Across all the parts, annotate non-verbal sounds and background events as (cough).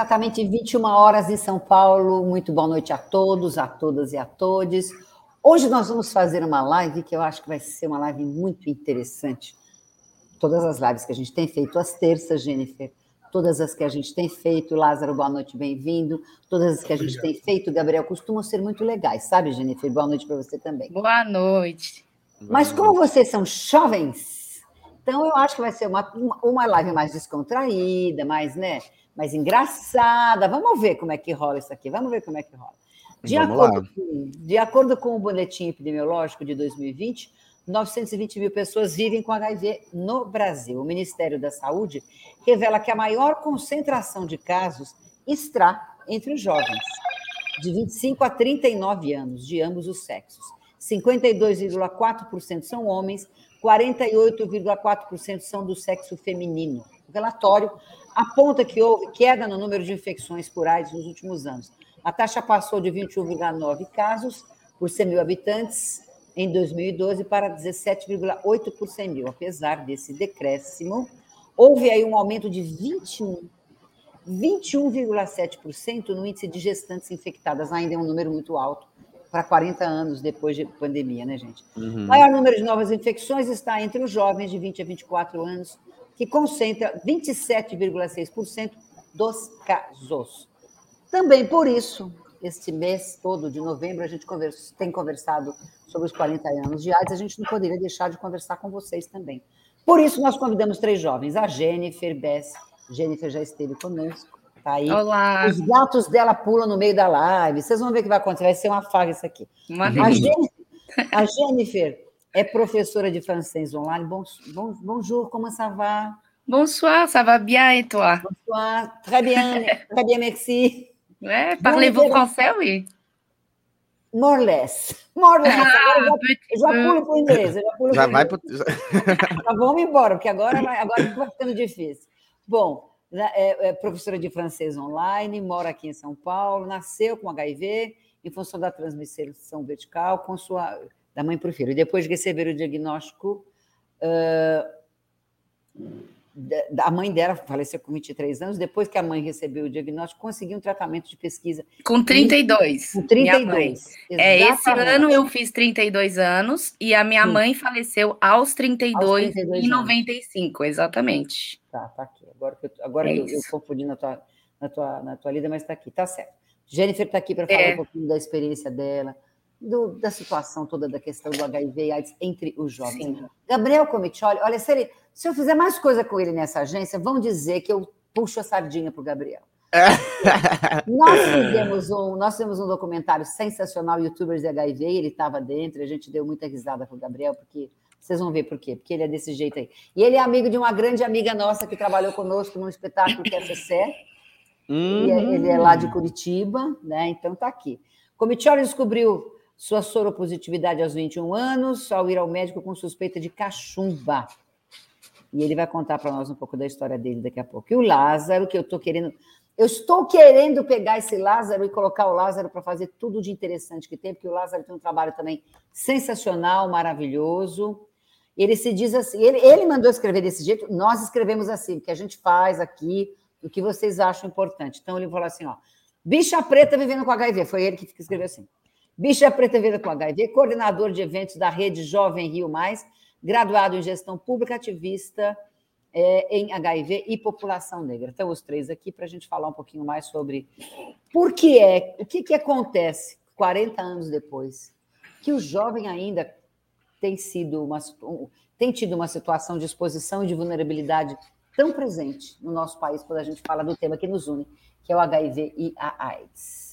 Exatamente 21 horas em São Paulo. Muito boa noite a todos, a todas e a todos. Hoje nós vamos fazer uma live que eu acho que vai ser uma live muito interessante. Todas as lives que a gente tem feito às terças, Jennifer, todas as que a gente tem feito, Lázaro, boa noite, bem-vindo. Todas as que a gente Obrigado. tem feito, Gabriel, costumam ser muito legais, sabe, Jennifer? Boa noite para você também. Boa noite. Mas como vocês são jovens, então eu acho que vai ser uma, uma live mais descontraída, mais, né, mais engraçada. Vamos ver como é que rola isso aqui, vamos ver como é que rola. De, acordo com, de acordo com o boletim epidemiológico de 2020, 920 mil pessoas vivem com HIV no Brasil. O Ministério da Saúde revela que a maior concentração de casos está entre os jovens, de 25 a 39 anos, de ambos os sexos. 52,4% são homens, 48,4% são do sexo feminino. O relatório aponta que houve queda no número de infecções por AIDS nos últimos anos. A taxa passou de 21,9 casos por 100 mil habitantes em 2012 para 17,8 por 100 mil. Apesar desse decréscimo, houve aí um aumento de 21 21,7% no índice de gestantes infectadas, ainda é um número muito alto para 40 anos depois de pandemia, né, gente? Uhum. O maior número de novas infecções está entre os jovens de 20 a 24 anos, que concentra 27,6% dos casos. Também por isso, este mês todo de novembro, a gente conversa, tem conversado sobre os 40 anos de AIDS, a gente não poderia deixar de conversar com vocês também. Por isso, nós convidamos três jovens, a Jennifer Bess. Jennifer já esteve conosco, tá aí. Olá. Os gatos dela pulam no meio da live. Vocês vão ver o que vai acontecer, vai ser uma faga isso aqui. Uma a, Jennifer, a Jennifer é professora de francês online. Bon, bon, bonjour, comment ça va? Bonsoir, ça va bien et toi? Bonsoir, très bien, très bien, merci. Ouais, parlez-vous français, oui? More or less. More or less. Ah, já, já pulo para o inglês. já pulo já vai pro... (laughs) Vamos embora, porque agora vai, agora vai ficando difícil. Bom, é, é professora de francês online, mora aqui em São Paulo, nasceu com HIV em função da transmissão vertical com sua da mãe para o filho. E depois de receber o diagnóstico, uh, a mãe dela faleceu com 23 anos, depois que a mãe recebeu o diagnóstico, conseguiu um tratamento de pesquisa. Com 32. Com 32. É, esse ano eu fiz 32 anos e a minha Sim. mãe faleceu aos 32, aos 32 em 95, anos. exatamente. Tá, tá aqui. Agora, eu, agora é eu, eu, confundi na tua, na, tua, na tua lida, mas está aqui, tá certo. Jennifer está aqui para falar é. um pouquinho da experiência dela, do, da situação toda da questão do HIV e AIDS entre os jovens. Sim. Gabriel Comitioli, olha, se, ele, se eu fizer mais coisa com ele nessa agência, vão dizer que eu puxo a sardinha para o Gabriel. (laughs) nós, fizemos um, nós fizemos um documentário sensacional, Youtubers de HIV, ele estava dentro, a gente deu muita risada para o Gabriel, porque vocês vão ver por quê, porque ele é desse jeito aí. E ele é amigo de uma grande amiga nossa que trabalhou conosco num espetáculo que é CC. Uhum. Ele é lá de Curitiba, né? Então tá aqui. Comitioli descobriu sua soropositividade aos 21 anos, ao ir ao médico com suspeita de cachumba. E ele vai contar para nós um pouco da história dele daqui a pouco. E o Lázaro, que eu estou querendo. Eu estou querendo pegar esse Lázaro e colocar o Lázaro para fazer tudo de interessante que tem, porque o Lázaro tem um trabalho também sensacional, maravilhoso. Ele se diz assim, ele, ele mandou escrever desse jeito, nós escrevemos assim, o que a gente faz aqui, o que vocês acham importante. Então ele falou assim, ó, bicha preta vivendo com HIV, foi ele que escreveu assim. Bicha Preta Vida com HIV, coordenador de eventos da Rede Jovem Rio Mais, graduado em gestão pública, ativista é, em HIV e população negra. Então, os três aqui para a gente falar um pouquinho mais sobre por que é, o que, que acontece 40 anos depois, que o jovem ainda tem sido uma tem tido uma situação de exposição e de vulnerabilidade tão presente no nosso país quando a gente fala do tema que nos une, que é o HIV e a AIDS.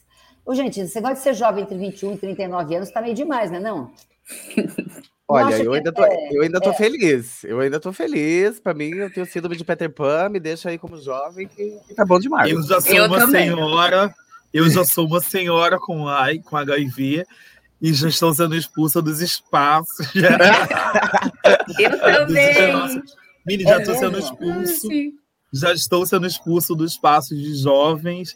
Ô, gente, esse negócio de ser jovem entre 21 e 39 anos tá meio demais, né? Não? (laughs) Olha, eu ainda, tô, é, eu ainda tô é. feliz. Eu ainda tô feliz. Para mim, eu tenho síndrome de Peter Pan, me deixa aí como jovem, que, que tá bom demais. Eu já sou eu uma também. senhora, eu já sou uma senhora com AI, com HIV, e já estou sendo expulsa dos espaços. (laughs) eu também. Mini, já estou é sendo expulso. Já estou sendo expulso do espaço de jovens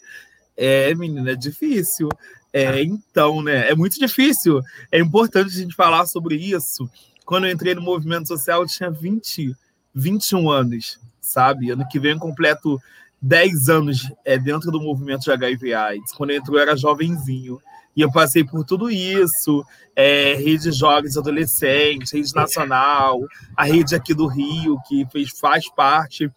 é, menina, é difícil. É, então, né? É muito difícil. É importante a gente falar sobre isso. Quando eu entrei no movimento social, eu tinha 20, 21 anos, sabe? Ano que vem eu completo 10 anos é, dentro do movimento de HIV AIDS. Quando entrou, eu era jovenzinho. E eu passei por tudo isso, é, rede de jovens adolescentes, rede nacional, a rede aqui do Rio, que fez, faz parte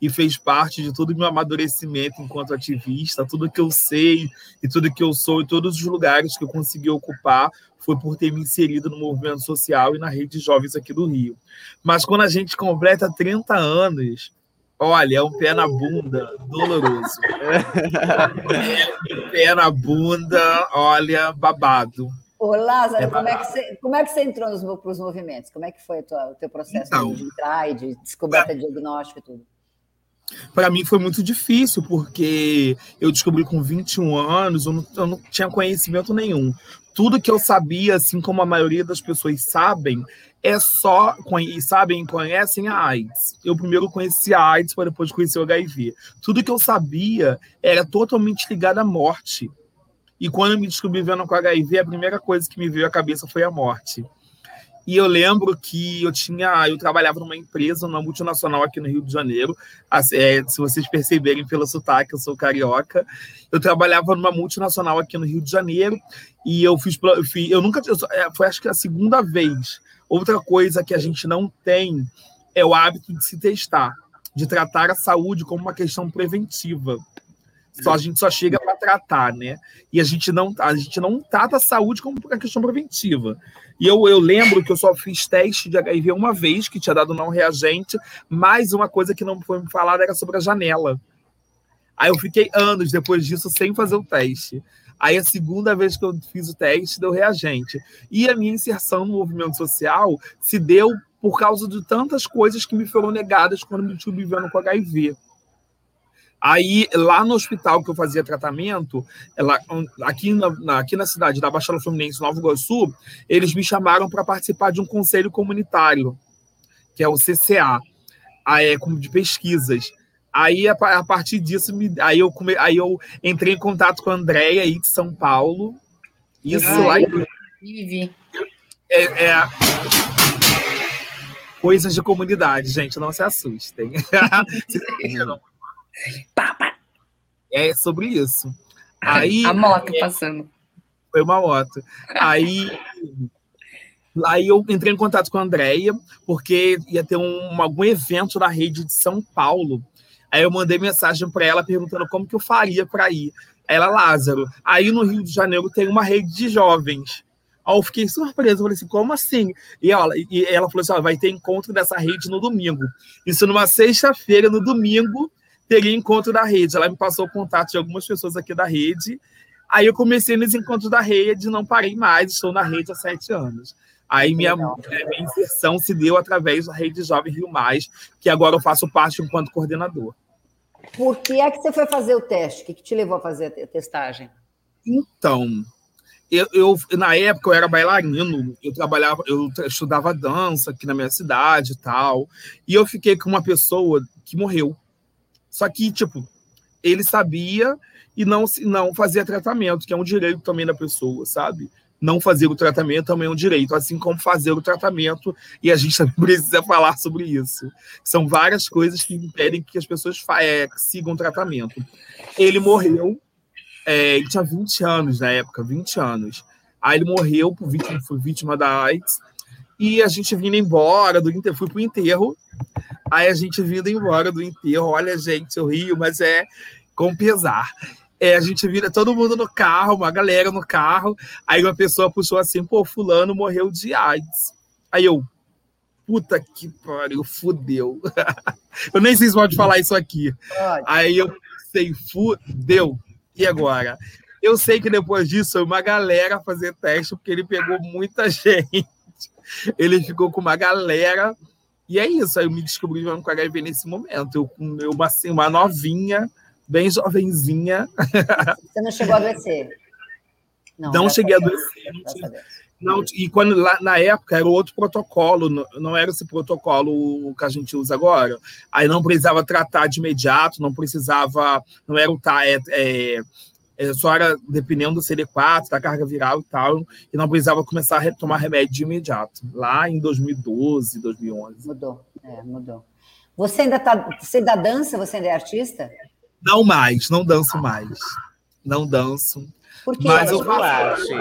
e fez parte de todo o meu amadurecimento enquanto ativista, tudo que eu sei e tudo que eu sou e todos os lugares que eu consegui ocupar foi por ter me inserido no movimento social e na rede de jovens aqui do Rio. Mas quando a gente completa 30 anos, olha, é um pé na bunda doloroso. é um pé na bunda, olha, babado. Ô, Lázaro, é como, é que você, como é que você entrou para os movimentos? Como é que foi tua, o teu processo então, de entrar e de descoberta de diagnóstico e tudo? Para mim foi muito difícil, porque eu descobri com 21 anos, eu não, eu não tinha conhecimento nenhum. Tudo que eu sabia, assim como a maioria das pessoas sabem, é só e sabem conhecem a AIDS. Eu primeiro conheci a AIDS para depois conhecer o HIV. Tudo que eu sabia era totalmente ligado à morte. E quando eu me descobri vendo com HIV, a primeira coisa que me veio à cabeça foi a morte. E eu lembro que eu tinha, eu trabalhava numa empresa, numa multinacional aqui no Rio de Janeiro. É, se vocês perceberem pelo sotaque, eu sou carioca. Eu trabalhava numa multinacional aqui no Rio de Janeiro e eu fiz, eu, fiz, eu nunca, eu, é, foi acho que a segunda vez. Outra coisa que a gente não tem é o hábito de se testar, de tratar a saúde como uma questão preventiva. Só a gente só chega para tratar, né? E a gente não a gente não trata a saúde como uma questão preventiva. E eu, eu lembro que eu só fiz teste de HIV uma vez, que tinha dado não reagente, mas uma coisa que não foi me falada era sobre a janela. Aí eu fiquei anos depois disso sem fazer o teste. Aí a segunda vez que eu fiz o teste deu reagente. E a minha inserção no movimento social se deu por causa de tantas coisas que me foram negadas quando me vivendo com HIV. Aí, lá no hospital que eu fazia tratamento, ela, aqui, na, aqui na cidade da Baixada Fluminense, Nova Iguaçu, eles me chamaram para participar de um conselho comunitário, que é o CCA, aí, de pesquisas. Aí, a, a partir disso, me, aí, eu come, aí eu entrei em contato com a Andréia aí de São Paulo. Isso Ai, lá. É, é, coisas de comunidade, gente, não se assustem. (laughs) (laughs) Pá, pá. É sobre isso. (laughs) Aí, a moto é, passando. Foi uma moto. Aí, aí eu entrei em contato com a Andrea, porque ia ter um, algum evento na rede de São Paulo. Aí eu mandei mensagem para ela perguntando como que eu faria para ir. Ela, Lázaro, aí no Rio de Janeiro tem uma rede de jovens. Aí eu fiquei surpreso, falei assim, como assim? E ela, e ela falou assim, vai ter encontro dessa rede no domingo. Isso numa sexta-feira, no domingo, teria encontro da rede. Ela me passou o contato de algumas pessoas aqui da rede. Aí eu comecei nos encontros da rede, não parei mais, estou na rede há sete anos. Aí minha, é, minha inserção se deu através da Rede Jovem Rio Mais, que agora eu faço parte enquanto coordenador. Por que é que você foi fazer o teste? O que, que te levou a fazer a testagem? Então, eu, eu, na época eu era bailarino, eu trabalhava, eu estudava dança aqui na minha cidade e tal, e eu fiquei com uma pessoa que morreu. Só que, tipo, ele sabia e não, não fazia tratamento, que é um direito também da pessoa, sabe? Não fazer o tratamento também é um direito, assim como fazer o tratamento, e a gente (laughs) também precisa falar sobre isso. São várias coisas que impedem que as pessoas é, sigam o tratamento. Ele morreu, é, ele tinha 20 anos na época, 20 anos. Aí ele morreu por vítima, foi vítima da AIDS, e a gente vindo embora do enterro, fui pro enterro, Aí a gente vindo embora do enterro, olha, gente, eu rio, mas é com pesar. É, a gente vira todo mundo no carro, uma galera no carro. Aí uma pessoa puxou assim, pô, fulano morreu de AIDS. Aí eu, puta que pariu, fudeu. (laughs) eu nem sei se pode falar isso aqui. Aí eu pensei, fudeu. E agora? Eu sei que depois disso, uma galera fazer teste, porque ele pegou muita (laughs) gente. Ele ficou com uma galera e é isso, aí eu me descobri vivendo com HIV nesse momento. Eu com uma, assim, uma novinha, bem jovenzinha. (laughs) Você não chegou a adoecer? Não, não cheguei a adoecer. Não, e quando lá, na época era outro protocolo, não, era esse protocolo que a gente usa agora. Aí não precisava tratar de imediato, não precisava, não era o tá, é, é, só era dependendo do CD4, da carga viral e tal, e não precisava começar a tomar remédio de imediato, lá em 2012, 2011. Mudou, é, mudou. Você ainda tá, você ainda dança? Você ainda é artista? Não mais, não danço mais. Não danço. Porque mas eu boate.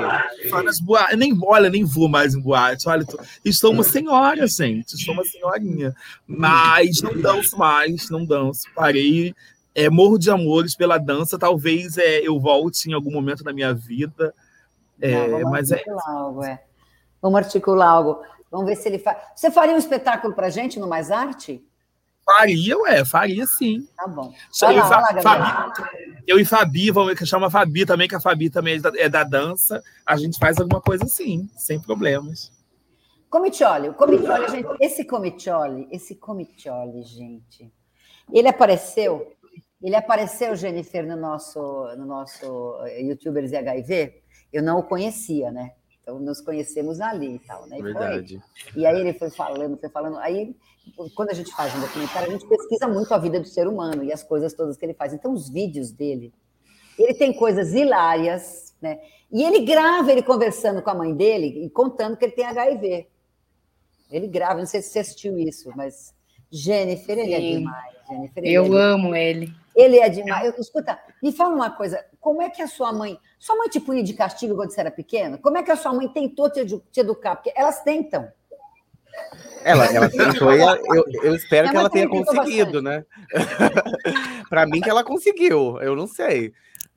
Nas boate. Nem, olha, nem vou mais em boate. Olha, tô, estou uma senhora, gente. Estou uma senhorinha. Mas não danço mais, não danço. Parei. É, morro de amores pela dança. Talvez é, eu volte em algum momento da minha vida. É, não, mas é. Algo, é. Vamos articular algo. Vamos ver se ele faz. Você faria um espetáculo para gente no Mais Arte? Faria, ué, faria sim. Tá bom. eu, lá, lá, Fabi, eu e Fabi, vamos que chama Fabi também, que a Fabi também é da, é da dança. A gente faz alguma coisa assim, sem problemas. Comitioli, o Comitioli, gente, esse Comitioli, esse Comitioli, gente, ele apareceu, ele apareceu, Jennifer, no nosso, no nosso YouTubers e HIV, eu não o conhecia, né? Então, nos conhecemos ali e tal, né? E Verdade. Foi. E aí ele foi falando, foi falando. Aí, quando a gente faz um documentário, a gente pesquisa muito a vida do ser humano e as coisas todas que ele faz. Então, os vídeos dele, ele tem coisas hilárias, né? E ele grava ele conversando com a mãe dele e contando que ele tem HIV. Ele grava, não sei se você assistiu isso, mas Jennifer, ele é Sim. é demais. Jennifer, eu é amo demais. ele. Ele é demais. Eu, escuta, me fala uma coisa: como é que a sua mãe. Sua mãe te punha de castigo quando você era pequena? Como é que a sua mãe tentou te, te educar? Porque elas tentam. Ela, ela tentou e eu, eu espero que ela tenha conseguido, bastante. (laughs) né? Para mim que ela conseguiu, eu não sei.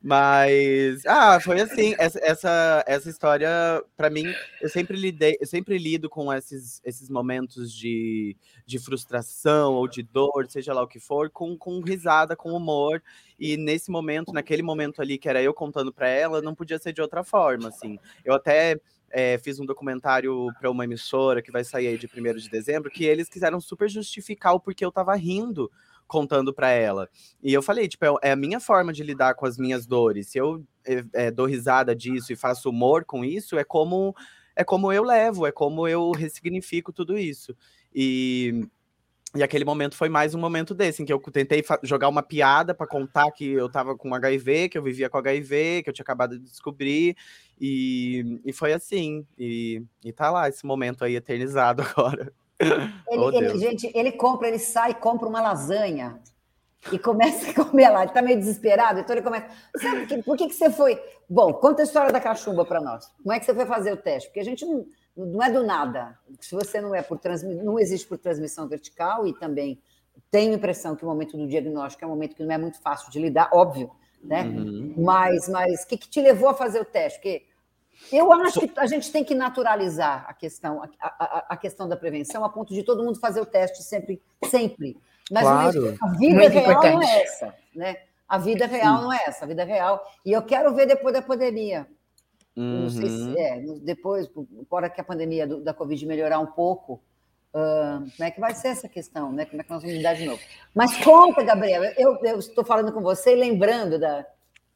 Mas, ah, foi assim, essa, essa, essa história, para mim, eu sempre lidei, eu sempre lido com esses, esses momentos de, de frustração ou de dor, seja lá o que for, com, com risada, com humor. E nesse momento, naquele momento ali que era eu contando para ela, não podia ser de outra forma, assim. Eu até é, fiz um documentário para uma emissora que vai sair aí de 1 de dezembro, que eles quiseram super justificar o porquê eu tava rindo contando para ela. E eu falei, tipo, é, é, a minha forma de lidar com as minhas dores. Se eu é, é, dou risada disso e faço humor com isso, é como é como eu levo, é como eu ressignifico tudo isso. E e aquele momento foi mais um momento desse, em que eu tentei jogar uma piada para contar que eu tava com HIV, que eu vivia com HIV, que eu tinha acabado de descobrir, e, e foi assim. E, e tá lá esse momento aí eternizado (laughs) agora. Ele, oh, ele, gente, ele compra, ele sai, compra uma lasanha e começa a comer lá. Ele está meio desesperado, então ele começa. Sabe que, por que, que você foi? Bom, conta a história da cachumba para nós. Como é que você foi fazer o teste? Porque a gente não, não é do nada. Se você não é por transmissão, não existe por transmissão vertical e também tenho a impressão que o momento do diagnóstico é um momento que não é muito fácil de lidar, óbvio, né? Uhum. Mas, mas o que, que te levou a fazer o teste? Porque eu acho que a gente tem que naturalizar a questão, a, a, a, questão da prevenção, a ponto de todo mundo fazer o teste sempre, sempre. Mas claro. a vida Muito real importante. não é essa, né? A vida real Sim. não é essa, a vida real. E eu quero ver depois da pandemia. Uhum. Não sei se uhum. é, depois, agora que a pandemia do, da Covid melhorar um pouco, uh, como é que vai ser essa questão, né? Como é que nós vamos lidar de novo? Mas conta, Gabriel, eu, eu estou falando com você e lembrando da,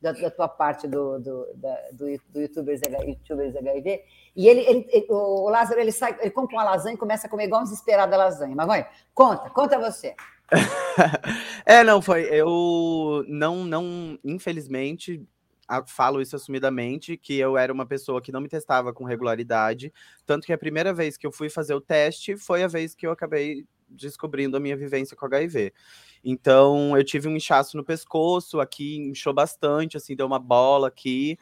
da, da tua parte do, do, da, do, do YouTubers, YouTubers HIV, e ele, ele, ele, o Lázaro, ele sai, ele compra uma lasanha e começa a comer igual um desesperado a lasanha. Mas, mãe, conta, conta você. (laughs) é, não, foi, eu não, não, infelizmente, falo isso assumidamente, que eu era uma pessoa que não me testava com regularidade, tanto que a primeira vez que eu fui fazer o teste foi a vez que eu acabei descobrindo a minha vivência com HIV. Então, eu tive um inchaço no pescoço, aqui inchou bastante, assim, deu uma bola aqui.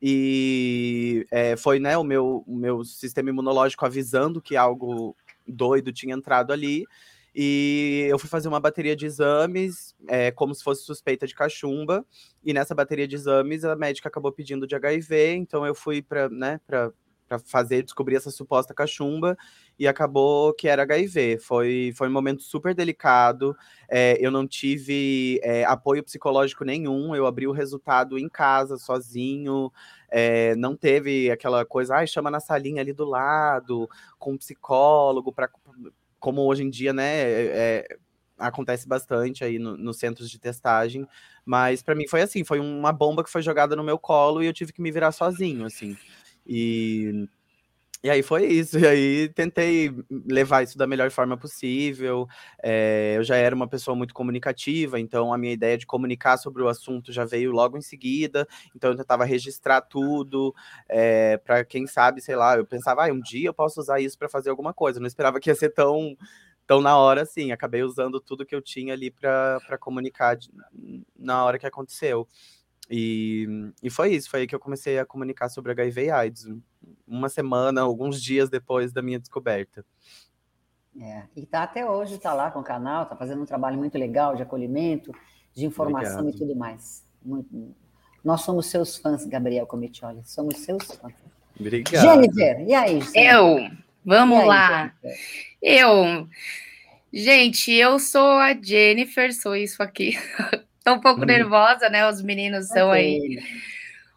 E é, foi, né, o meu, o meu sistema imunológico avisando que algo doido tinha entrado ali. E eu fui fazer uma bateria de exames, é, como se fosse suspeita de cachumba. E nessa bateria de exames, a médica acabou pedindo de HIV, então eu fui para né, para fazer, descobrir essa suposta cachumba e acabou que era HIV. Foi, foi um momento super delicado. É, eu não tive é, apoio psicológico nenhum. Eu abri o resultado em casa, sozinho. É, não teve aquela coisa, ah, chama na salinha ali do lado, com um psicólogo, para como hoje em dia, né? É, é, acontece bastante aí no, nos centros de testagem. Mas para mim foi assim, foi uma bomba que foi jogada no meu colo e eu tive que me virar sozinho, assim. E, e aí foi isso. E aí tentei levar isso da melhor forma possível. É, eu já era uma pessoa muito comunicativa, então a minha ideia de comunicar sobre o assunto já veio logo em seguida. Então eu tentava registrar tudo é, para quem sabe, sei lá, eu pensava, ah, um dia eu posso usar isso para fazer alguma coisa. Eu não esperava que ia ser tão Então, na hora, sim, acabei usando tudo que eu tinha ali para comunicar de, na hora que aconteceu. E, e foi isso, foi aí que eu comecei a comunicar sobre HIV e AIDS, uma semana, alguns dias depois da minha descoberta. É, e tá até hoje, tá lá com o canal, tá fazendo um trabalho muito legal de acolhimento, de informação Obrigado. e tudo mais. Muito, nós somos seus fãs, Gabriel Comitioli, somos seus fãs. Obrigado. Jennifer, e aí? Jennifer? Eu, vamos aí, lá. Jennifer? Eu, gente, eu sou a Jennifer, sou isso aqui. (laughs) Tô um pouco hum. nervosa, né? Os meninos são okay. aí.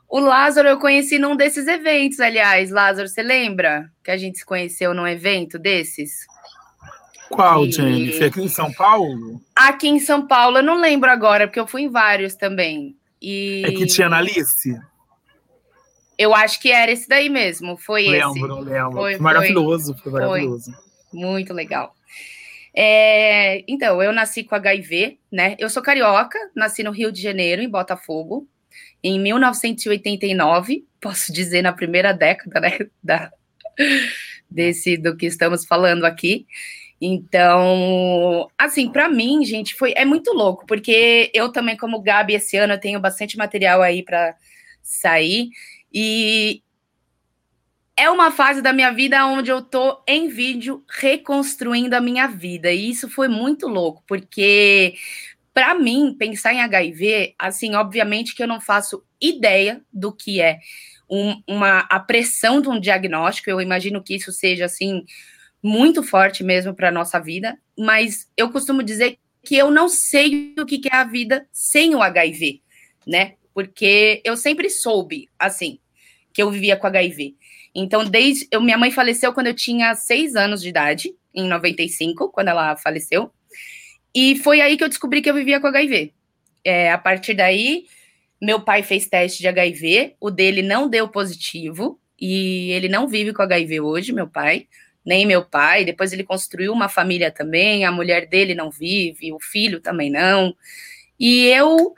O Lázaro eu conheci num desses eventos, aliás. Lázaro, você lembra que a gente se conheceu num evento desses? Qual, e... Jennifer? Aqui em São Paulo? Aqui em São Paulo, eu não lembro agora, porque eu fui em vários também. E... É que tinha na Alice? Eu acho que era esse daí mesmo, foi lembro, esse. Lembro, lembro. Foi, maravilhoso, foi, foi maravilhoso. Muito legal. É, então, eu nasci com HIV, né? Eu sou carioca, nasci no Rio de Janeiro, em Botafogo, em 1989, posso dizer na primeira década, né? (laughs) Da, desse do que estamos falando aqui. Então, assim, para mim, gente, foi é muito louco, porque eu também, como Gabi, esse ano eu tenho bastante material aí para sair e é uma fase da minha vida onde eu tô em vídeo reconstruindo a minha vida. E isso foi muito louco, porque para mim pensar em HIV, assim, obviamente que eu não faço ideia do que é um, uma a pressão de um diagnóstico. Eu imagino que isso seja assim muito forte mesmo para nossa vida, mas eu costumo dizer que eu não sei o que é a vida sem o HIV, né? Porque eu sempre soube, assim, que eu vivia com HIV. Então, desde. Eu, minha mãe faleceu quando eu tinha seis anos de idade, em 95, quando ela faleceu. E foi aí que eu descobri que eu vivia com HIV. É, a partir daí, meu pai fez teste de HIV, o dele não deu positivo, e ele não vive com HIV hoje, meu pai nem meu pai. Depois ele construiu uma família também, a mulher dele não vive, o filho também não. E eu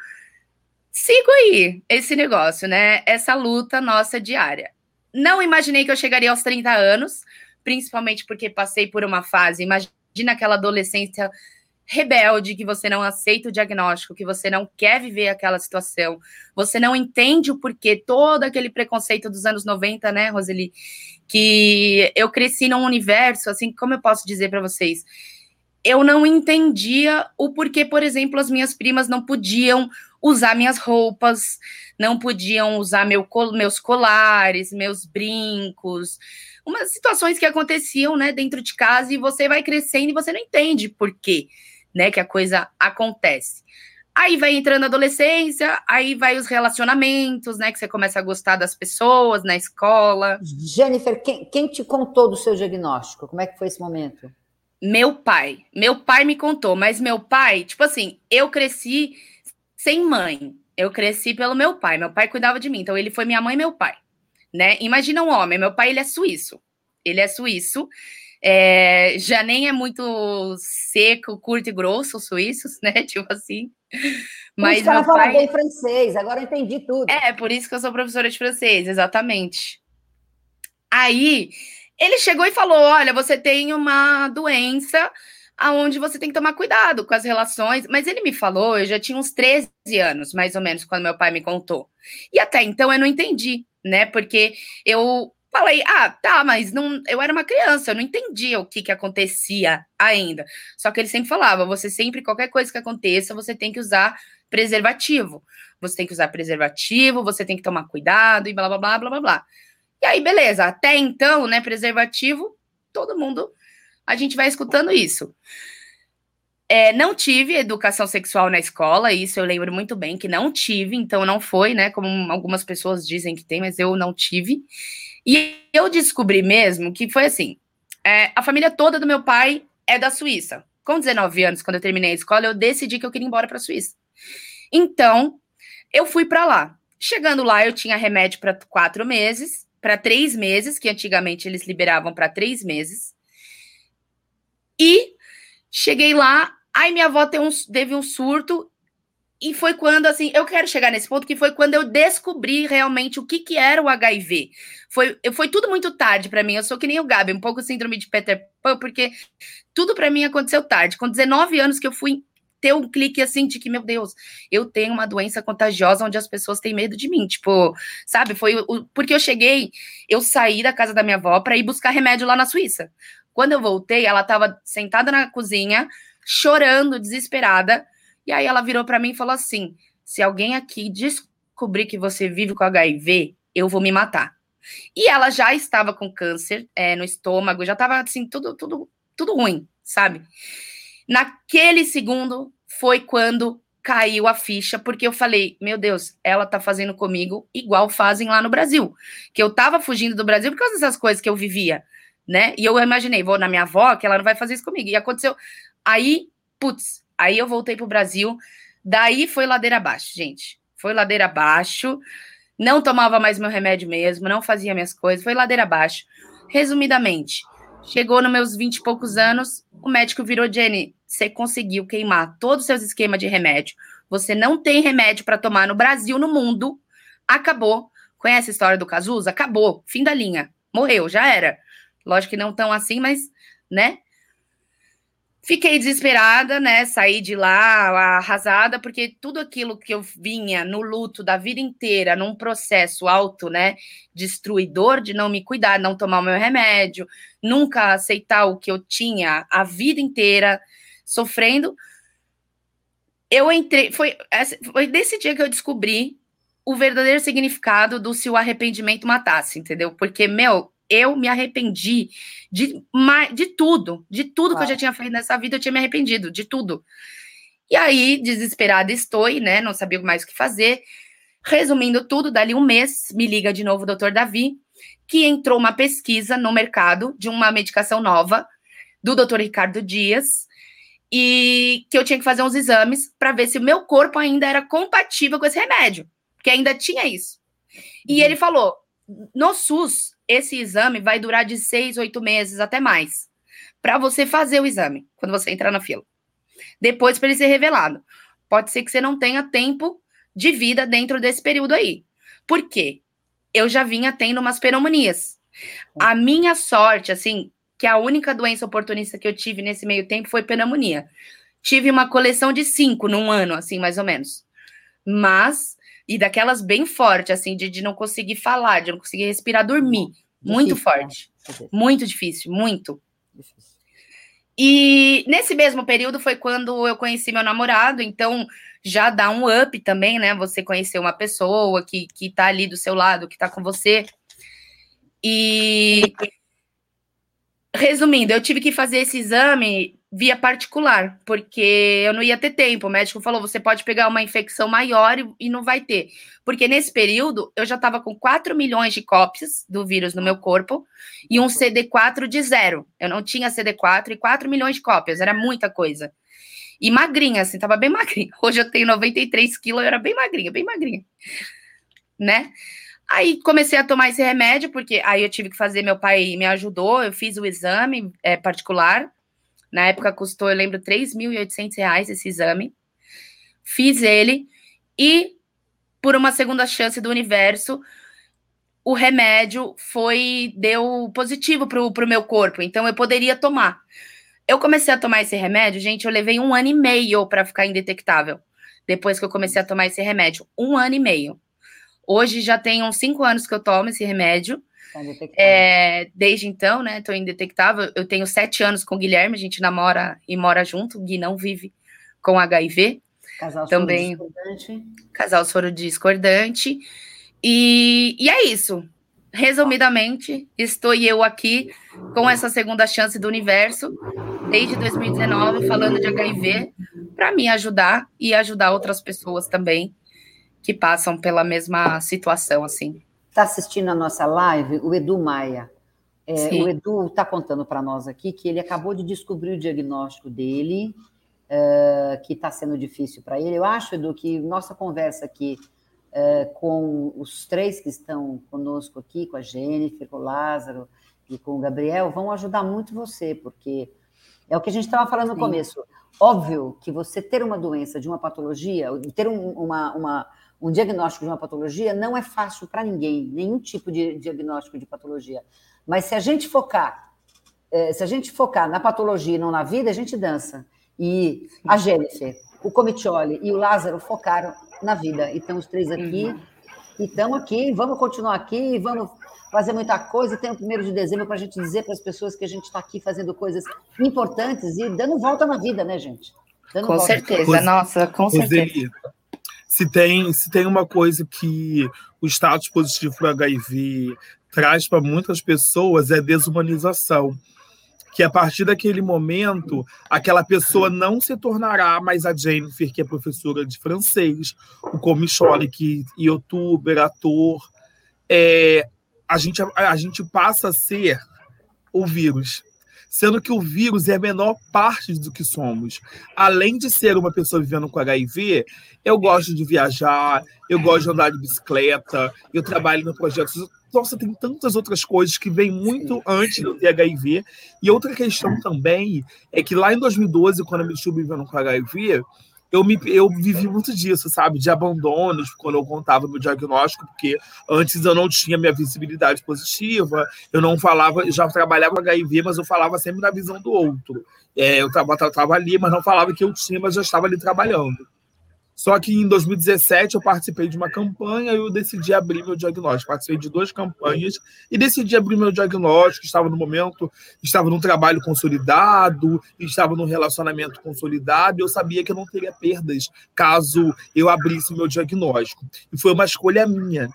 sigo aí esse negócio, né? Essa luta nossa diária. Não imaginei que eu chegaria aos 30 anos, principalmente porque passei por uma fase, imagina aquela adolescência rebelde, que você não aceita o diagnóstico, que você não quer viver aquela situação, você não entende o porquê, todo aquele preconceito dos anos 90, né, Roseli? Que eu cresci num universo, assim, como eu posso dizer para vocês? Eu não entendia o porquê, por exemplo, as minhas primas não podiam usar minhas roupas, não podiam usar meu, meus colares, meus brincos, umas situações que aconteciam, né, dentro de casa e você vai crescendo e você não entende por quê né, que a coisa acontece. Aí vai entrando a adolescência, aí vai os relacionamentos, né? Que você começa a gostar das pessoas na escola. Jennifer, quem, quem te contou do seu diagnóstico? Como é que foi esse momento? Meu pai. Meu pai me contou, mas meu pai, tipo assim, eu cresci sem mãe. Eu cresci pelo meu pai. Meu pai cuidava de mim, então ele foi minha mãe e meu pai, né? Imagina um homem. Meu pai ele é suíço. Ele é suíço é, já nem é muito seco, curto e grosso, os suíços, (laughs) né? Tipo assim. Mas meu pai bem francês, agora eu entendi tudo. É, por isso que eu sou professora de francês, exatamente. Aí ele chegou e falou: Olha, você tem uma doença aonde você tem que tomar cuidado com as relações. Mas ele me falou, eu já tinha uns 13 anos, mais ou menos, quando meu pai me contou. E até então eu não entendi, né? Porque eu Falei, ah, tá, mas não, eu era uma criança, eu não entendia o que, que acontecia ainda. Só que ele sempre falava: você sempre, qualquer coisa que aconteça, você tem que usar preservativo. Você tem que usar preservativo, você tem que tomar cuidado e blá blá blá blá blá blá. E aí, beleza, até então, né, preservativo, todo mundo, a gente vai escutando isso. É, não tive educação sexual na escola, isso eu lembro muito bem que não tive, então não foi, né? Como algumas pessoas dizem que tem, mas eu não tive. E eu descobri mesmo que foi assim: é, a família toda do meu pai é da Suíça. Com 19 anos, quando eu terminei a escola, eu decidi que eu queria ir embora para a Suíça. Então, eu fui para lá. Chegando lá, eu tinha remédio para quatro meses, para três meses, que antigamente eles liberavam para três meses. E cheguei lá, aí minha avó teve um, teve um surto e foi quando, assim, eu quero chegar nesse ponto, que foi quando eu descobri realmente o que, que era o HIV. Foi, foi tudo muito tarde para mim. Eu sou que nem o Gabi, um pouco síndrome de Peter Pan, porque tudo para mim aconteceu tarde. Com 19 anos que eu fui ter um clique assim de que, meu Deus, eu tenho uma doença contagiosa onde as pessoas têm medo de mim. Tipo, sabe? Foi o, porque eu cheguei, eu saí da casa da minha avó para ir buscar remédio lá na Suíça. Quando eu voltei, ela estava sentada na cozinha, chorando, desesperada e aí ela virou para mim e falou assim: se alguém aqui descobrir que você vive com HIV, eu vou me matar. E ela já estava com câncer é, no estômago, já estava assim, tudo, tudo, tudo ruim, sabe? Naquele segundo foi quando caiu a ficha, porque eu falei, meu Deus, ela tá fazendo comigo igual fazem lá no Brasil. Que eu tava fugindo do Brasil por causa dessas coisas que eu vivia, né? E eu imaginei, vou na minha avó, que ela não vai fazer isso comigo. E aconteceu. Aí, putz, Aí eu voltei para o Brasil. Daí foi ladeira abaixo, gente. Foi ladeira abaixo. Não tomava mais meu remédio mesmo, não fazia minhas coisas. Foi ladeira abaixo. Resumidamente, chegou nos meus 20 e poucos anos, o médico virou Jenny. Você conseguiu queimar todos os seus esquemas de remédio. Você não tem remédio para tomar no Brasil, no mundo. Acabou. Conhece a história do Cazuza? Acabou. Fim da linha. Morreu, já era. Lógico que não tão assim, mas, né? Fiquei desesperada, né? Saí de lá arrasada, porque tudo aquilo que eu vinha no luto da vida inteira, num processo alto, né? Destruidor de não me cuidar, não tomar o meu remédio, nunca aceitar o que eu tinha a vida inteira sofrendo. Eu entrei. Foi, foi desse dia que eu descobri o verdadeiro significado do se o arrependimento matasse, entendeu? Porque, meu, eu me arrependi de, de tudo, de tudo ah. que eu já tinha feito nessa vida, eu tinha me arrependido, de tudo. E aí, desesperada estou, né? Não sabia mais o que fazer. Resumindo tudo, dali um mês, me liga de novo o doutor Davi, que entrou uma pesquisa no mercado de uma medicação nova do doutor Ricardo Dias, e que eu tinha que fazer uns exames para ver se o meu corpo ainda era compatível com esse remédio, que ainda tinha isso. E uhum. ele falou: no SUS, esse exame vai durar de seis, oito meses, até mais, para você fazer o exame, quando você entrar na fila. Depois, para ele ser revelado. Pode ser que você não tenha tempo de vida dentro desse período aí. Por quê? Eu já vinha tendo umas pneumonias. A minha sorte, assim, que a única doença oportunista que eu tive nesse meio tempo foi pneumonia. Tive uma coleção de cinco num ano, assim, mais ou menos. Mas e daquelas bem forte, assim, de, de não conseguir falar, de não conseguir respirar, dormir. Muito né? forte. Né? Muito difícil, muito. Difícil. E nesse mesmo período foi quando eu conheci meu namorado, então já dá um up também, né? Você conhecer uma pessoa que, que tá ali do seu lado, que tá com você. E resumindo, eu tive que fazer esse exame via particular, porque eu não ia ter tempo. O médico falou: você pode pegar uma infecção maior e, e não vai ter. Porque nesse período eu já estava com 4 milhões de cópias do vírus no meu corpo e um CD4 de zero. Eu não tinha CD4 e 4 milhões de cópias, era muita coisa. E magrinha, assim, tava bem (laughs) magrinha. Hoje eu tenho 93 quilos, eu era bem magrinha, bem magrinha. Né? Aí comecei a tomar esse remédio, porque aí eu tive que fazer, meu pai me ajudou, eu fiz o exame é, particular na época custou, eu lembro, 3.800 reais esse exame. Fiz ele e, por uma segunda chance do universo, o remédio foi deu positivo para o meu corpo, então eu poderia tomar. Eu comecei a tomar esse remédio, gente, eu levei um ano e meio para ficar indetectável. Depois que eu comecei a tomar esse remédio, um ano e meio. Hoje já tem uns cinco anos que eu tomo esse remédio é, desde então, né? Tô indetectável. Eu tenho sete anos com o Guilherme, a gente namora e mora junto. O Gui não vive com HIV. Casal também. Soro discordante. Casal soro discordante. E, e é isso. Resumidamente, estou eu aqui com essa segunda chance do universo, desde 2019, falando de HIV, para me ajudar e ajudar outras pessoas também que passam pela mesma situação, assim está assistindo a nossa live, o Edu Maia. É, o Edu está contando para nós aqui que ele acabou de descobrir o diagnóstico dele, uh, que está sendo difícil para ele. Eu acho, Edu, que nossa conversa aqui uh, com os três que estão conosco aqui, com a Jennifer, com o Lázaro e com o Gabriel, vão ajudar muito você, porque é o que a gente estava falando no Sim. começo. Óbvio que você ter uma doença de uma patologia, ter um, uma, uma, um diagnóstico de uma patologia não é fácil para ninguém, nenhum tipo de diagnóstico de patologia. Mas se a gente focar, é, se a gente focar na patologia e não na vida, a gente dança. E a Jennifer, o Comitioli e o Lázaro focaram na vida. E estão os três aqui, uhum. e estamos aqui, vamos continuar aqui, vamos fazer muita coisa. Tem o primeiro de dezembro para a gente dizer para as pessoas que a gente está aqui fazendo coisas importantes e dando volta na vida, né, gente? Dando com certeza, nossa, com certeza. Se tem, se tem uma coisa que o status positivo para HIV traz para muitas pessoas é desumanização que a partir daquele momento aquela pessoa não se tornará mais a Jennifer, que é professora de francês, o Comichole, que é youtuber, ator. É, a, gente, a, a gente passa a ser o vírus sendo que o vírus é a menor parte do que somos. Além de ser uma pessoa vivendo com HIV, eu gosto de viajar, eu gosto de andar de bicicleta, eu trabalho no projeto. Nossa, tem tantas outras coisas que vêm muito antes do HIV. E outra questão também é que lá em 2012, quando eu me estive vivendo com HIV, eu, me, eu vivi muito disso, sabe? De abandonos, quando eu contava meu diagnóstico, porque antes eu não tinha minha visibilidade positiva, eu não falava, eu já trabalhava HIV, mas eu falava sempre na visão do outro. É, eu estava ali, mas não falava que eu tinha, mas já estava ali trabalhando. Só que em 2017 eu participei de uma campanha e eu decidi abrir meu diagnóstico. Participei de duas campanhas e decidi abrir meu diagnóstico. Estava no momento, estava num trabalho consolidado, estava num relacionamento consolidado. E eu sabia que eu não teria perdas caso eu abrisse meu diagnóstico. E foi uma escolha minha.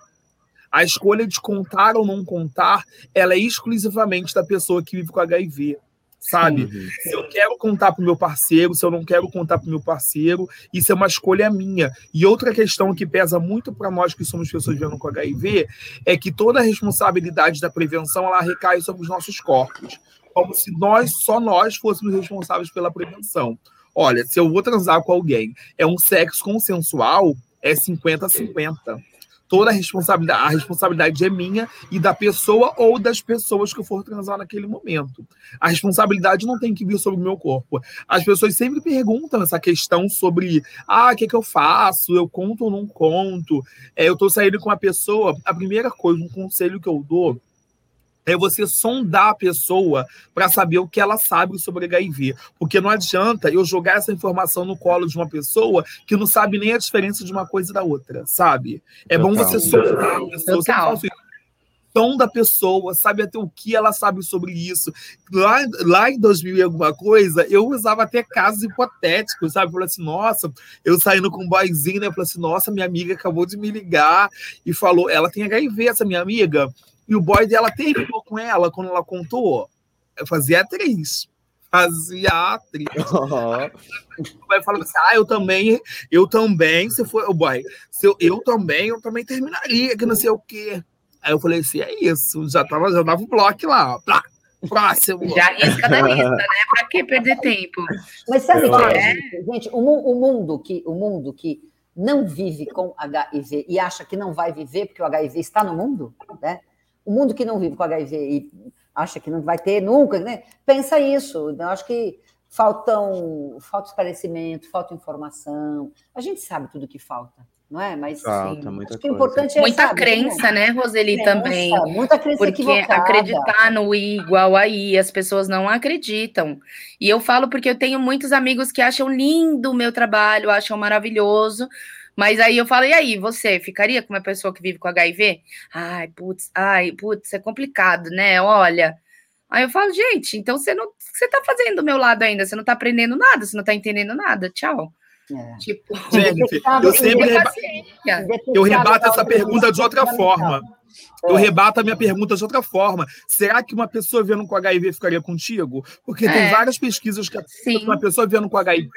A escolha de contar ou não contar, ela é exclusivamente da pessoa que vive com HIV sabe? Uhum. Se eu quero contar para o meu parceiro, se eu não quero contar para o meu parceiro, isso é uma escolha minha. E outra questão que pesa muito para nós que somos pessoas vivendo com HIV é que toda a responsabilidade da prevenção ela recai sobre os nossos corpos, como se nós, só nós, fôssemos responsáveis pela prevenção. Olha, se eu vou transar com alguém, é um sexo consensual, é 50-50 toda a responsabilidade, a responsabilidade é minha e da pessoa ou das pessoas que eu for transar naquele momento. A responsabilidade não tem que vir sobre o meu corpo. As pessoas sempre perguntam essa questão sobre, ah, o que, é que eu faço? Eu conto ou não conto? É, eu estou saindo com uma pessoa, a primeira coisa, um conselho que eu dou é você sondar a pessoa para saber o que ela sabe sobre HIV. Porque não adianta eu jogar essa informação no colo de uma pessoa que não sabe nem a diferença de uma coisa e da outra, sabe? É Total. bom você sondar a pessoa. Sonda a pessoa, sabe até o que ela sabe sobre isso. Lá, lá em 2000 e alguma coisa, eu usava até casos hipotéticos, sabe? Falei assim, nossa, eu saindo com um boyzinho, né? Eu falei assim, nossa, minha amiga acabou de me ligar e falou, ela tem HIV, essa minha amiga. E o boy dela terminou com ela quando ela contou. Eu fazia atriz. Fazia atriz. Uhum. Vai falando assim: ah, eu também, eu também, se for o boy, se eu, eu também, eu também terminaria, que não sei o quê. Aí eu falei assim: é isso, já, tava, já dava o bloco lá, Plá. Próximo. Já risca da lista, né? (laughs) Pra que perder tempo? Mas sabe o que é? Gente, o, o, mundo que, o mundo que não vive com HIV e acha que não vai viver porque o HIV está no mundo, né? O mundo que não vive com HIV e acha que não vai ter nunca, né? Pensa isso. Eu acho que faltam, falta esclarecimento, falta informação. A gente sabe tudo que falta, não é? Mas falta, sim, muita acho que o importante é muita sabe, crença, né, Roseli crença, também. Muita crença porque equivocada. acreditar no igual aí, as pessoas não acreditam. E eu falo porque eu tenho muitos amigos que acham lindo o meu trabalho, acham maravilhoso mas aí eu falo, e aí, você ficaria com uma pessoa que vive com HIV? Ai, putz, ai, putz, é complicado, né? Olha. Aí eu falo, gente, então você não você tá fazendo do meu lado ainda, você não tá aprendendo nada, você não tá entendendo nada. Tchau. É. Tipo, gente, (laughs) eu sempre reba... eu rebato essa pergunta de outra forma. Eu rebato a minha pergunta de outra forma. Será que uma pessoa vivendo com HIV ficaria contigo? Porque é. tem várias pesquisas que uma pessoa vivendo com HIV,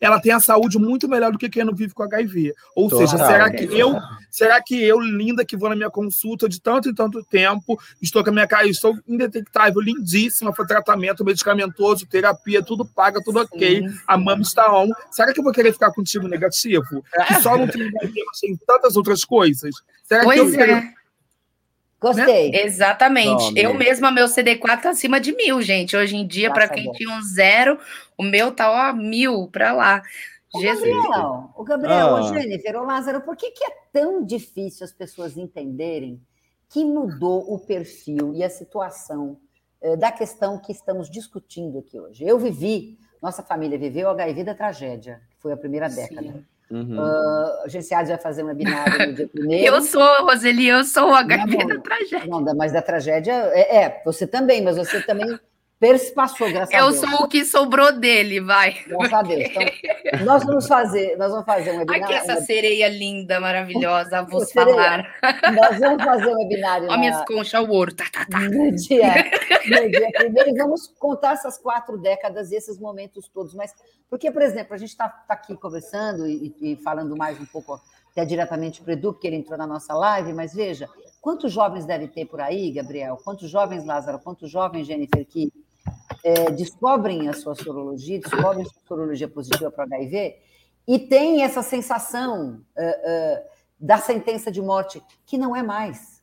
ela tem a saúde muito melhor do que quem não vive com HIV. Ou Total. seja, será que eu, será que eu, linda, que vou na minha consulta de tanto e tanto tempo, estou com a minha cara, estou indetectável, lindíssima, foi tratamento medicamentoso, terapia, tudo paga, tudo Sim. ok, a mama está on. Será que eu vou querer ficar contigo negativo? Que só não tem HIV, mas tem tantas outras coisas? Será pois que eu é. Gostei. Exatamente. Tome. Eu mesma, meu CD4 tá acima de mil, gente. Hoje em dia, para quem tinha um zero, o meu tá ó, mil para lá. O Jesus. Gabriel, o Gabriel, ah. o Jennifer, o Lázaro, por que, que é tão difícil as pessoas entenderem que mudou o perfil e a situação eh, da questão que estamos discutindo aqui hoje? Eu vivi, nossa família viveu o HIV da tragédia, que foi a primeira década. Sim. Uhum. Uh, a Genciades vai fazer um webinar no dia (laughs) primeiro. Eu sou, Roseli, eu sou o HIV não, da tragédia. Não, mas da tragédia, é, é, você também, mas você também Perspassou, graças eu a Deus. Eu sou o que sobrou dele, vai. Graças a Deus. Então, (laughs) nós vamos fazer, nós vamos fazer um webinar. Aqui essa sereia linda, maravilhosa, vou falar. Nós vamos fazer um webinar. Olha na... minhas conchas, o ouro, tá, tá, tá. No dia, no dia primeiro, e vamos contar essas quatro décadas e esses momentos todos. Mas, porque, por exemplo, a gente está tá aqui conversando e, e, falando mais um pouco até diretamente para o Edu, porque ele entrou na nossa live, mas veja, quantos jovens deve ter por aí, Gabriel? Quantos jovens, Lázaro? Quantos jovens, Jennifer, que é, descobrem a sua sorologia, descobrem a sua sorologia positiva para HIV e tem essa sensação uh, uh, da sentença de morte, que não é mais.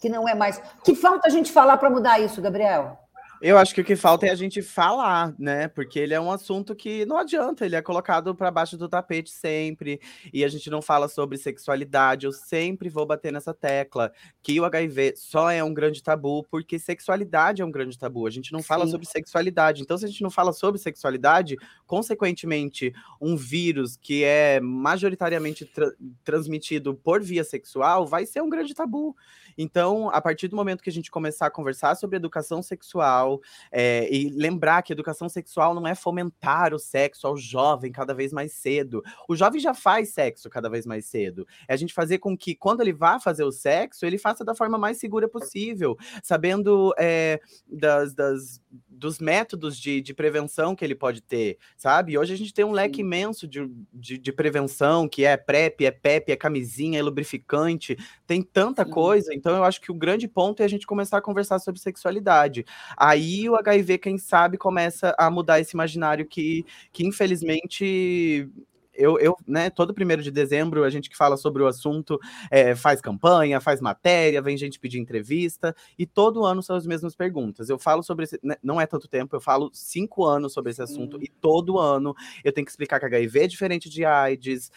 Que não é mais. Que falta a gente falar para mudar isso, Gabriel? Eu acho que o que falta é a gente falar, né? Porque ele é um assunto que não adianta, ele é colocado para baixo do tapete sempre, e a gente não fala sobre sexualidade. Eu sempre vou bater nessa tecla que o HIV só é um grande tabu, porque sexualidade é um grande tabu. A gente não fala Sim. sobre sexualidade. Então, se a gente não fala sobre sexualidade, consequentemente, um vírus que é majoritariamente tra transmitido por via sexual vai ser um grande tabu. Então, a partir do momento que a gente começar a conversar sobre educação sexual é, e lembrar que educação sexual não é fomentar o sexo ao jovem cada vez mais cedo. O jovem já faz sexo cada vez mais cedo. É a gente fazer com que, quando ele vá fazer o sexo, ele faça da forma mais segura possível, sabendo é, das, das dos métodos de, de prevenção que ele pode ter, sabe? Hoje a gente tem um leque imenso de, de, de, prevenção, que é PrEP, é PEP, é camisinha, é lubrificante, tem tanta coisa. Então eu acho que o grande ponto é a gente começar a conversar sobre sexualidade. Aí o HIV, quem sabe, começa a mudar esse imaginário que, que infelizmente eu, eu, né, todo primeiro de dezembro, a gente que fala sobre o assunto é, faz campanha, faz matéria, vem gente pedir entrevista, e todo ano são as mesmas perguntas. Eu falo sobre esse, né, não é tanto tempo, eu falo cinco anos sobre esse assunto, e todo ano eu tenho que explicar que HIV é diferente de AIDS,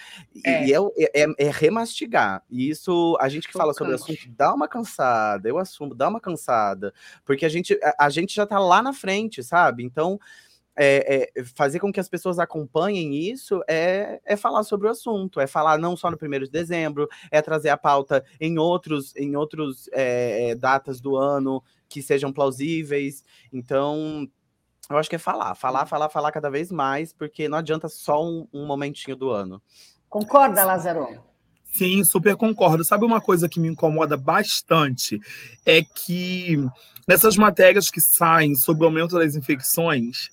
é. e é, é, é, remastigar. E isso, a gente que fala sobre o assunto dá uma cansada, eu assumo, dá uma cansada, porque a gente, a, a gente já tá lá na frente, sabe? Então é, é, fazer com que as pessoas acompanhem isso é, é falar sobre o assunto, é falar não só no primeiro de dezembro, é trazer a pauta em outros, em outros é, é, datas do ano que sejam plausíveis. Então, eu acho que é falar, falar, falar, falar cada vez mais, porque não adianta só um, um momentinho do ano. Concorda, Lázaro? Sim, super concordo. Sabe uma coisa que me incomoda bastante? É que nessas matérias que saem sobre o aumento das infecções,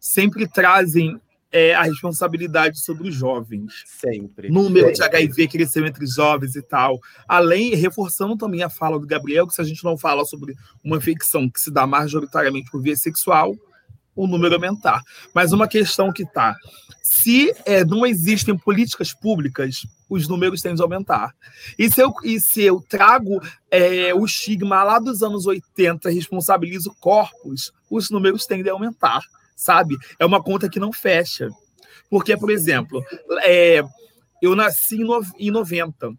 sempre trazem é, a responsabilidade sobre os jovens. Sempre. Número de HIV cresceu entre jovens e tal. Além, reforçando também a fala do Gabriel, que se a gente não fala sobre uma infecção que se dá majoritariamente por via sexual, o número aumentar. Mas uma questão que está: se é, não existem políticas públicas, os números tendem a aumentar. E se eu, e se eu trago é, o estigma lá dos anos 80, responsabilizo corpos, os números tendem a aumentar sabe? É uma conta que não fecha. Porque, por exemplo, é, eu nasci em 90.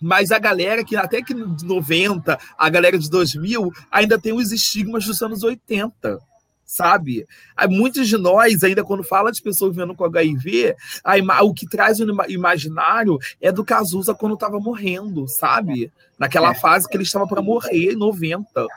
Mas a galera que até que de 90, a galera de 2000, ainda tem os estigmas dos anos 80 sabe? Muitos de nós, ainda quando fala de pessoas vivendo com HIV, a, o que traz o imaginário é do Cazuza quando estava morrendo, sabe? Naquela é. fase que ele estava para morrer, em 90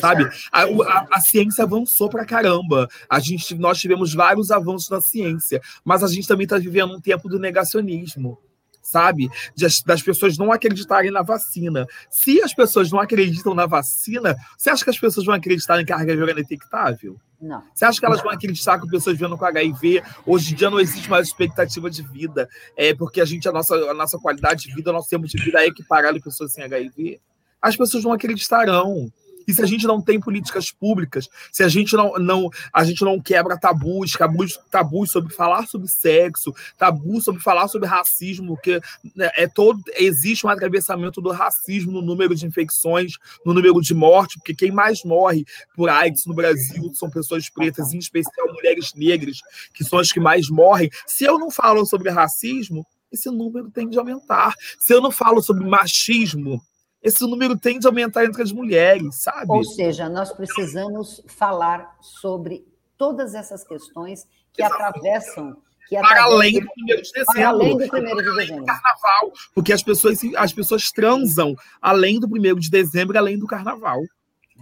sabe? A, a, a, ciência avançou pra caramba. A gente, nós tivemos vários avanços na ciência, mas a gente também está vivendo um tempo do negacionismo, sabe? De, das pessoas não acreditarem na vacina. Se as pessoas não acreditam na vacina, você acha que as pessoas vão acreditar em carga viral detectável? Não. Você acha que elas vão acreditar que pessoas vivendo com HIV hoje em dia não existe mais expectativa de vida? É porque a gente, a nossa, a nossa qualidade de vida, o nosso tempo de vida é equiparado a pessoas sem HIV? As pessoas não acreditarão E se a gente não tem políticas públicas, se a gente não, não, a gente não quebra tabus, tabus, tabus sobre falar sobre sexo, tabus sobre falar sobre racismo, que né, é todo existe um atravessamento do racismo no número de infecções, no número de mortes, porque quem mais morre por AIDS no Brasil são pessoas pretas, em especial mulheres negras, que são as que mais morrem. Se eu não falo sobre racismo, esse número tem de aumentar. Se eu não falo sobre machismo, esse número tem de aumentar entre as mulheres, sabe? Ou seja, nós precisamos falar sobre todas essas questões que Exatamente. atravessam que para além do primeiro de dezembro. Para além do primeiro de dezembro. Carnaval, porque as pessoas, as pessoas transam além do primeiro de dezembro, além do carnaval.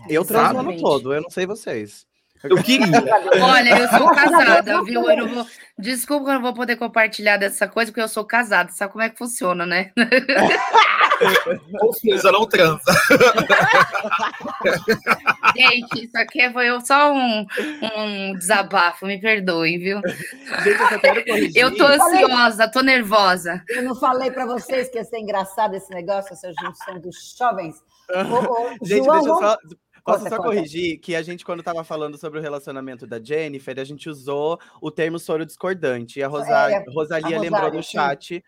Eu transo o ano todo, eu não sei vocês. Eu queria. Olha, eu sou (laughs) casada, viu? Eu não vou... Desculpa que eu não vou poder compartilhar dessa coisa, porque eu sou casada. Sabe como é que funciona, né? (laughs) Ou seja, não transa. (laughs) Gente, isso aqui foi só um, um desabafo, me perdoem, viu? Gente, eu, eu tô ansiosa, tô nervosa. Eu não falei para vocês que ia ser engraçado esse negócio, essa junção dos jovens. Ô, ô, Gente, João, deixa eu só. Posso conta, só conta. corrigir que a gente, quando estava falando sobre o relacionamento da Jennifer, a gente usou o termo soro discordante. E a, Rosa, é, Rosalia a lembrou no chat sim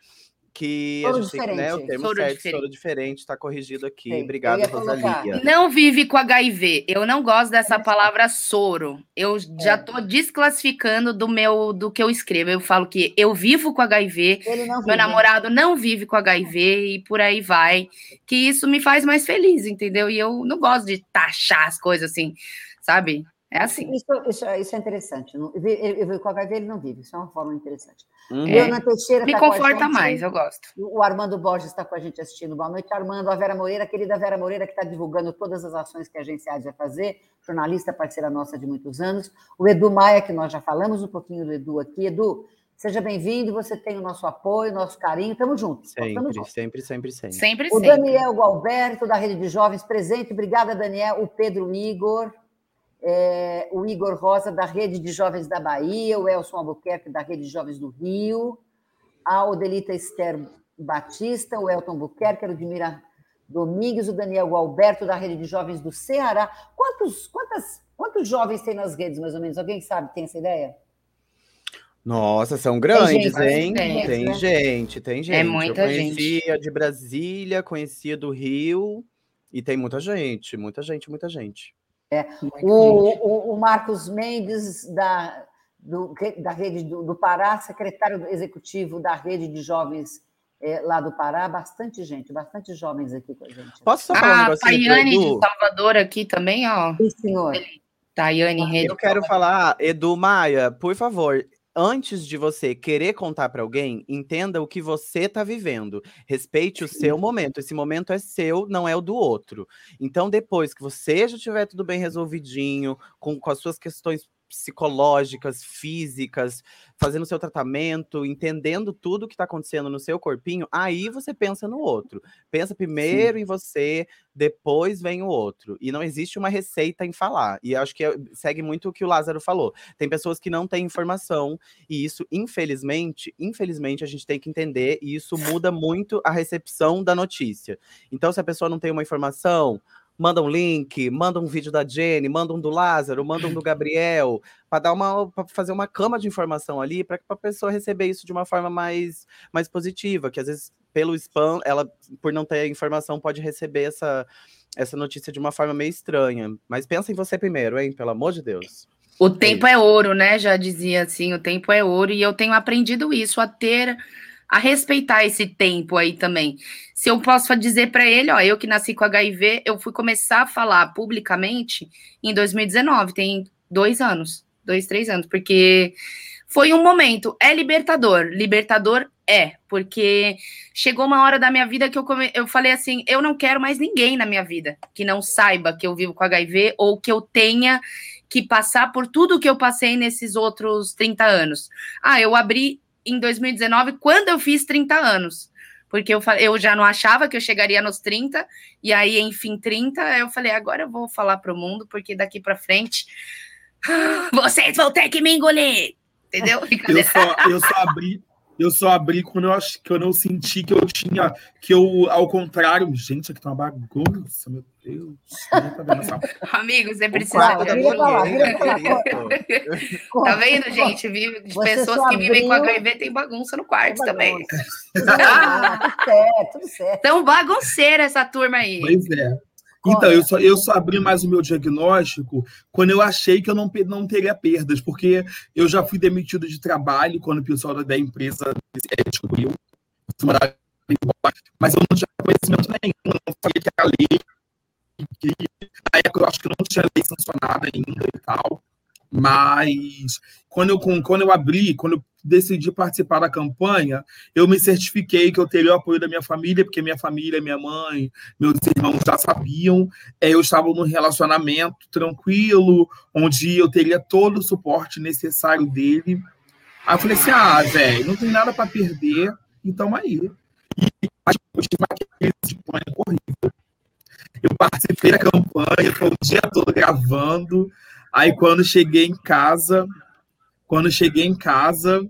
que soro a gente diferente. tem né, o termo soro certo, diferente. soro diferente, está corrigido aqui. Sim, Obrigado, Rosalia. Não vive com HIV. Eu não gosto dessa palavra soro. Eu é. já estou desclassificando do meu do que eu escrevo. Eu falo que eu vivo com HIV, meu namorado não vive com HIV e por aí vai. Que isso me faz mais feliz, entendeu? E eu não gosto de taxar as coisas assim, sabe? É assim. Isso, isso, isso é interessante. Eu vivo com HIV, ele não vive. Isso é uma forma interessante. Uhum. Leona Teixeira Me tá conforta mais, eu gosto. O Armando Borges está com a gente assistindo. Boa noite, Armando. A Vera Moreira, a querida Vera Moreira, que está divulgando todas as ações que a agência vai fazer, jornalista, parceira nossa de muitos anos. O Edu Maia, que nós já falamos um pouquinho do Edu aqui. Edu, seja bem-vindo, você tem o nosso apoio, nosso carinho, estamos juntos. Sempre, tamo juntos. sempre, sempre, sempre. Sempre, O Daniel Gualberto, da Rede de Jovens, presente. Obrigada, Daniel. O Pedro Igor é, o Igor Rosa, da Rede de Jovens da Bahia, o Elson Albuquerque, da Rede de Jovens do Rio, a Odelita Esther Batista, o Elton Albuquerque, a Ludmira Domingues, o Daniel Alberto, da Rede de Jovens do Ceará. Quantos, quantas, quantos jovens tem nas redes, mais ou menos? Alguém sabe, tem essa ideia? Nossa, são grandes, tem gente, hein? Tem, né? gente, tem é gente. É muita Eu conhecia gente. de Brasília, conhecia do Rio, e tem muita gente, muita gente, muita gente. É. O, o, o, Marcos Mendes, da, do, da Rede do, do, Pará, secretário executivo da Rede de Jovens é, lá do Pará, bastante gente, bastante jovens aqui com a gente. Posso só falar um ah, Tayane de Salvador aqui também, ó. Sim, senhor. Tayane Rede. Eu quero falar, Edu Maia, por favor, antes de você querer contar para alguém, entenda o que você está vivendo. Respeite o seu momento. Esse momento é seu, não é o do outro. Então, depois que você já tiver tudo bem resolvidinho, com, com as suas questões psicológicas, físicas, fazendo seu tratamento, entendendo tudo que está acontecendo no seu corpinho, aí você pensa no outro. Pensa primeiro Sim. em você, depois vem o outro. E não existe uma receita em falar. E acho que segue muito o que o Lázaro falou. Tem pessoas que não têm informação, e isso, infelizmente, infelizmente, a gente tem que entender, e isso muda muito a recepção da notícia. Então, se a pessoa não tem uma informação, manda um link, manda um vídeo da Jenny, manda um do Lázaro, manda um do Gabriel, para dar uma para fazer uma cama de informação ali para a pessoa receber isso de uma forma mais mais positiva, que às vezes pelo spam, ela por não ter informação pode receber essa essa notícia de uma forma meio estranha. Mas pensa em você primeiro, hein, pelo amor de Deus. O tempo é, é ouro, né? Já dizia assim, o tempo é ouro e eu tenho aprendido isso a ter a respeitar esse tempo aí também. Se eu posso dizer para ele, ó, eu que nasci com HIV, eu fui começar a falar publicamente em 2019, tem dois anos, dois, três anos, porque foi um momento, é libertador, libertador é, porque chegou uma hora da minha vida que eu, come... eu falei assim, eu não quero mais ninguém na minha vida que não saiba que eu vivo com HIV ou que eu tenha que passar por tudo que eu passei nesses outros 30 anos. Ah, eu abri em 2019, quando eu fiz 30 anos. Porque eu, eu já não achava que eu chegaria nos 30, e aí, enfim, 30, eu falei, agora eu vou falar para o mundo, porque daqui para frente (gasps) vocês vão ter que me engolir. Entendeu? Eu só, eu só abri Eu só abri quando eu, quando eu senti que eu tinha. Que eu, ao contrário. Gente, aqui tá uma bagunça, meu Deus. Tá Amigos, você precisa de Tá vendo, (laughs) (laughs) gente? Vive, de pessoas que vivem com HIV tem bagunça no quarto também. Ah, tudo certo, tudo certo. Tão bagunceira essa turma aí. Pois é. Então, eu só, eu só abri mais o meu diagnóstico quando eu achei que eu não, não teria perdas, porque eu já fui demitido de trabalho quando o pessoal da empresa descobriu. Mas eu não tinha conhecimento nenhum, eu não sabia que era lei. Que, na época eu acho que não tinha lei sancionada ainda e tal. Mas quando eu, quando eu abri, quando eu decidi participar da campanha, eu me certifiquei que eu teria o apoio da minha família, porque minha família, minha mãe, meus irmãos já sabiam. É, eu estava num relacionamento tranquilo, onde eu teria todo o suporte necessário dele. Aí eu falei assim: ah, velho, não tem nada para perder, então aí. E eu tive uma horrível. Eu participei da campanha, foi o dia todo gravando. Aí quando cheguei em casa, quando cheguei em casa,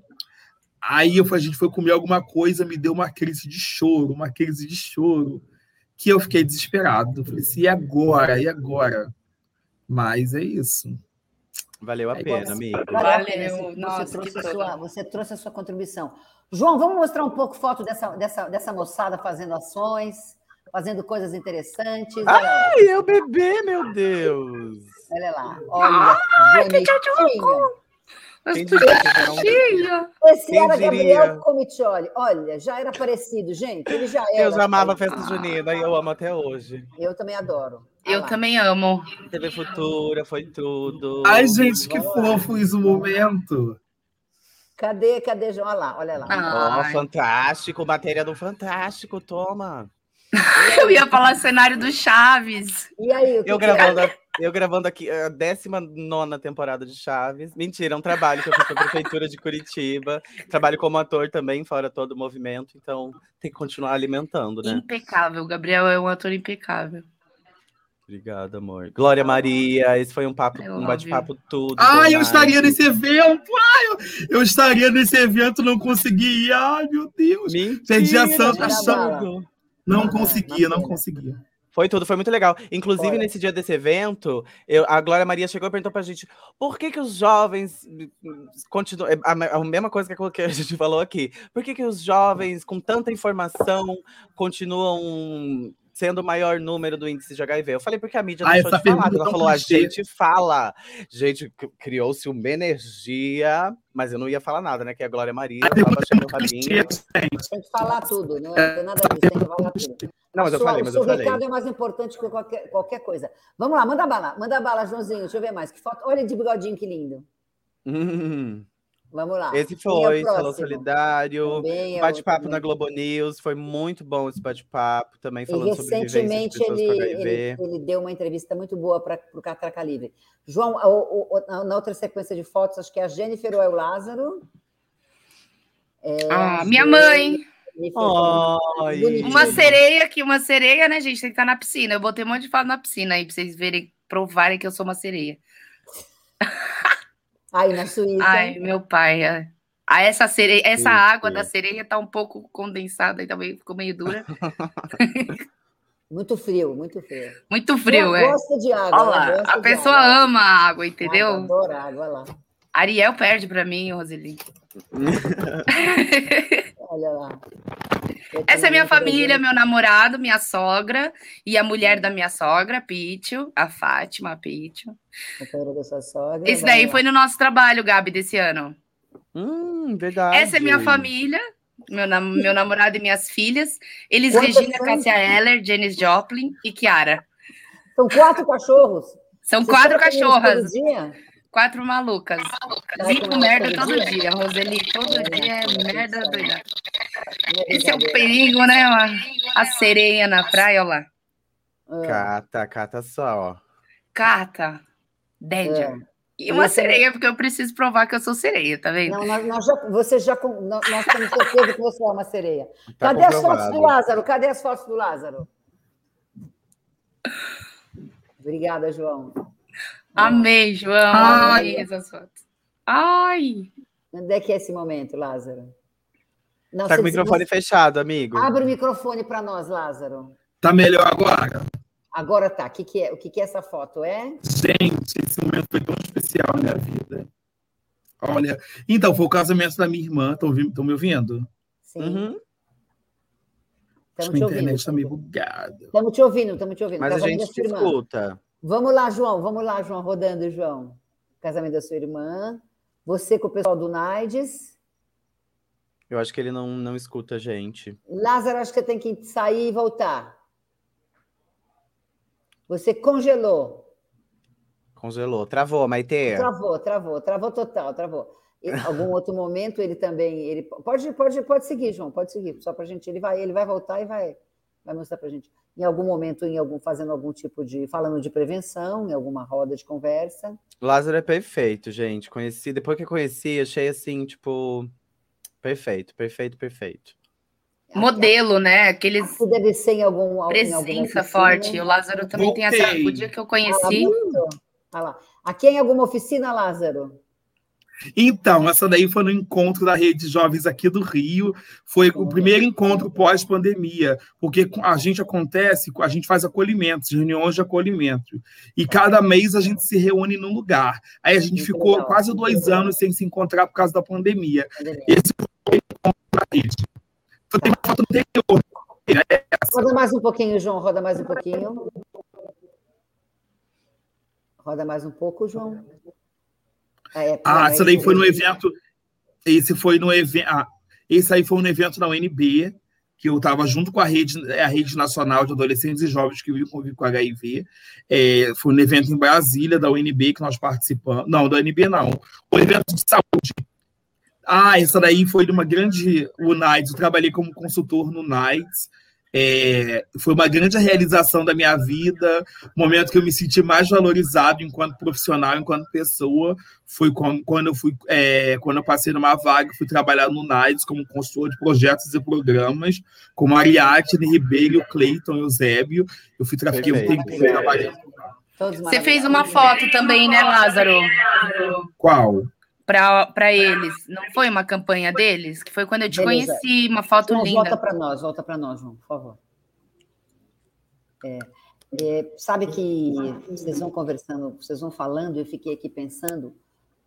aí eu, a gente foi comer alguma coisa, me deu uma crise de choro, uma crise de choro, que eu fiquei desesperado. Falei assim, e agora? E agora? Mas é isso. Valeu a pena, amigo. Valeu. Nossa, você, trouxe a sua, você trouxe a sua contribuição. João, vamos mostrar um pouco foto dessa, dessa, dessa moçada fazendo ações, fazendo coisas interessantes. Ai, é o bebê, meu Deus! Olha lá. Olha, Ai, que tchutchucu! Quem diria, Esse Quem era diria? Gabriel Comitioli. Olha, já era parecido, gente. Ele já era. Eu já amava a festa junina e eu amo até hoje. Eu também adoro. Eu também amo. TV Futura, foi tudo. Ai, gente, que fofo isso, o momento. Cadê, cadê, João? Olha lá, olha lá. Ó, oh, fantástico, matéria do Fantástico, toma. (laughs) Eu ia falar cenário do Chaves. E aí, eu gravando, é? Eu gravando aqui a 19 temporada de Chaves. Mentira, é um trabalho que eu fiz a Prefeitura de Curitiba. Trabalho como ator também, fora todo o movimento. Então, tem que continuar alimentando, né? Impecável. O Gabriel é um ator impecável. Obrigada, amor. Glória Maria, esse foi um papo, um bate-papo tudo. Ai, eu estaria nesse evento. Ai, eu, eu, estaria nesse evento, não consegui ir. Ai, meu Deus. Mentira, Perdi a santa chão. Não conseguia, não conseguia. Foi tudo, foi muito legal. Inclusive, Olha. nesse dia desse evento, eu, a Glória Maria chegou e perguntou pra gente por que, que os jovens continuam. É, a, a, mesma coisa que a gente falou aqui. Por que, que os jovens, com tanta informação, continuam sendo o maior número do índice de HIV? Eu falei, porque a mídia não ah, deixou de falar. Ela falou, a gente fala. Gente, criou-se uma energia, mas eu não ia falar nada, né? Que é a Glória Maria, tava achando Tem que falar tudo, não tem nada disso, tem que falar tudo. Não, mas eu falei, mas eu falei. O recado é mais importante que qualquer, qualquer coisa. Vamos lá, manda bala, manda bala, Joãozinho, deixa eu ver mais. Que foto. Olha de bigodinho, que lindo. Hum. Vamos lá. Esse foi, Salão Solidário, é bate-papo na Globo News, foi muito bom esse bate-papo, também falando e sobre recentemente ele, ele, ele, deu uma entrevista muito boa para o Catraca Livre. João, o, o, na outra sequência de fotos, acho que é a Jennifer ou é o Lázaro. É, ah, minha mãe! Oh, uma sereia aqui, uma sereia, né, gente? Tem que estar na piscina. Eu botei um monte de foto na piscina aí, para vocês verem, provarem que eu sou uma sereia. (laughs) Aí na Suíça. Ai, meu pai. É. Ah, essa sereia, essa água da sereia tá um pouco condensada e também ficou meio dura. (laughs) Muito frio, muito frio. Muito frio, é. gosta de água. Olha lá, a pessoa água. ama a água, entendeu? Adora água lá. Ariel perde para mim, Roseli. (laughs) Olha lá. Essa é minha família, meu namorado, minha sogra e a mulher da minha sogra, Pítio, a Fátima, Pítio. Esse daí foi no nosso trabalho, Gabi, desse ano. Hum, verdade. Essa é minha família, meu, nam meu namorado e minhas filhas. Eles, Regina, Cássia Heller, Janis Joplin e Kiara. São quatro cachorros? São Você quatro cachorras. Quatro malucas. Limpo merda todo dia. Roseli, todo dia é merda doida. Esse é o perigo, né? A sereia na praia, olha lá. Cata, cata só, ó. Cata. Danger. É. E uma sereia, porque eu preciso provar que eu sou sereia, tá vendo? Não, nós, nós já, você já, nós, nós temos certeza que você é uma sereia. Tá Cadê comprovado. as fotos do Lázaro? Cadê as fotos do Lázaro? Obrigada, João. Amei, João. Ai, essas fotos. Ai! Onde é que é esse momento, Lázaro? Não, tá com o microfone você... fechado, amigo. Abre o microfone para nós, Lázaro. Tá melhor agora? Agora tá. O que, que é? O que, que é essa foto? É? Gente, esse momento foi tão especial na minha vida. Olha, então, foi o casamento da minha irmã. Estão me ouvindo? Sim. Uhum. Estamos te ouvindo. internet está meio bugada. Estamos te ouvindo, estamos te ouvindo. Mas Casamento a gente te escuta. Vamos lá, João, vamos lá, João, rodando, João. Casamento da sua irmã. Você com o pessoal do Naides. Eu acho que ele não, não escuta a gente. Lázaro, acho que você tem que sair e voltar. Você congelou. Congelou. Travou, Maite. Travou, travou, travou total, travou. Em algum (laughs) outro momento ele também. Ele pode, pode, pode seguir, João, pode seguir. Só para a gente. Ele vai, ele vai voltar e vai, vai mostrar para a gente. Em algum momento, em algum, fazendo algum tipo de. falando de prevenção, em alguma roda de conversa. Lázaro é perfeito, gente. Conheci, depois que eu conheci, achei assim, tipo. Perfeito, perfeito, perfeito. Modelo, né? Aqueles. Isso deve ser em algum. Presença forte. O Lázaro também Voltei. tem essa. O dia que eu conheci. Ah, lá. Aqui em alguma oficina, Lázaro? Então, essa daí foi no encontro da Rede Jovens aqui do Rio. Foi o primeiro encontro pós-pandemia, porque a gente acontece, a gente faz acolhimentos, reuniões de acolhimento. E cada mês a gente se reúne num lugar. Aí a gente ficou quase dois anos sem se encontrar por causa da pandemia. Esse foi o encontro da rede. Então, tem uma foto anterior. É roda mais um pouquinho, João, roda mais um pouquinho. Roda mais um pouco, João. É, ah, essa daí foi no evento. Esse foi no evento. Ah, esse aí foi no evento da UNB, que eu estava junto com a rede, a rede nacional de adolescentes e jovens que vivem com HIV. É, foi um evento em Brasília, da UNB, que nós participamos. Não, da UNB não. O evento de saúde. Ah, essa daí foi de uma grande. O NIDES, eu trabalhei como consultor no NIDES. É, foi uma grande realização da minha vida. O momento que eu me senti mais valorizado enquanto profissional, enquanto pessoa, foi quando eu fui, é, quando eu passei numa vaga, fui trabalhar no NAIDS como consultor de projetos e programas, com Ariadne Ribeiro, Cleiton Eusébio. Eu fui fiquei um tempo trabalhando. Você fez uma foto também, né, Lázaro? Qual? Para eles. Não foi uma campanha deles? Que foi quando eu te Beleza. conheci, uma foto João, linda. Volta para nós, volta para nós, João, por favor. É, é, sabe que vocês vão conversando, vocês vão falando, eu fiquei aqui pensando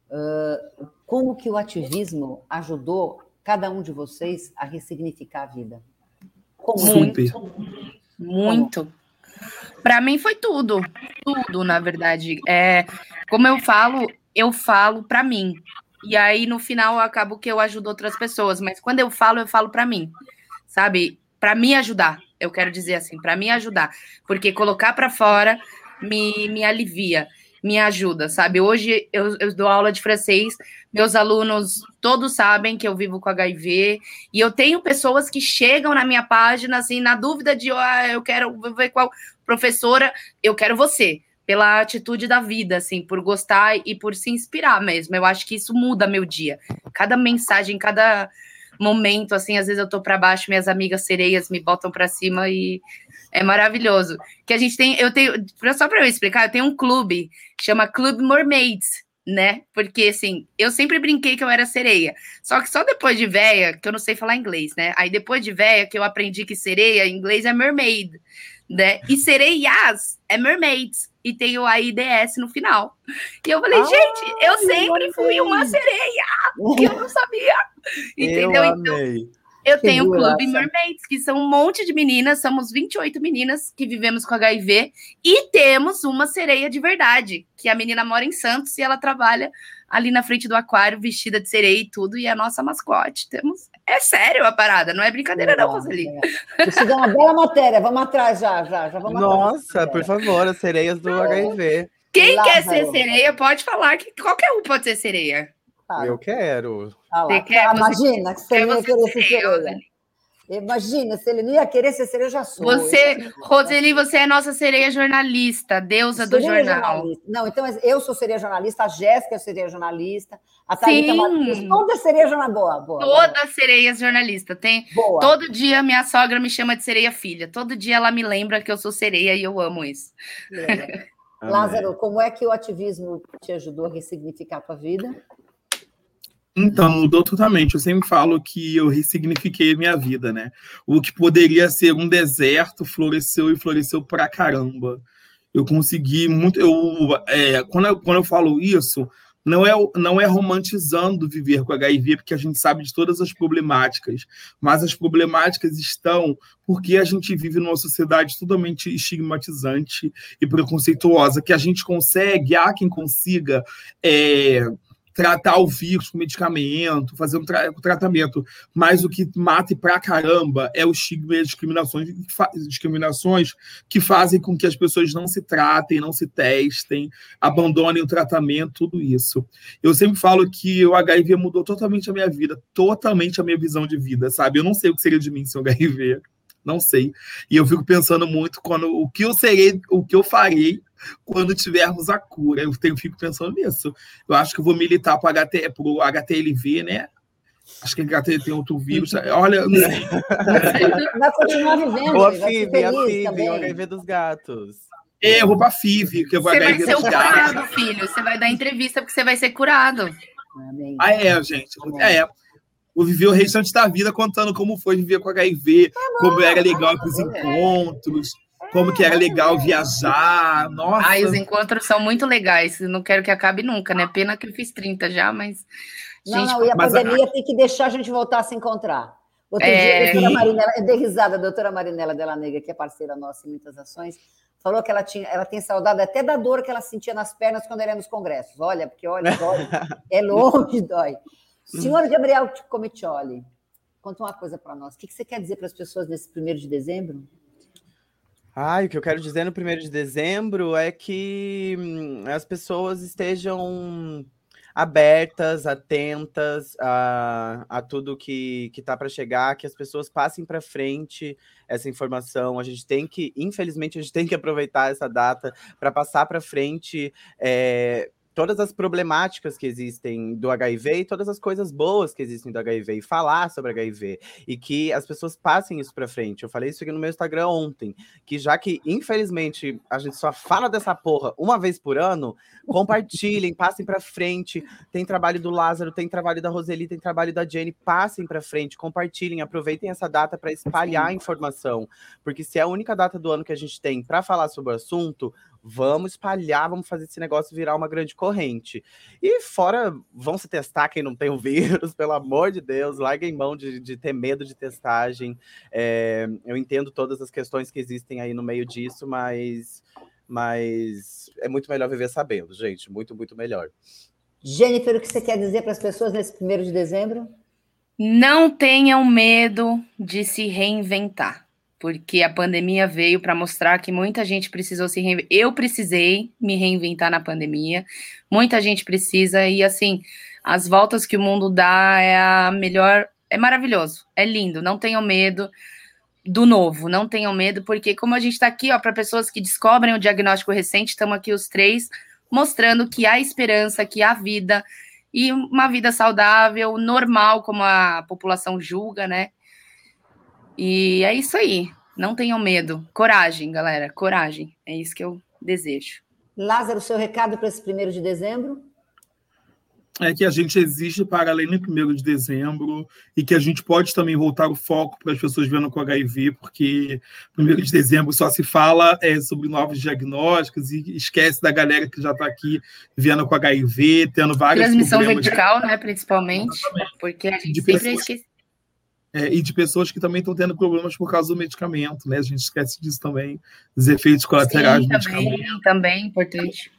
uh, como que o ativismo ajudou cada um de vocês a ressignificar a vida. Como? Muito, muito. Para mim foi tudo, tudo, na verdade. É, como eu falo, eu falo para mim. E aí, no final, eu acabo que eu ajudo outras pessoas. Mas quando eu falo, eu falo para mim, sabe? Para me ajudar. Eu quero dizer assim, para me ajudar. Porque colocar para fora me, me alivia, me ajuda, sabe? Hoje eu, eu dou aula de francês, meus alunos todos sabem que eu vivo com HIV. E eu tenho pessoas que chegam na minha página, assim, na dúvida de, ah, eu quero ver qual professora, eu quero você pela atitude da vida, assim, por gostar e por se inspirar mesmo. Eu acho que isso muda meu dia. Cada mensagem, cada momento, assim, às vezes eu tô para baixo, minhas amigas sereias me botam para cima e é maravilhoso. Que a gente tem, eu tenho, só para eu explicar, eu tenho um clube, chama Club Mermaids, né? Porque assim, eu sempre brinquei que eu era sereia. Só que só depois de véia, que eu não sei falar inglês, né? Aí depois de véia que eu aprendi que sereia em inglês é mermaid, né? E sereias é mermaids e tem o AIDS no final. E eu falei, ah, gente, eu sempre fui uma sereia, que eu não sabia. (laughs) Entendeu? Eu então, eu tenho o Clube Mermaids, que são um monte de meninas, somos 28 meninas que vivemos com HIV, e temos uma sereia de verdade, que a menina mora em Santos e ela trabalha ali na frente do aquário, vestida de sereia e tudo, e é a nossa mascote. Temos. É sério a parada, não é brincadeira, legal, não, Roseli. Isso dá uma bela matéria, vamos atrás já, já, já vamos Nossa, atrás, por favor, as sereias do HIV. Quem Lázaro. quer ser sereia pode falar que qualquer um pode ser sereia. Tá. Eu quero. Ah, você quer, ah, imagina que você ia querer ser sereia. Imagina, se ele não ia querer ser sereia, eu já sou. Você, Roseli, você é nossa sereia jornalista, deusa do jornal. Jornalista. Não, então eu sou sereia jornalista, a Jéssica é sereia jornalista, a Thalita é Martins, toda sereia jornalista. Boa, boa. Toda boa. sereia jornalista. Tem, boa. Todo dia minha sogra me chama de sereia filha. Todo dia ela me lembra que eu sou sereia e eu amo isso. (laughs) Lázaro, como é que o ativismo te ajudou a ressignificar a tua vida? Então, mudou totalmente. Eu sempre falo que eu ressignifiquei minha vida, né? O que poderia ser um deserto floresceu e floresceu pra caramba. Eu consegui muito. Eu, é, quando, eu, quando eu falo isso, não é, não é romantizando viver com HIV, porque a gente sabe de todas as problemáticas, mas as problemáticas estão porque a gente vive numa sociedade totalmente estigmatizante e preconceituosa, que a gente consegue, há quem consiga. É, tratar o vírus com medicamento, fazer um, tra tratamento. Mas o que mata pra caramba é o estigma e as discriminações, discriminações que fazem com que as pessoas não se tratem, não se testem, abandonem o tratamento, tudo isso. Eu sempre falo que o HIV mudou totalmente a minha vida, totalmente a minha visão de vida, sabe? Eu não sei o que seria de mim sem o HIV. Não sei. E eu fico pensando muito quando o que eu serei, o que eu farei quando tivermos a cura. Eu tenho, fico pensando nisso. Eu acho que eu vou militar para HT, o HTLV, né? Acho que a HT tem outro vírus. Olha, não sei. (laughs) Vai continuar vivendo. Ou a FIV, a FIV, o HIV dos gatos. É, eu vou para a FIV, que eu vou Você vai ser o curado, filho. Você vai dar entrevista porque você vai ser curado. Ah, é, gente. É. Vou viver o restante da vida contando como foi viver com HIV, como era legal para os encontros como que era legal viajar. Nossa. Ai, os encontros são muito legais. Não quero que acabe nunca, né? Pena que eu fiz 30 já, mas. Não, gente, não, e a pandemia a... tem que deixar a gente voltar a se encontrar. Outro é... dia, a doutora Marinela, eu dei risada, a doutora Marinela Della Negra, que é parceira nossa em muitas ações, falou que ela, tinha, ela tem saudade até da dor que ela sentia nas pernas quando ela ia nos congressos. Olha, porque olha, dói, (laughs) é longe, dói. Senhor Gabriel Comitioli, conta uma coisa para nós. O que você quer dizer para as pessoas nesse primeiro de dezembro? Ai, o que eu quero dizer no primeiro de dezembro é que hum, as pessoas estejam abertas, atentas a, a tudo que está para chegar, que as pessoas passem para frente essa informação. A gente tem que, infelizmente, a gente tem que aproveitar essa data para passar para frente é, todas as problemáticas que existem do HIV e todas as coisas boas que existem do HIV e falar sobre HIV e que as pessoas passem isso para frente. Eu falei isso aqui no meu Instagram ontem, que já que infelizmente a gente só fala dessa porra uma vez por ano, (laughs) compartilhem, passem para frente. Tem trabalho do Lázaro, tem trabalho da Roseli, tem trabalho da Jenny, passem para frente, compartilhem, aproveitem essa data para espalhar a informação, porque se é a única data do ano que a gente tem para falar sobre o assunto, Vamos espalhar, vamos fazer esse negócio virar uma grande corrente. E fora, vão se testar quem não tem o (laughs) vírus, pelo amor de Deus, larguem mão de, de ter medo de testagem. É, eu entendo todas as questões que existem aí no meio disso, mas, mas é muito melhor viver sabendo, gente. Muito, muito melhor. Jennifer, o que você quer dizer para as pessoas nesse primeiro de dezembro? Não tenham medo de se reinventar porque a pandemia veio para mostrar que muita gente precisou se reinventar. Eu precisei me reinventar na pandemia, muita gente precisa, e assim, as voltas que o mundo dá é a melhor, é maravilhoso, é lindo, não tenham medo do novo, não tenham medo, porque como a gente está aqui, ó, para pessoas que descobrem o diagnóstico recente, estamos aqui os três mostrando que há esperança, que há vida e uma vida saudável, normal, como a população julga, né? E é isso aí. Não tenham medo. Coragem, galera. Coragem. É isso que eu desejo. Lázaro, seu recado para esse primeiro de dezembro? É que a gente existe para além do primeiro de dezembro e que a gente pode também voltar o foco para as pessoas vendo com HIV, porque primeiro de dezembro só se fala é, sobre novos diagnósticos e esquece da galera que já está aqui vendo com HIV, tendo vários Transmissão vertical, né, principalmente, porque a gente sempre esquece é, e de pessoas que também estão tendo problemas por causa do medicamento, né? A gente esquece disso também, dos efeitos colaterais Sim, do também, medicamento. Também, importante.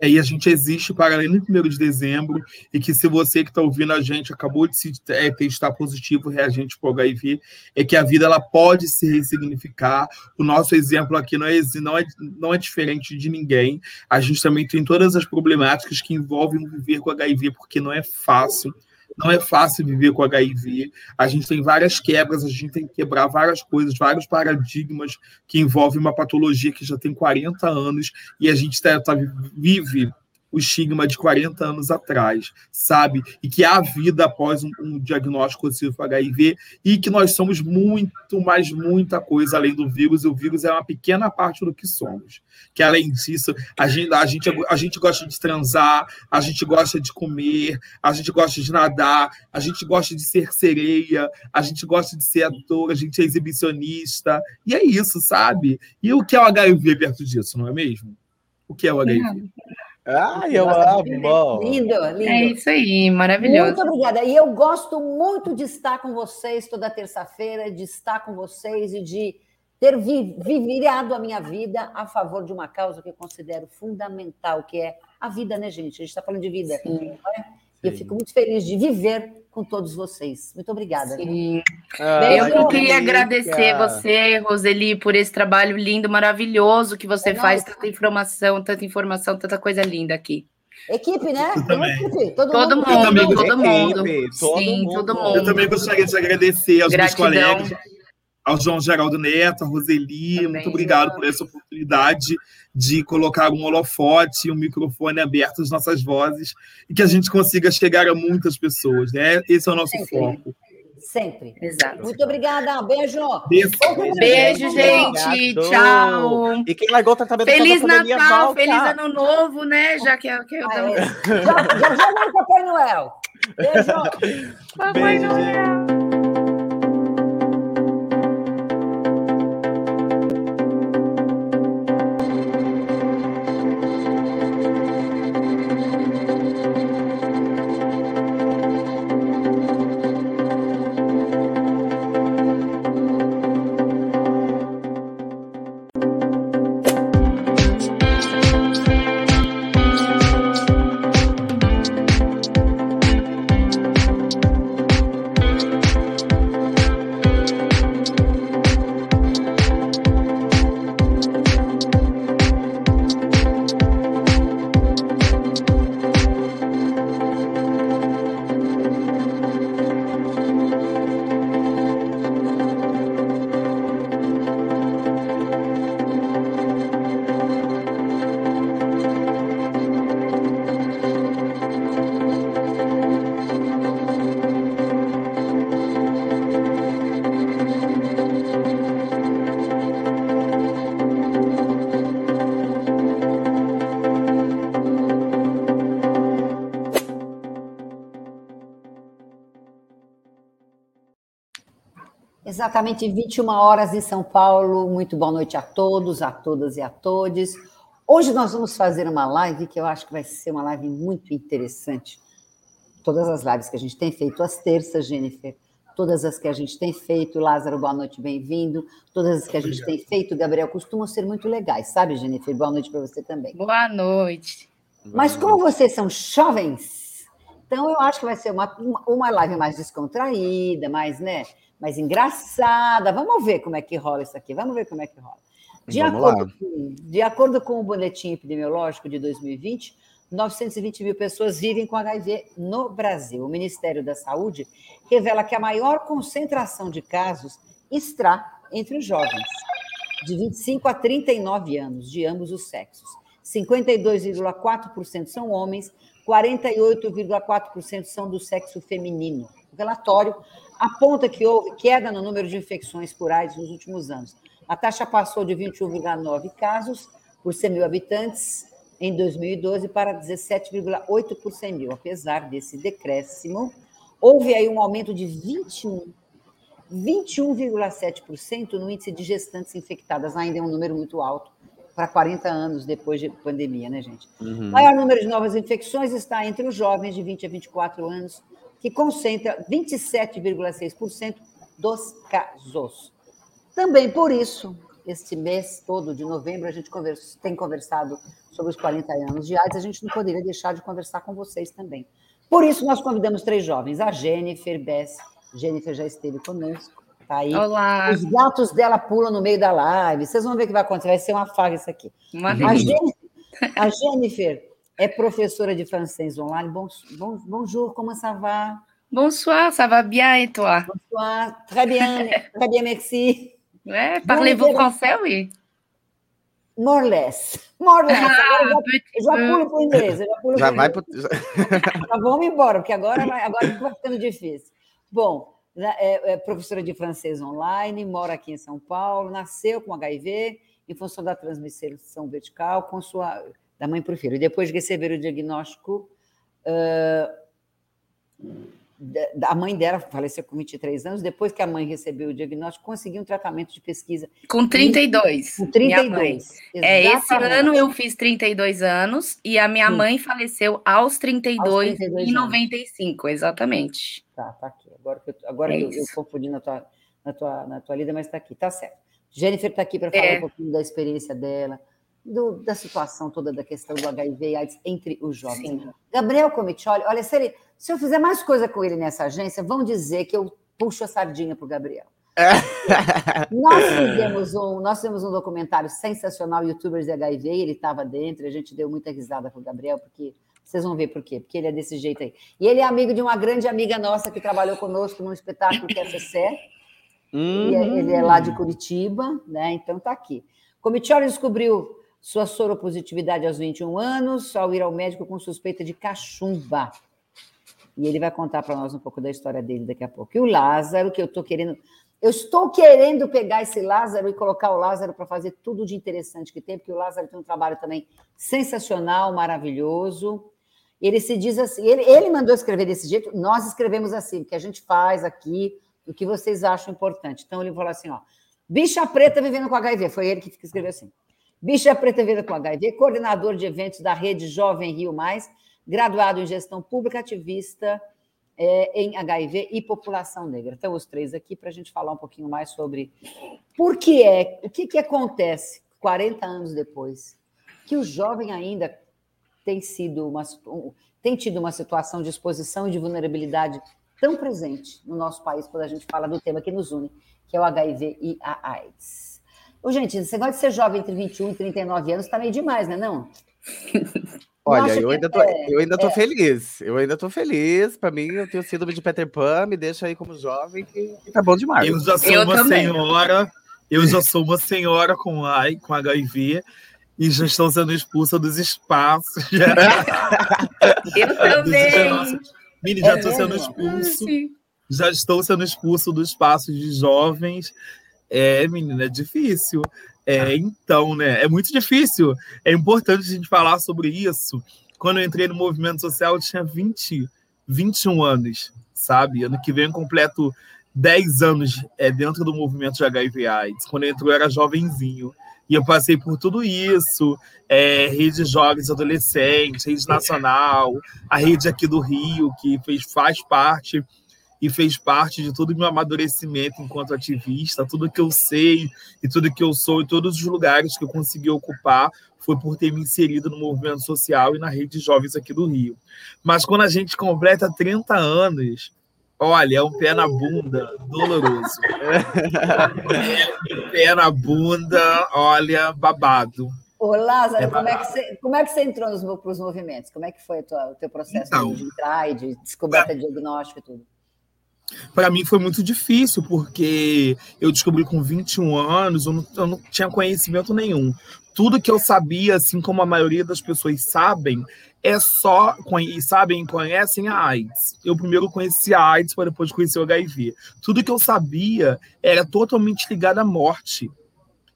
É, e a gente existe para além do 1 de dezembro, e que se você que está ouvindo a gente acabou de se é, testar positivo, reagente para o HIV, é que a vida ela pode se ressignificar. O nosso exemplo aqui não é, não, é, não é diferente de ninguém. A gente também tem todas as problemáticas que envolvem viver com HIV, porque não é fácil não é fácil viver com HIV. A gente tem várias quebras, a gente tem que quebrar várias coisas, vários paradigmas que envolvem uma patologia que já tem 40 anos e a gente tá, tá, vive o estigma de 40 anos atrás, sabe? E que há vida após um, um diagnóstico para HIV e que nós somos muito, mais muita coisa além do vírus, e o vírus é uma pequena parte do que somos. Que além disso, a gente, a gente, a gente gosta de transar, a gente gosta de comer, a gente gosta de nadar, a gente gosta de ser sereia, a gente gosta de ser ator, a gente é exibicionista, e é isso, sabe? E o que é o HIV perto disso, não é mesmo? O que é o HIV? Ah, eu amo! Lindo, lindo. É isso aí, maravilhoso. Muito obrigada. E eu gosto muito de estar com vocês toda terça-feira, de estar com vocês e de ter vi virado a minha vida a favor de uma causa que eu considero fundamental, que é a vida, né, gente? A gente está falando de vida. Sim. É? E eu fico muito feliz de viver com todos vocês. Muito obrigada. Sim. Ah, eu queria agradecer você, Roseli, por esse trabalho lindo, maravilhoso que você é faz, tanta informação, tanta informação, tanta coisa linda aqui. Equipe, né? Equipe. Todo, todo mundo, mundo todo, mundo. Sim, todo mundo. Eu também gostaria de agradecer aos Gratidão. meus colegas ao João Geraldo Neto, a Roseli, Também, muito obrigado por essa oportunidade de colocar um holofote, um microfone aberto às nossas vozes e que a gente consiga chegar a muitas pessoas, né? Esse é o nosso Sempre. foco. Sempre. Exato. Muito obrigada. Beijo. Beijo, Beijo gente. Tchau. E quem largou tá também Feliz Natal, volta. feliz Ano Novo, né? Já que, que eu também. Já, já, já vai Papai Noel. Beijo. (laughs) Papai Noel. Exatamente 21 horas em São Paulo. Muito boa noite a todos, a todas e a todos. Hoje nós vamos fazer uma live que eu acho que vai ser uma live muito interessante. Todas as lives que a gente tem feito às terças, Jennifer, todas as que a gente tem feito, Lázaro, boa noite, bem-vindo. Todas as que a gente Obrigado. tem feito, Gabriel, costumam ser muito legais, sabe, Jennifer? Boa noite para você também. Boa noite. Mas como vocês são jovens, então eu acho que vai ser uma, uma live mais descontraída, mais, né? Mais engraçada. Vamos ver como é que rola isso aqui. Vamos ver como é que rola. De, acordo com, de acordo com o boletim epidemiológico de 2020, 920 mil pessoas vivem com HIV no Brasil. O Ministério da Saúde revela que a maior concentração de casos está entre os jovens, de 25 a 39 anos, de ambos os sexos. 52,4% são homens, 48,4% são do sexo feminino. O relatório aponta que houve queda no número de infecções por AIDS nos últimos anos. A taxa passou de 21,9 casos por 100 mil habitantes em 2012 para 17,8 por 100 mil. Apesar desse decréscimo, houve aí um aumento de 21 21,7% no índice de gestantes infectadas, ainda é um número muito alto para 40 anos depois de pandemia, né, gente? Uhum. O maior número de novas infecções está entre os jovens de 20 a 24 anos, que concentra 27,6% dos casos. Também por isso, este mês todo de novembro, a gente conversa, tem conversado sobre os 40 anos de AIDS, a gente não poderia deixar de conversar com vocês também. Por isso, nós convidamos três jovens, a Jennifer Bess. Jennifer já esteve conosco, tá aí. Olá. Os gatos dela pulam no meio da live. Vocês vão ver o que vai acontecer, vai ser uma faga isso aqui. A Jennifer, a Jennifer é professora de francês online. Bon, bon, bonjour, comment ça va? Bonsoir, ça va bien et toi? Bonsoir, très bien, (laughs) très bien, merci. Ouais, parlez-vous français, oui? More or less. More or less. Eu já, já pulo para o inglês. Já pulo já vai para. Então, (laughs) vamos embora, porque agora vai, agora vai ficando difícil. Bom, é, é professora de francês online, mora aqui em São Paulo, nasceu com HIV em função da transmissão vertical com sua da mãe para o filho. E depois de receber o diagnóstico, a mãe dela faleceu com 23 anos, depois que a mãe recebeu o diagnóstico, conseguiu um tratamento de pesquisa. Com 32. Com 32. É, esse ano eu fiz 32 anos e a minha Sim. mãe faleceu aos 32, aos 32 em 95, anos. exatamente. Tá, tá aqui. Agora que eu, agora é eu, eu confundi na tua, na, tua, na tua lida, mas está aqui, tá certo. Jennifer está aqui para falar é. um pouquinho da experiência dela, do, da situação toda da questão do HIV e AIDS entre os jovens. Sim. Gabriel Comitioli, olha, se, ele, se eu fizer mais coisa com ele nessa agência, vão dizer que eu puxo a sardinha para o Gabriel. nós, fizemos um, nós fizemos um documentário sensacional, Youtubers de HIV, ele estava dentro, a gente deu muita risada com o Gabriel, porque vocês vão ver por quê, porque ele é desse jeito aí. E ele é amigo de uma grande amiga nossa que trabalhou conosco num espetáculo que é CC, uhum. ele é lá de Curitiba, né? Então tá aqui. Comitioli descobriu sua soropositividade aos 21 anos, ao ir ao médico com suspeita de cachumba. E ele vai contar para nós um pouco da história dele daqui a pouco. E o Lázaro, que eu estou querendo. Eu estou querendo pegar esse Lázaro e colocar o Lázaro para fazer tudo de interessante que tem, porque o Lázaro tem um trabalho também sensacional, maravilhoso. Ele se diz assim, ele, ele mandou escrever desse jeito, nós escrevemos assim, que a gente faz aqui, o que vocês acham importante. Então ele falou assim: ó, bicha preta vivendo com HIV, foi ele que escreveu assim. Bicha Preta Vida com HIV, coordenador de eventos da Rede Jovem Rio Mais, graduado em gestão pública, ativista é, em HIV e população negra. Então, os três aqui para a gente falar um pouquinho mais sobre por que é, o que, que acontece 40 anos depois, que o jovem ainda tem sido uma, tem tido uma situação de exposição e de vulnerabilidade tão presente no nosso país quando a gente fala do tema que nos une, que é o HIV e a AIDS. Ô, gente, esse negócio de ser jovem entre 21 e 39 anos está meio demais, né? Não? (laughs) Olha, eu ainda, tô, é, eu ainda tô é. feliz. Eu ainda tô feliz. Para mim, eu tenho síndrome de Peter Pan, me deixa aí como jovem, que, que tá bom demais. Eu já sou eu uma também. senhora, eu já sou uma senhora com AI, com HIV, e já estou sendo expulsa dos espaços. (laughs) eu também. Mini, já estou é sendo expulso. Já estou sendo expulso dos espaços de jovens é, menina, é difícil. É, então, né? É muito difícil. É importante a gente falar sobre isso. Quando eu entrei no movimento social, eu tinha 20, 21 anos, sabe? Ano que vem eu completo 10 anos é, dentro do movimento de HIV AIDS. Quando eu entrei, eu era jovenzinho. E eu passei por tudo isso, é, rede jovens adolescentes, rede nacional, a rede aqui do Rio, que fez, faz parte e fez parte de todo o meu amadurecimento enquanto ativista. Tudo que eu sei e tudo que eu sou e todos os lugares que eu consegui ocupar foi por ter me inserido no movimento social e na rede de jovens aqui do Rio. Mas quando a gente completa 30 anos, olha, é um pé na bunda doloroso. é (laughs) um pé na bunda, olha, babado. Ô, Lázaro, é como, é que você, como é que você entrou nos, para os movimentos? Como é que foi tua, o teu processo então, de entrar e de descoberta é, de diagnóstico e tudo? Para mim foi muito difícil, porque eu descobri com 21 anos, eu não, eu não tinha conhecimento nenhum. Tudo que eu sabia, assim como a maioria das pessoas sabem, é só e sabem conhecem a AIDS. Eu primeiro conheci a AIDS para depois conhecer o HIV. Tudo que eu sabia era totalmente ligado à morte.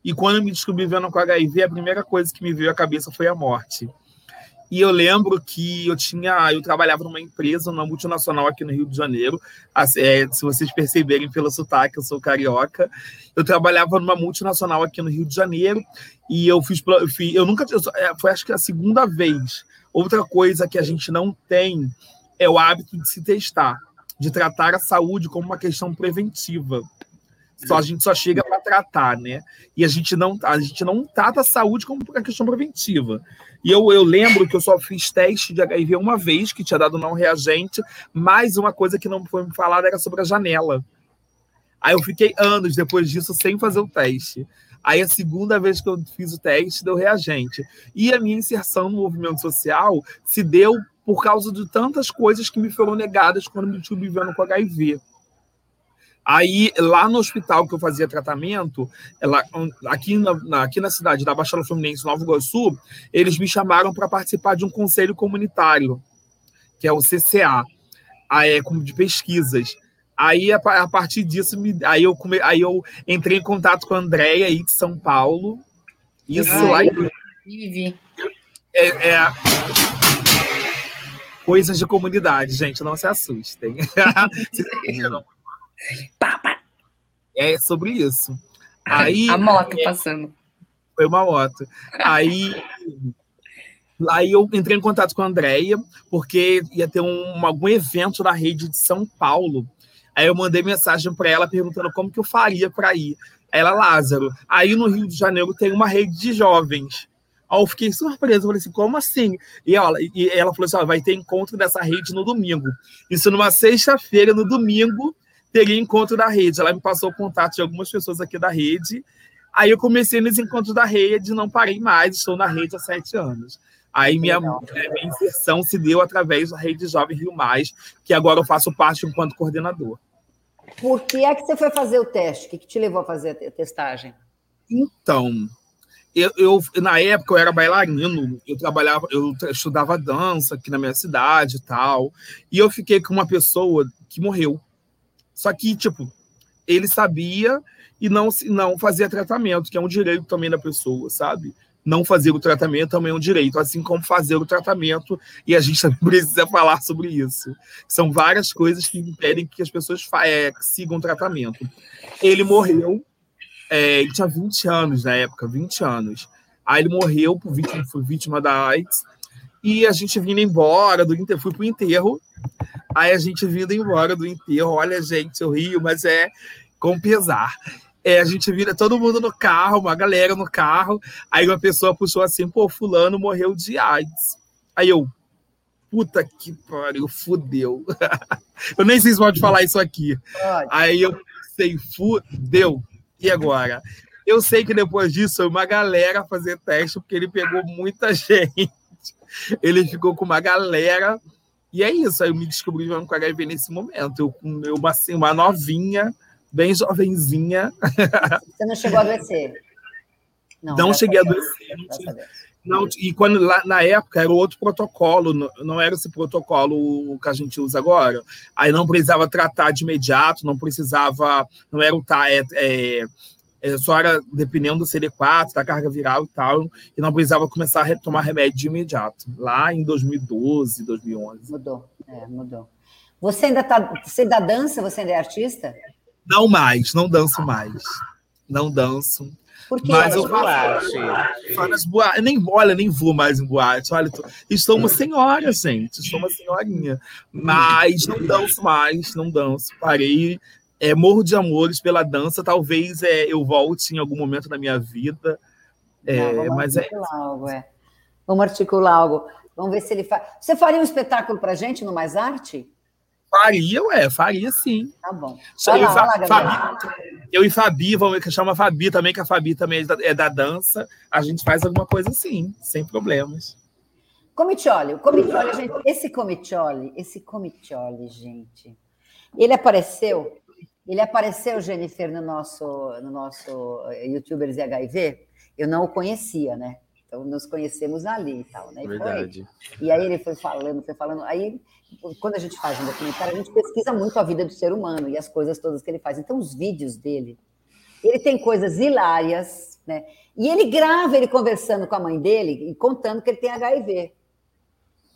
E quando eu me descobri vendo com HIV, a primeira coisa que me veio à cabeça foi a morte. E eu lembro que eu tinha, eu trabalhava numa empresa, numa multinacional aqui no Rio de Janeiro. É, se vocês perceberem pelo sotaque, eu sou carioca. Eu trabalhava numa multinacional aqui no Rio de Janeiro e eu fiz, eu, fiz, eu nunca, eu, é, foi acho que a segunda vez. Outra coisa que a gente não tem é o hábito de se testar, de tratar a saúde como uma questão preventiva. Só a gente só chega para tratar, né? E a gente não a gente não trata a saúde como uma questão preventiva. E eu, eu lembro que eu só fiz teste de HIV uma vez, que tinha dado não reagente, mas uma coisa que não foi me falada era sobre a janela. Aí eu fiquei anos depois disso sem fazer o teste. Aí a segunda vez que eu fiz o teste deu reagente. E a minha inserção no movimento social se deu por causa de tantas coisas que me foram negadas quando me estive vivendo com HIV. Aí, lá no hospital que eu fazia tratamento, ela, aqui, na, aqui na cidade da Baixada Fluminense, Nova Iguaçu, eles me chamaram para participar de um conselho comunitário, que é o CCA, é, de pesquisas. Aí, a, a partir disso, me, aí, eu come, aí eu entrei em contato com a Andréia aí de São Paulo. Isso Ai, lá em... É, é, coisas de comunidade, gente, não se assustem. (laughs) é sobre isso. Aí, a moto é, passando. Foi uma moto. Aí, aí eu entrei em contato com a Andrea, porque ia ter um, algum evento na rede de São Paulo. Aí eu mandei mensagem para ela perguntando como que eu faria para ir. Ela, Lázaro. Aí no Rio de Janeiro tem uma rede de jovens. Aí eu fiquei surpreso, falei assim, como assim? E ela, e ela falou assim, vai ter encontro dessa rede no domingo. Isso numa sexta-feira, no domingo, teria encontro da rede. Ela me passou o contato de algumas pessoas aqui da rede. Aí eu comecei nos encontros da rede, não parei mais, estou na rede há sete anos. Aí minha, é, minha inserção se deu através da Rede Jovem Rio Mais, que agora eu faço parte enquanto coordenador. Por que é que você foi fazer o teste? O que, que te levou a fazer a testagem? Então, eu, eu, na época eu era bailarino, eu trabalhava, eu estudava dança aqui na minha cidade e tal, e eu fiquei com uma pessoa que morreu. Só que, tipo, ele sabia e não, não fazia tratamento, que é um direito também da pessoa, sabe? Não fazer o tratamento também é um direito, assim como fazer o tratamento, e a gente (laughs) também precisa falar sobre isso. São várias coisas que impedem que as pessoas é, sigam o tratamento. Ele morreu é, ele tinha 20 anos na época, 20 anos. Aí ele morreu por vítima, foi vítima da AIDS. E a gente vindo embora do enterro, fui pro enterro. Aí a gente vindo embora do enterro, olha, gente, eu rio, mas é com pesar. É, a gente vira todo mundo no carro, uma galera no carro. Aí uma pessoa puxou assim, pô, fulano morreu de AIDS. Aí eu, puta que pariu, fudeu. (laughs) eu nem sei se pode falar isso aqui. Aí eu pensei, fudeu. E agora? Eu sei que depois disso foi uma galera fazer teste, porque ele pegou muita (laughs) gente. (laughs) Ele ficou com uma galera. E é isso. Aí eu me descobri com HIV nesse momento. Eu uma, assim, uma novinha, bem jovenzinha. (laughs) Você não chegou a adoecer? Não, não cheguei a adoecer. Não, e quando lá, na época era outro protocolo, não, era esse protocolo que a gente usa agora. Aí não precisava tratar de imediato, não precisava, não era o tá, é, é, só era dependendo do CD4, da carga viral e tal, e não precisava começar a tomar remédio de imediato. Lá em 2012, 2011. Mudou, é, mudou. Você ainda tá, você ainda dança? Você ainda é artista? Não mais, não danço mais. Não danço. Porque mas eu boate. Várias boate. Nem, olha, nem vou mais em boate. Olha, tô, estou uma senhora, gente. Estou uma senhorinha. Mas não danço mais, não danço. Parei. É, morro de amores pela dança. Talvez é, eu volte em algum momento da minha vida. É, não, vamos mas é. Algo, é. Vamos articular algo. Vamos ver se ele faz. Você faria um espetáculo para gente no Mais Arte? Faria, ué, faria sim. Tá bom. eu, lá, Fa Fabi, eu e Fabi, vamos chamar Fabi também, que a Fabi também é da, é da dança. A gente faz alguma coisa assim, sem problemas. Comitioli, o Comitioli, gente, esse Comitioli, esse Comitioli, gente, ele apareceu, ele apareceu, Jennifer, no nosso, no nosso eh, YouTubers e HIV, eu não o conhecia, né? Então, nos conhecemos ali e tal, né? E Verdade. Foi. E aí ele foi falando, foi falando. Aí, quando a gente faz um documentário, a gente pesquisa muito a vida do ser humano e as coisas todas que ele faz. Então, os vídeos dele, ele tem coisas hilárias, né? E ele grava ele conversando com a mãe dele e contando que ele tem HIV.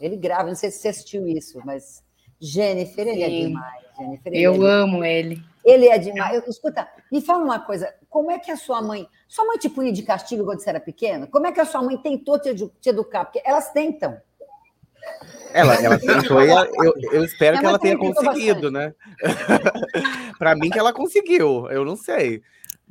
Ele grava, não sei se você assistiu isso, mas Jennifer, ele é Sim. é demais. Jennifer, eu é amo demais. ele. Ele é demais. Eu, escuta, me fala uma coisa: como é que a sua mãe. Sua mãe te punha de castigo quando você era pequena? Como é que a sua mãe tentou te, te educar? Porque elas tentam. Ela, ela tentou e eu, eu espero que ela tenha conseguido, bastante. né? (laughs) Para mim que ela conseguiu, eu não sei.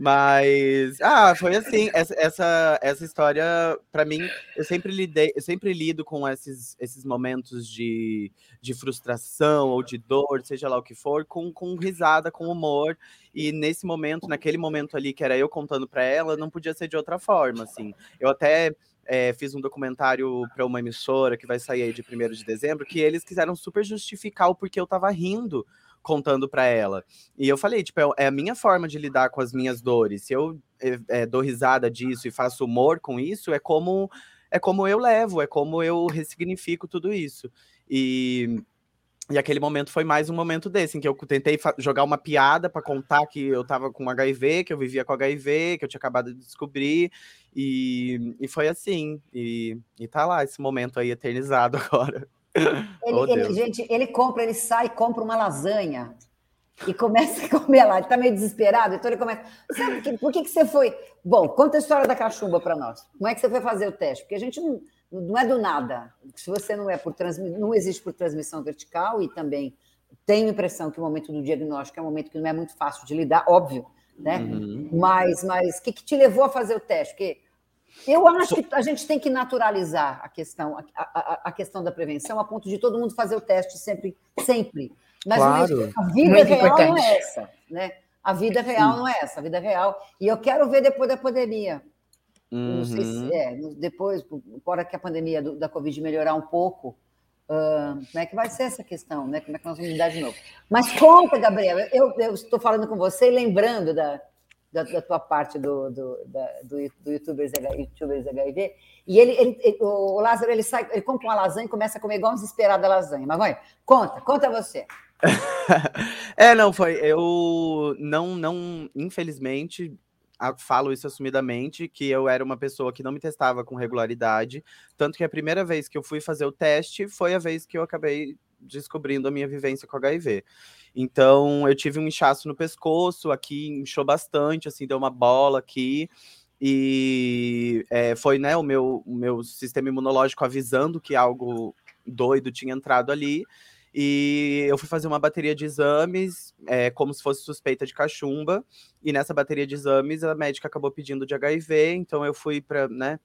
Mas, ah, foi assim, essa, essa, essa história, para mim, eu sempre lidei, eu sempre lido com esses, esses momentos de, de frustração ou de dor, seja lá o que for, com, com risada, com humor. E nesse momento, naquele momento ali que era eu contando para ela, não podia ser de outra forma, assim. Eu até é, fiz um documentário para uma emissora que vai sair aí de 1 de dezembro, que eles quiseram super justificar o porquê eu tava rindo contando para ela. E eu falei, tipo, é, é, a minha forma de lidar com as minhas dores. Se eu é, é, dou risada disso e faço humor com isso, é como é como eu levo, é como eu ressignifico tudo isso. E e aquele momento foi mais um momento desse, em que eu tentei jogar uma piada para contar que eu tava com HIV, que eu vivia com HIV, que eu tinha acabado de descobrir. E, e foi assim. E, e tá lá esse momento aí eternizado (laughs) agora. Ele, oh, ele, gente, ele compra, ele sai, compra uma lasanha e começa (laughs) a comer lá. Ele tá meio desesperado, então ele começa. Sabe que, por que, que você foi? Bom, conta a história da cachumba para nós. Como é que você foi fazer o teste? Porque a gente não não é do nada. Se você não é por transmissão, não existe por transmissão vertical e também tenho a impressão que o momento do diagnóstico é um momento que não é muito fácil de lidar, óbvio, né? Uhum. Mas, mas o que, que, te levou a fazer o teste? Porque eu acho que a gente tem que naturalizar a questão, a, a, a questão da prevenção, a ponto de todo mundo fazer o teste sempre, sempre. Mas claro. a vida muito real importante. não é essa, né? A vida real Sim. não é essa, a vida real. E eu quero ver depois da pandemia Uhum. Não sei se uhum. é, depois, agora que a pandemia do, da Covid melhorar um pouco, uh, como é que vai ser essa questão, né? Como é que nós vamos lidar de novo? Mas conta, Gabriel, eu, eu estou falando com você e lembrando da, da, da, tua parte do, do, da, do, do YouTubers, YouTubers HIV, e ele, ele, ele, o Lázaro ele sai, ele compra uma lasanha e começa a comer igual um desesperado a lasanha. Mas vai, conta, conta você. (laughs) é, não, foi. Eu não, não, infelizmente, falo isso assumidamente, que eu era uma pessoa que não me testava com regularidade, tanto que a primeira vez que eu fui fazer o teste foi a vez que eu acabei descobrindo a minha vivência com HIV. Então, eu tive um inchaço no pescoço, aqui inchou bastante, assim, deu uma bola aqui, e é, foi, né, o meu, meu sistema imunológico avisando que algo doido tinha entrado ali, e eu fui fazer uma bateria de exames, é, como se fosse suspeita de cachumba. E nessa bateria de exames, a médica acabou pedindo de HIV, então eu fui para né,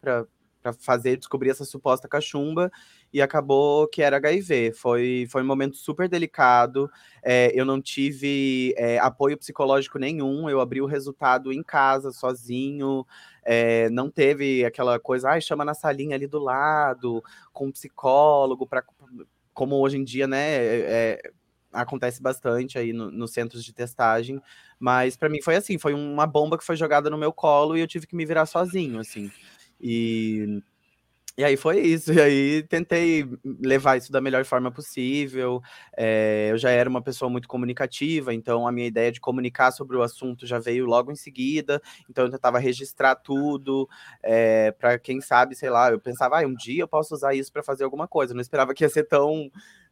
fazer, descobrir essa suposta cachumba, e acabou que era HIV. Foi, foi um momento super delicado. É, eu não tive é, apoio psicológico nenhum, eu abri o resultado em casa, sozinho. É, não teve aquela coisa, ah, chama na salinha ali do lado, com um psicólogo para como hoje em dia, né, é, é acontece bastante aí nos no centros de testagem, mas para mim foi assim, foi uma bomba que foi jogada no meu colo e eu tive que me virar sozinho, assim. E e aí foi isso, e aí tentei levar isso da melhor forma possível. É, eu já era uma pessoa muito comunicativa, então a minha ideia de comunicar sobre o assunto já veio logo em seguida. Então eu tentava registrar tudo, é, para quem sabe, sei lá, eu pensava, ah, um dia eu posso usar isso para fazer alguma coisa. Eu não esperava que ia ser tão,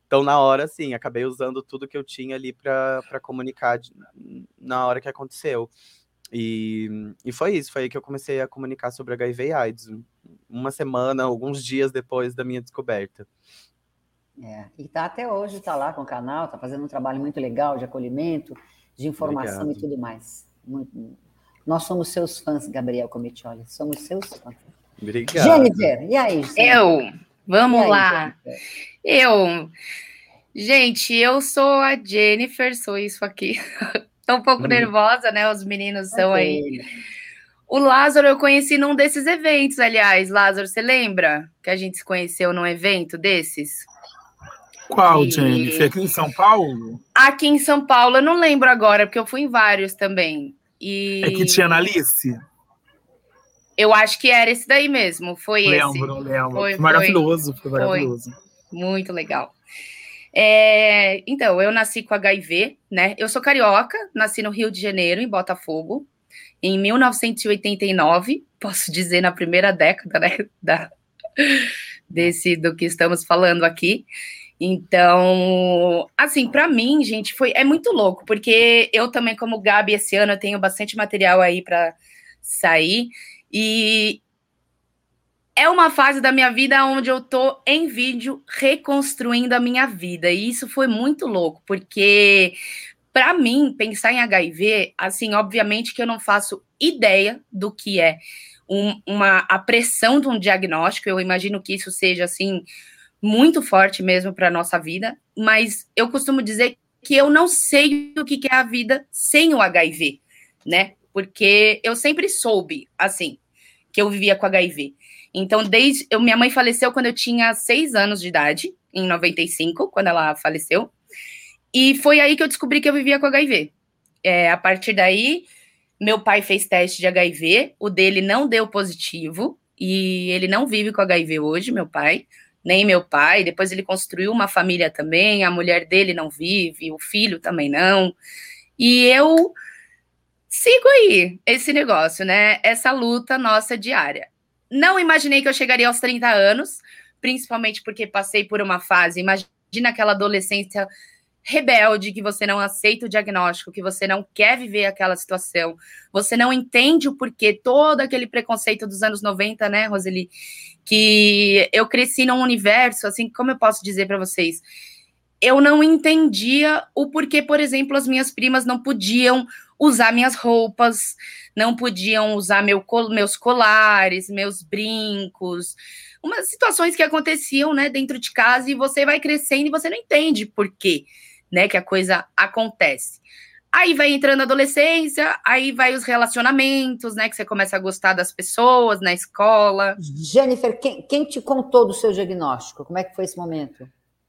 tão na hora assim. Acabei usando tudo que eu tinha ali para comunicar na hora que aconteceu. E, e foi isso, foi aí que eu comecei a comunicar sobre HIV e AIDS, uma semana, alguns dias depois da minha descoberta. É, e tá até hoje, tá lá com o canal, tá fazendo um trabalho muito legal de acolhimento, de informação Obrigado. e tudo mais. Muito, nós somos seus fãs, Gabriel Comitioli, somos seus fãs. Obrigado. Jennifer, e aí? Jennifer? Eu, vamos aí, lá. Jennifer? Eu, gente, eu sou a Jennifer, sou isso aqui. (laughs) Tô um pouco hum. nervosa, né? Os meninos são aí. O Lázaro eu conheci num desses eventos, aliás. Lázaro, você lembra que a gente se conheceu num evento desses? Qual, e... Jennifer? Aqui em São Paulo? Aqui em São Paulo, eu não lembro agora, porque eu fui em vários também. E... É que tinha na Alice? Eu acho que era esse daí mesmo, foi lembro, esse. Lembro, lembro. Foi, maravilhoso, foi, foi maravilhoso. Muito legal. É, então, eu nasci com HIV, né? Eu sou carioca, nasci no Rio de Janeiro, em Botafogo, em 1989, posso dizer na primeira década, né? (laughs) Da, desse do que estamos falando aqui. Então, assim, para mim, gente, foi é muito louco, porque eu também, como Gabi, esse ano eu tenho bastante material aí para sair. E é uma fase da minha vida onde eu tô em vídeo reconstruindo a minha vida. E isso foi muito louco, porque para mim pensar em HIV, assim, obviamente que eu não faço ideia do que é um, uma a pressão de um diagnóstico. Eu imagino que isso seja assim muito forte mesmo para nossa vida, mas eu costumo dizer que eu não sei o que é a vida sem o HIV, né? Porque eu sempre soube, assim, que eu vivia com HIV. Então, desde. Eu, minha mãe faleceu quando eu tinha seis anos de idade, em 95, quando ela faleceu. E foi aí que eu descobri que eu vivia com HIV. É, a partir daí, meu pai fez teste de HIV, o dele não deu positivo, e ele não vive com HIV hoje, meu pai, nem meu pai. Depois ele construiu uma família também, a mulher dele não vive, o filho também não. E eu sigo aí esse negócio, né? Essa luta nossa diária. Não imaginei que eu chegaria aos 30 anos, principalmente porque passei por uma fase, imagina aquela adolescência rebelde, que você não aceita o diagnóstico, que você não quer viver aquela situação, você não entende o porquê, todo aquele preconceito dos anos 90, né, Roseli? Que eu cresci num universo, assim, como eu posso dizer para vocês? Eu não entendia o porquê, por exemplo, as minhas primas não podiam usar minhas roupas, não podiam usar meu, meus colares, meus brincos, umas situações que aconteciam, né, dentro de casa e você vai crescendo e você não entende por quê né, que a coisa acontece. Aí vai entrando a adolescência, aí vai os relacionamentos, né? Que você começa a gostar das pessoas na escola. Jennifer, quem, quem te contou do seu diagnóstico? Como é que foi esse momento?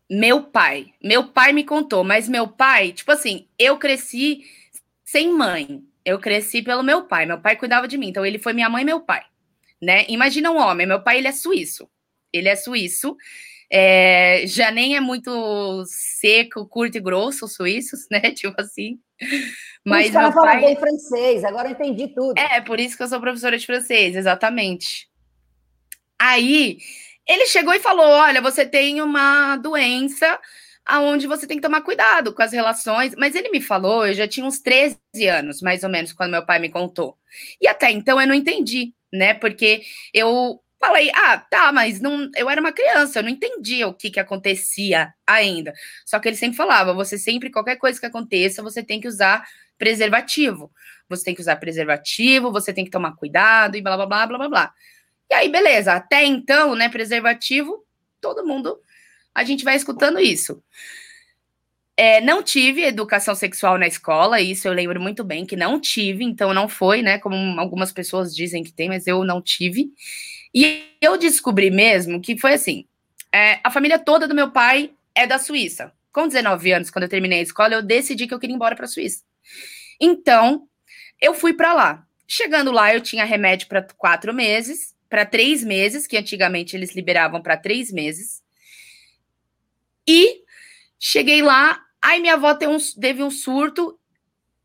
Meu pai. Meu pai me contou, mas meu pai, tipo assim, eu cresci sem mãe. Eu cresci pelo meu pai. Meu pai cuidava de mim, então ele foi minha mãe e meu pai, né? Imagina um homem. Meu pai ele é suíço. Ele é suíço é, já nem é muito seco, curto e grosso, os suíços, (laughs) né? Tipo assim. Mas meu pai... bem francês, agora eu entendi tudo. É, por isso que eu sou professora de francês, exatamente. Aí, ele chegou e falou: olha, você tem uma doença aonde você tem que tomar cuidado com as relações. Mas ele me falou, eu já tinha uns 13 anos, mais ou menos, quando meu pai me contou. E até então eu não entendi, né? Porque eu Falei, ah, tá, mas não, eu era uma criança, eu não entendia o que, que acontecia ainda. Só que ele sempre falava: você sempre, qualquer coisa que aconteça, você tem que usar preservativo. Você tem que usar preservativo, você tem que tomar cuidado e blá blá blá blá blá blá. E aí, beleza, até então, né, preservativo, todo mundo, a gente vai escutando isso. É, não tive educação sexual na escola, isso eu lembro muito bem que não tive, então não foi, né? Como algumas pessoas dizem que tem, mas eu não tive. E eu descobri mesmo que foi assim: é, a família toda do meu pai é da Suíça. Com 19 anos, quando eu terminei a escola, eu decidi que eu queria ir embora para a Suíça. Então, eu fui para lá. Chegando lá, eu tinha remédio para quatro meses, para três meses, que antigamente eles liberavam para três meses. E cheguei lá, aí minha avó teve um, teve um surto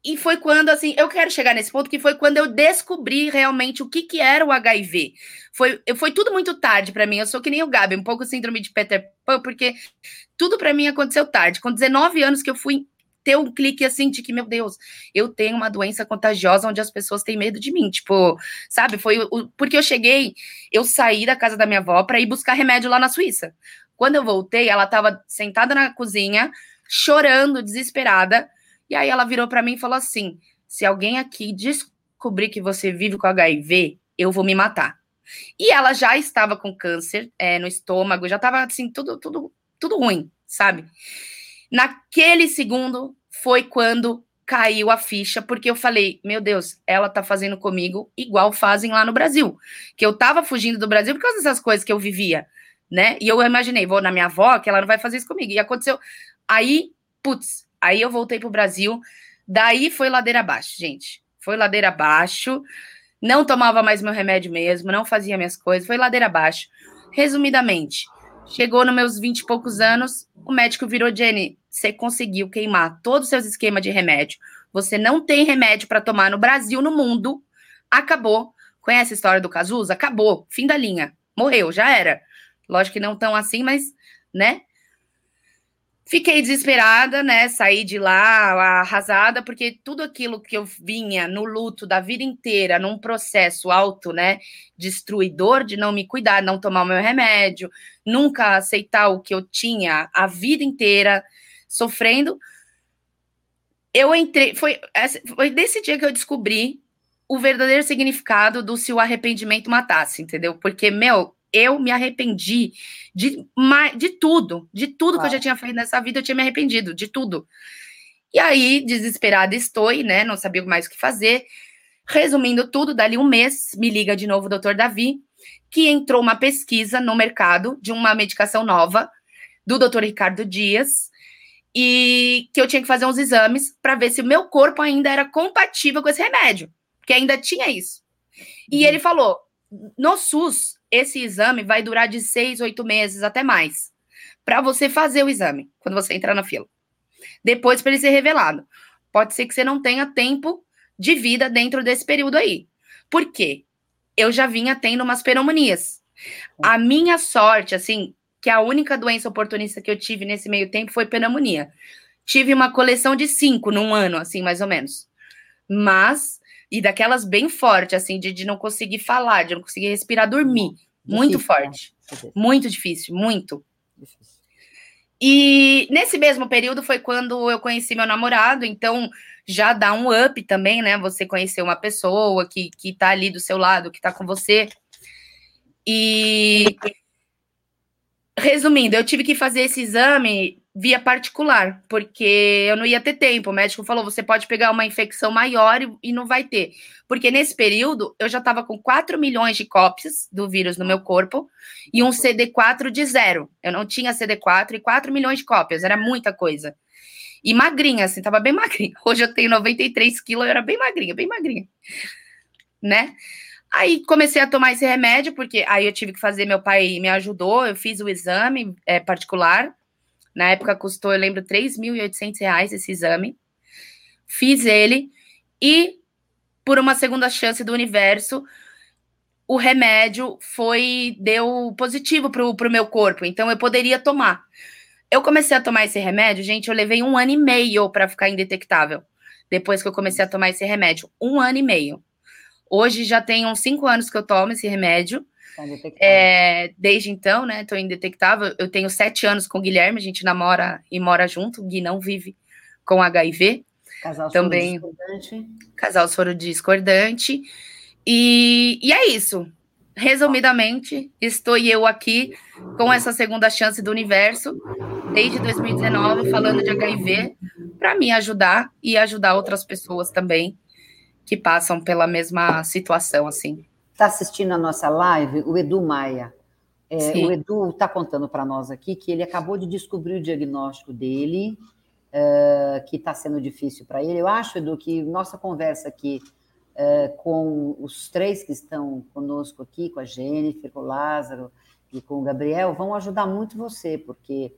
e foi quando, assim, eu quero chegar nesse ponto, que foi quando eu descobri realmente o que, que era o HIV. Foi, foi tudo muito tarde para mim. Eu sou que nem o Gabi, um pouco síndrome de Peter Pan, porque tudo para mim aconteceu tarde. Com 19 anos que eu fui ter um clique assim de que, meu Deus, eu tenho uma doença contagiosa onde as pessoas têm medo de mim. Tipo, sabe? Foi o, porque eu cheguei, eu saí da casa da minha avó para ir buscar remédio lá na Suíça. Quando eu voltei, ela estava sentada na cozinha, chorando, desesperada e aí ela virou para mim e falou assim: se alguém aqui descobrir que você vive com HIV, eu vou me matar. E ela já estava com câncer é, no estômago, já estava assim, tudo, tudo, tudo ruim, sabe? Naquele segundo foi quando caiu a ficha, porque eu falei, meu Deus, ela tá fazendo comigo igual fazem lá no Brasil. Que eu tava fugindo do Brasil por causa dessas coisas que eu vivia, né? E eu imaginei, vou na minha avó, que ela não vai fazer isso comigo. E aconteceu. Aí, putz, Aí eu voltei para o Brasil. Daí foi ladeira abaixo, gente. Foi ladeira abaixo. Não tomava mais meu remédio mesmo, não fazia minhas coisas. Foi ladeira abaixo. Resumidamente, chegou nos meus 20 e poucos anos, o médico virou Jenny. Você conseguiu queimar todos os seus esquemas de remédio. Você não tem remédio para tomar no Brasil, no mundo. Acabou. Conhece a história do Cazuza? Acabou. Fim da linha. Morreu, já era. Lógico que não tão assim, mas, né? Fiquei desesperada, né? Saí de lá arrasada, porque tudo aquilo que eu vinha no luto da vida inteira, num processo alto, né? Destruidor de não me cuidar, não tomar o meu remédio, nunca aceitar o que eu tinha a vida inteira sofrendo. Eu entrei. Foi, foi desse dia que eu descobri o verdadeiro significado do se o arrependimento matasse, entendeu? Porque, meu, eu me arrependi de, de tudo, de tudo que eu já tinha feito nessa vida, eu tinha me arrependido, de tudo. E aí, desesperada estou, né? Não sabia mais o que fazer. Resumindo tudo, dali um mês, me liga de novo o doutor Davi, que entrou uma pesquisa no mercado de uma medicação nova do doutor Ricardo Dias, e que eu tinha que fazer uns exames para ver se o meu corpo ainda era compatível com esse remédio, que ainda tinha isso. E uhum. ele falou: no SUS, esse exame vai durar de seis, oito meses, até mais, para você fazer o exame, quando você entrar na fila. Depois, para ele ser revelado. Pode ser que você não tenha tempo de vida dentro desse período aí. Por quê? Eu já vinha tendo umas pneumonias. A minha sorte, assim, que a única doença oportunista que eu tive nesse meio tempo foi pneumonia. Tive uma coleção de cinco num ano, assim, mais ou menos. Mas, e daquelas bem forte, assim, de, de não conseguir falar, de não conseguir respirar, dormir. Difícil, muito né? forte. Né? Muito difícil, muito. Difícil. E nesse mesmo período foi quando eu conheci meu namorado, então já dá um up também, né? Você conhecer uma pessoa que, que tá ali do seu lado, que tá com você. E resumindo, eu tive que fazer esse exame via particular, porque eu não ia ter tempo. O médico falou: você pode pegar uma infecção maior e, e não vai ter. Porque nesse período eu já estava com 4 milhões de cópias do vírus no meu corpo e um CD4 de zero. Eu não tinha CD4 e 4 milhões de cópias, era muita coisa. E magrinha, assim, tava bem (laughs) magrinha. Hoje eu tenho 93 quilos, eu era bem magrinha, bem magrinha. Né? Aí comecei a tomar esse remédio, porque aí eu tive que fazer, meu pai me ajudou, eu fiz o exame é, particular. Na época custou, eu lembro, 3.800 reais esse exame. Fiz ele e, por uma segunda chance do universo, o remédio foi deu positivo para o meu corpo, então eu poderia tomar. Eu comecei a tomar esse remédio, gente, eu levei um ano e meio para ficar indetectável. Depois que eu comecei a tomar esse remédio, um ano e meio. Hoje já tem uns cinco anos que eu tomo esse remédio. Tá é, desde então, né? Tô indetectável. Eu tenho sete anos com o Guilherme, a gente namora e mora junto. O Gui não vive com HIV. Casal também. Soro discordante. Casal soro discordante. E, e é isso. Resumidamente, estou eu aqui com essa segunda chance do universo, desde 2019, falando de HIV, para me ajudar e ajudar outras pessoas também que passam pela mesma situação, assim. Está assistindo a nossa live o Edu Maia. É, o Edu está contando para nós aqui que ele acabou de descobrir o diagnóstico dele, uh, que está sendo difícil para ele. Eu acho, Edu, que nossa conversa aqui uh, com os três que estão conosco aqui, com a Jennifer, com o Lázaro e com o Gabriel, vão ajudar muito você, porque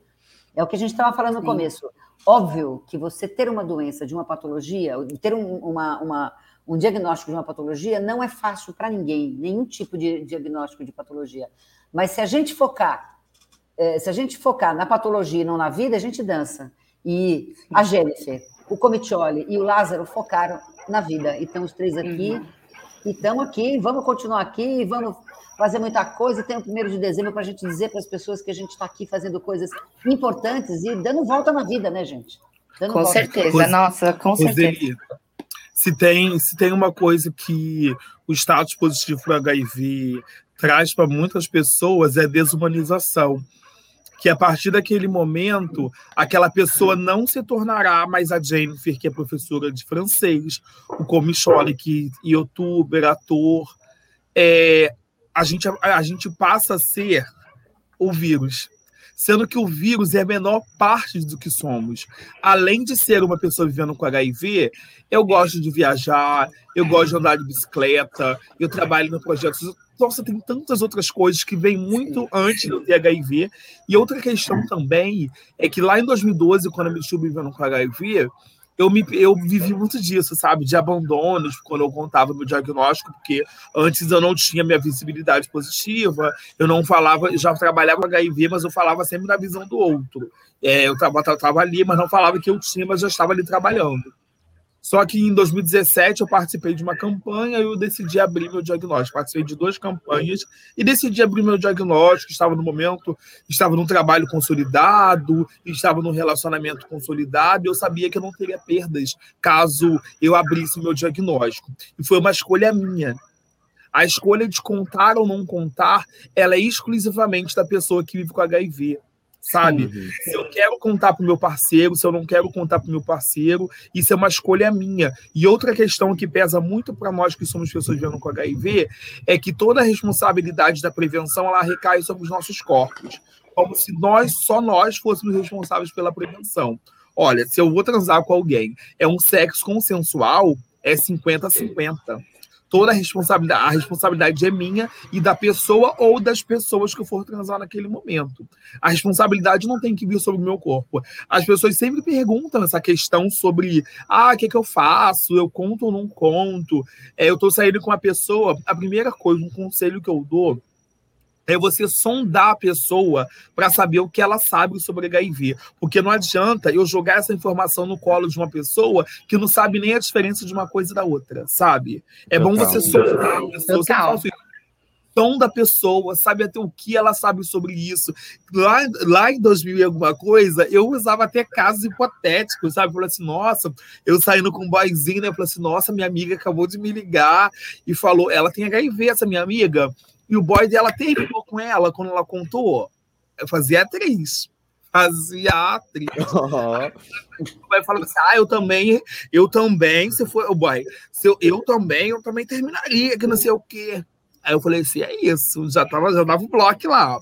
é o que a gente estava falando no Sim. começo. Óbvio que você ter uma doença de uma patologia, ter um, uma, uma um diagnóstico de uma patologia não é fácil para ninguém, nenhum tipo de diagnóstico de patologia. Mas se a gente focar, é, se a gente focar na patologia e não na vida, a gente dança. E a Jennifer, o Comitioli e o Lázaro focaram na vida. E estão os três aqui, uhum. e estamos aqui, vamos continuar aqui, vamos fazer muita coisa. Tem o primeiro de dezembro para a gente dizer para as pessoas que a gente está aqui fazendo coisas importantes e dando volta na vida, né, gente? Dando com certeza, nossa, com certeza se tem, se tem uma coisa que o status positivo para HIV traz para muitas pessoas é desumanização. Que a partir daquele momento, aquela pessoa não se tornará mais a Jennifer, que é professora de francês, o Comichole, que é youtuber, ator. É, a, gente, a, a gente passa a ser o vírus sendo que o vírus é a menor parte do que somos. Além de ser uma pessoa vivendo com HIV, eu gosto de viajar, eu gosto de andar de bicicleta, eu trabalho no projeto. Nossa, tem tantas outras coisas que vêm muito antes do ter HIV. E outra questão também é que lá em 2012, quando eu me estive vivendo com HIV, eu, me, eu vivi muito disso, sabe? De abandonos, quando eu contava meu diagnóstico, porque antes eu não tinha minha visibilidade positiva, eu não falava, já trabalhava HIV, mas eu falava sempre na visão do outro. É, eu estava ali, mas não falava que eu tinha, mas já estava ali trabalhando. Só que em 2017 eu participei de uma campanha e eu decidi abrir meu diagnóstico. Participei de duas campanhas e decidi abrir meu diagnóstico. Estava no momento, estava num trabalho consolidado, estava num relacionamento consolidado e eu sabia que eu não teria perdas caso eu abrisse meu diagnóstico. E foi uma escolha minha. A escolha de contar ou não contar, ela é exclusivamente da pessoa que vive com HIV sabe? Uhum. Se eu quero contar para o meu parceiro, se eu não quero contar para o meu parceiro, isso é uma escolha minha. E outra questão que pesa muito para nós que somos pessoas vivendo com HIV é que toda a responsabilidade da prevenção ela recai sobre os nossos corpos, como se nós, só nós, fôssemos responsáveis pela prevenção. Olha, se eu vou transar com alguém, é um sexo consensual, é 50-50 toda a responsabilidade, a responsabilidade é minha e da pessoa ou das pessoas que eu for transar naquele momento. A responsabilidade não tem que vir sobre o meu corpo. As pessoas sempre perguntam essa questão sobre, ah, o que, é que eu faço? Eu conto ou não conto? É, eu estou saindo com uma pessoa, a primeira coisa, um conselho que eu dou é você sondar a pessoa para saber o que ela sabe sobre HIV. Porque não adianta eu jogar essa informação no colo de uma pessoa que não sabe nem a diferença de uma coisa da outra, sabe? É Total. bom você sondar a pessoa. Total. Tom da pessoa, sabe até o que ela sabe sobre isso. Lá, lá em 2000 e alguma coisa, eu usava até casos hipotéticos, sabe? Falei assim, nossa, eu saindo com um boyzinho, né? Eu falei assim, nossa, minha amiga acabou de me ligar e falou, ela tem HIV, essa minha amiga. E o boy dela terminou com ela quando ela contou. Eu fazia atriz. Fazia atriz. Uhum. Vai falar assim: ah, eu também, eu também, se for o boy, se eu, eu também, eu também terminaria, que não sei o quê. Aí eu falei assim: é isso, já, tava, já dava o bloco lá, ó.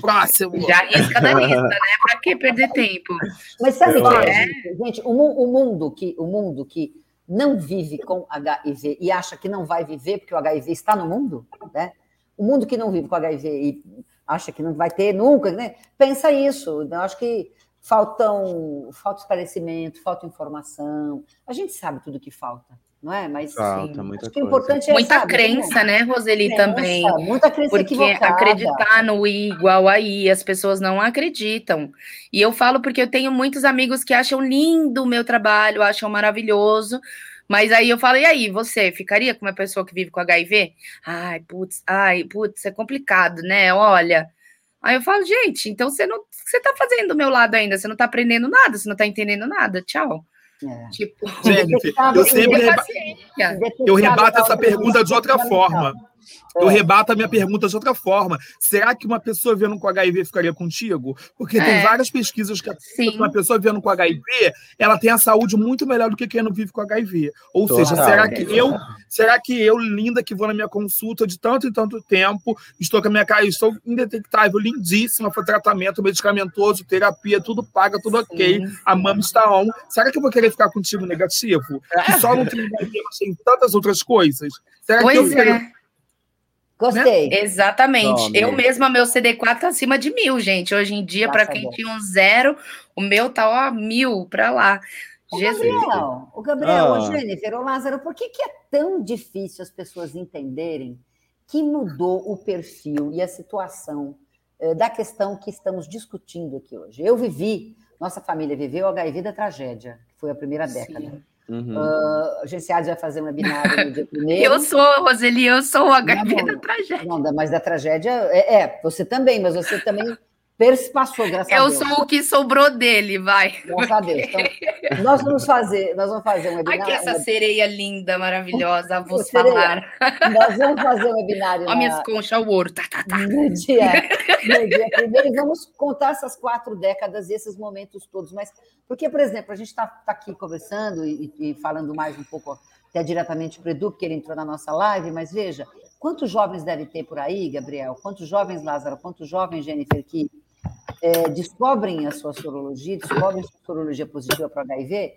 Próximo. Já risca da lista, né? Pra que perder tempo? Mas sabe o que é, gente? gente o, o, mundo que, o mundo que não vive com HIV e acha que não vai viver porque o HIV está no mundo, né? O mundo que não vive com HIV e acha que não vai ter nunca, né? pensa isso. Eu acho que faltam, falta esclarecimento, falta informação. A gente sabe tudo que falta, não é? Mas falta, sim, muita acho que o importante é muita sabe, crença, né, Roseli crença, também. Muita crença porque equivocada. acreditar no igual aí, as pessoas não acreditam. E eu falo porque eu tenho muitos amigos que acham lindo o meu trabalho, acham maravilhoso mas aí eu falo, e aí, você ficaria com uma pessoa que vive com HIV? Ai, putz, ai, putz, é complicado, né? Olha. Aí eu falo, gente, então você não. Você tá fazendo do meu lado ainda, você não tá aprendendo nada, você não tá entendendo nada. Tchau. É. Tipo, Jennifer, (laughs) eu sempre reba... eu rebato essa pergunta de outra forma. Eu é. rebato a minha pergunta de outra forma. Será que uma pessoa vivendo com HIV ficaria contigo? Porque é. tem várias pesquisas que uma pessoa vivendo com HIV, ela tem a saúde muito melhor do que quem não vive com HIV. Ou Total. seja, será que eu, será que eu, linda, que vou na minha consulta de tanto e tanto tempo, estou com a minha cara, estou indetectável, lindíssima, foi tratamento medicamentoso, terapia, tudo paga, tudo Sim. ok, a mama está on. Será que eu vou querer ficar contigo negativo? Que só não tem HIV, mas tem tantas outras coisas? Será pois que eu é. Gostei. Né? Exatamente. eu mesma, meu CD4 tá acima de mil, gente. Hoje em dia, para quem tinha um zero, o meu tá ó, mil para lá. O Jesus. Gabriel, o Gabriel, ah. o Jennifer, o Lázaro, por que, que é tão difícil as pessoas entenderem que mudou o perfil e a situação eh, da questão que estamos discutindo aqui hoje? Eu vivi, nossa família viveu o HIV da tragédia, que foi a primeira década. Sim. Uhum. Uh, vai fazer um webinar no dia (laughs) primeiro. eu sou, Roseli, eu sou o HIV da tragédia. Não, mas da tragédia, é, é, você também, mas você também Perspassou, graças eu a Deus. Eu sou o que sobrou dele, vai. Graças a Deus. Então, (laughs) nós vamos fazer, nós vamos fazer um webinar. Aqui essa sereia linda, maravilhosa, vou falar. Nós vamos fazer um webinário. Olha minhas conchas, o ouro. Tá, tá, tá. No dia, no (laughs) dia primeiro, e vamos contar essas quatro décadas e esses momentos todos. Mas, porque, por exemplo, a gente está tá aqui conversando e, e, falando mais um pouco até diretamente para o Edu, porque ele entrou na nossa live, mas veja, quantos jovens deve ter por aí, Gabriel? Quantos jovens, Lázaro? Quantos jovens, Jennifer, que é, descobrem a sua sorologia, descobrem a sua sorologia positiva para HIV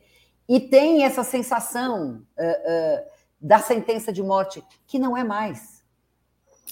e tem essa sensação uh, uh, da sentença de morte, que não é mais.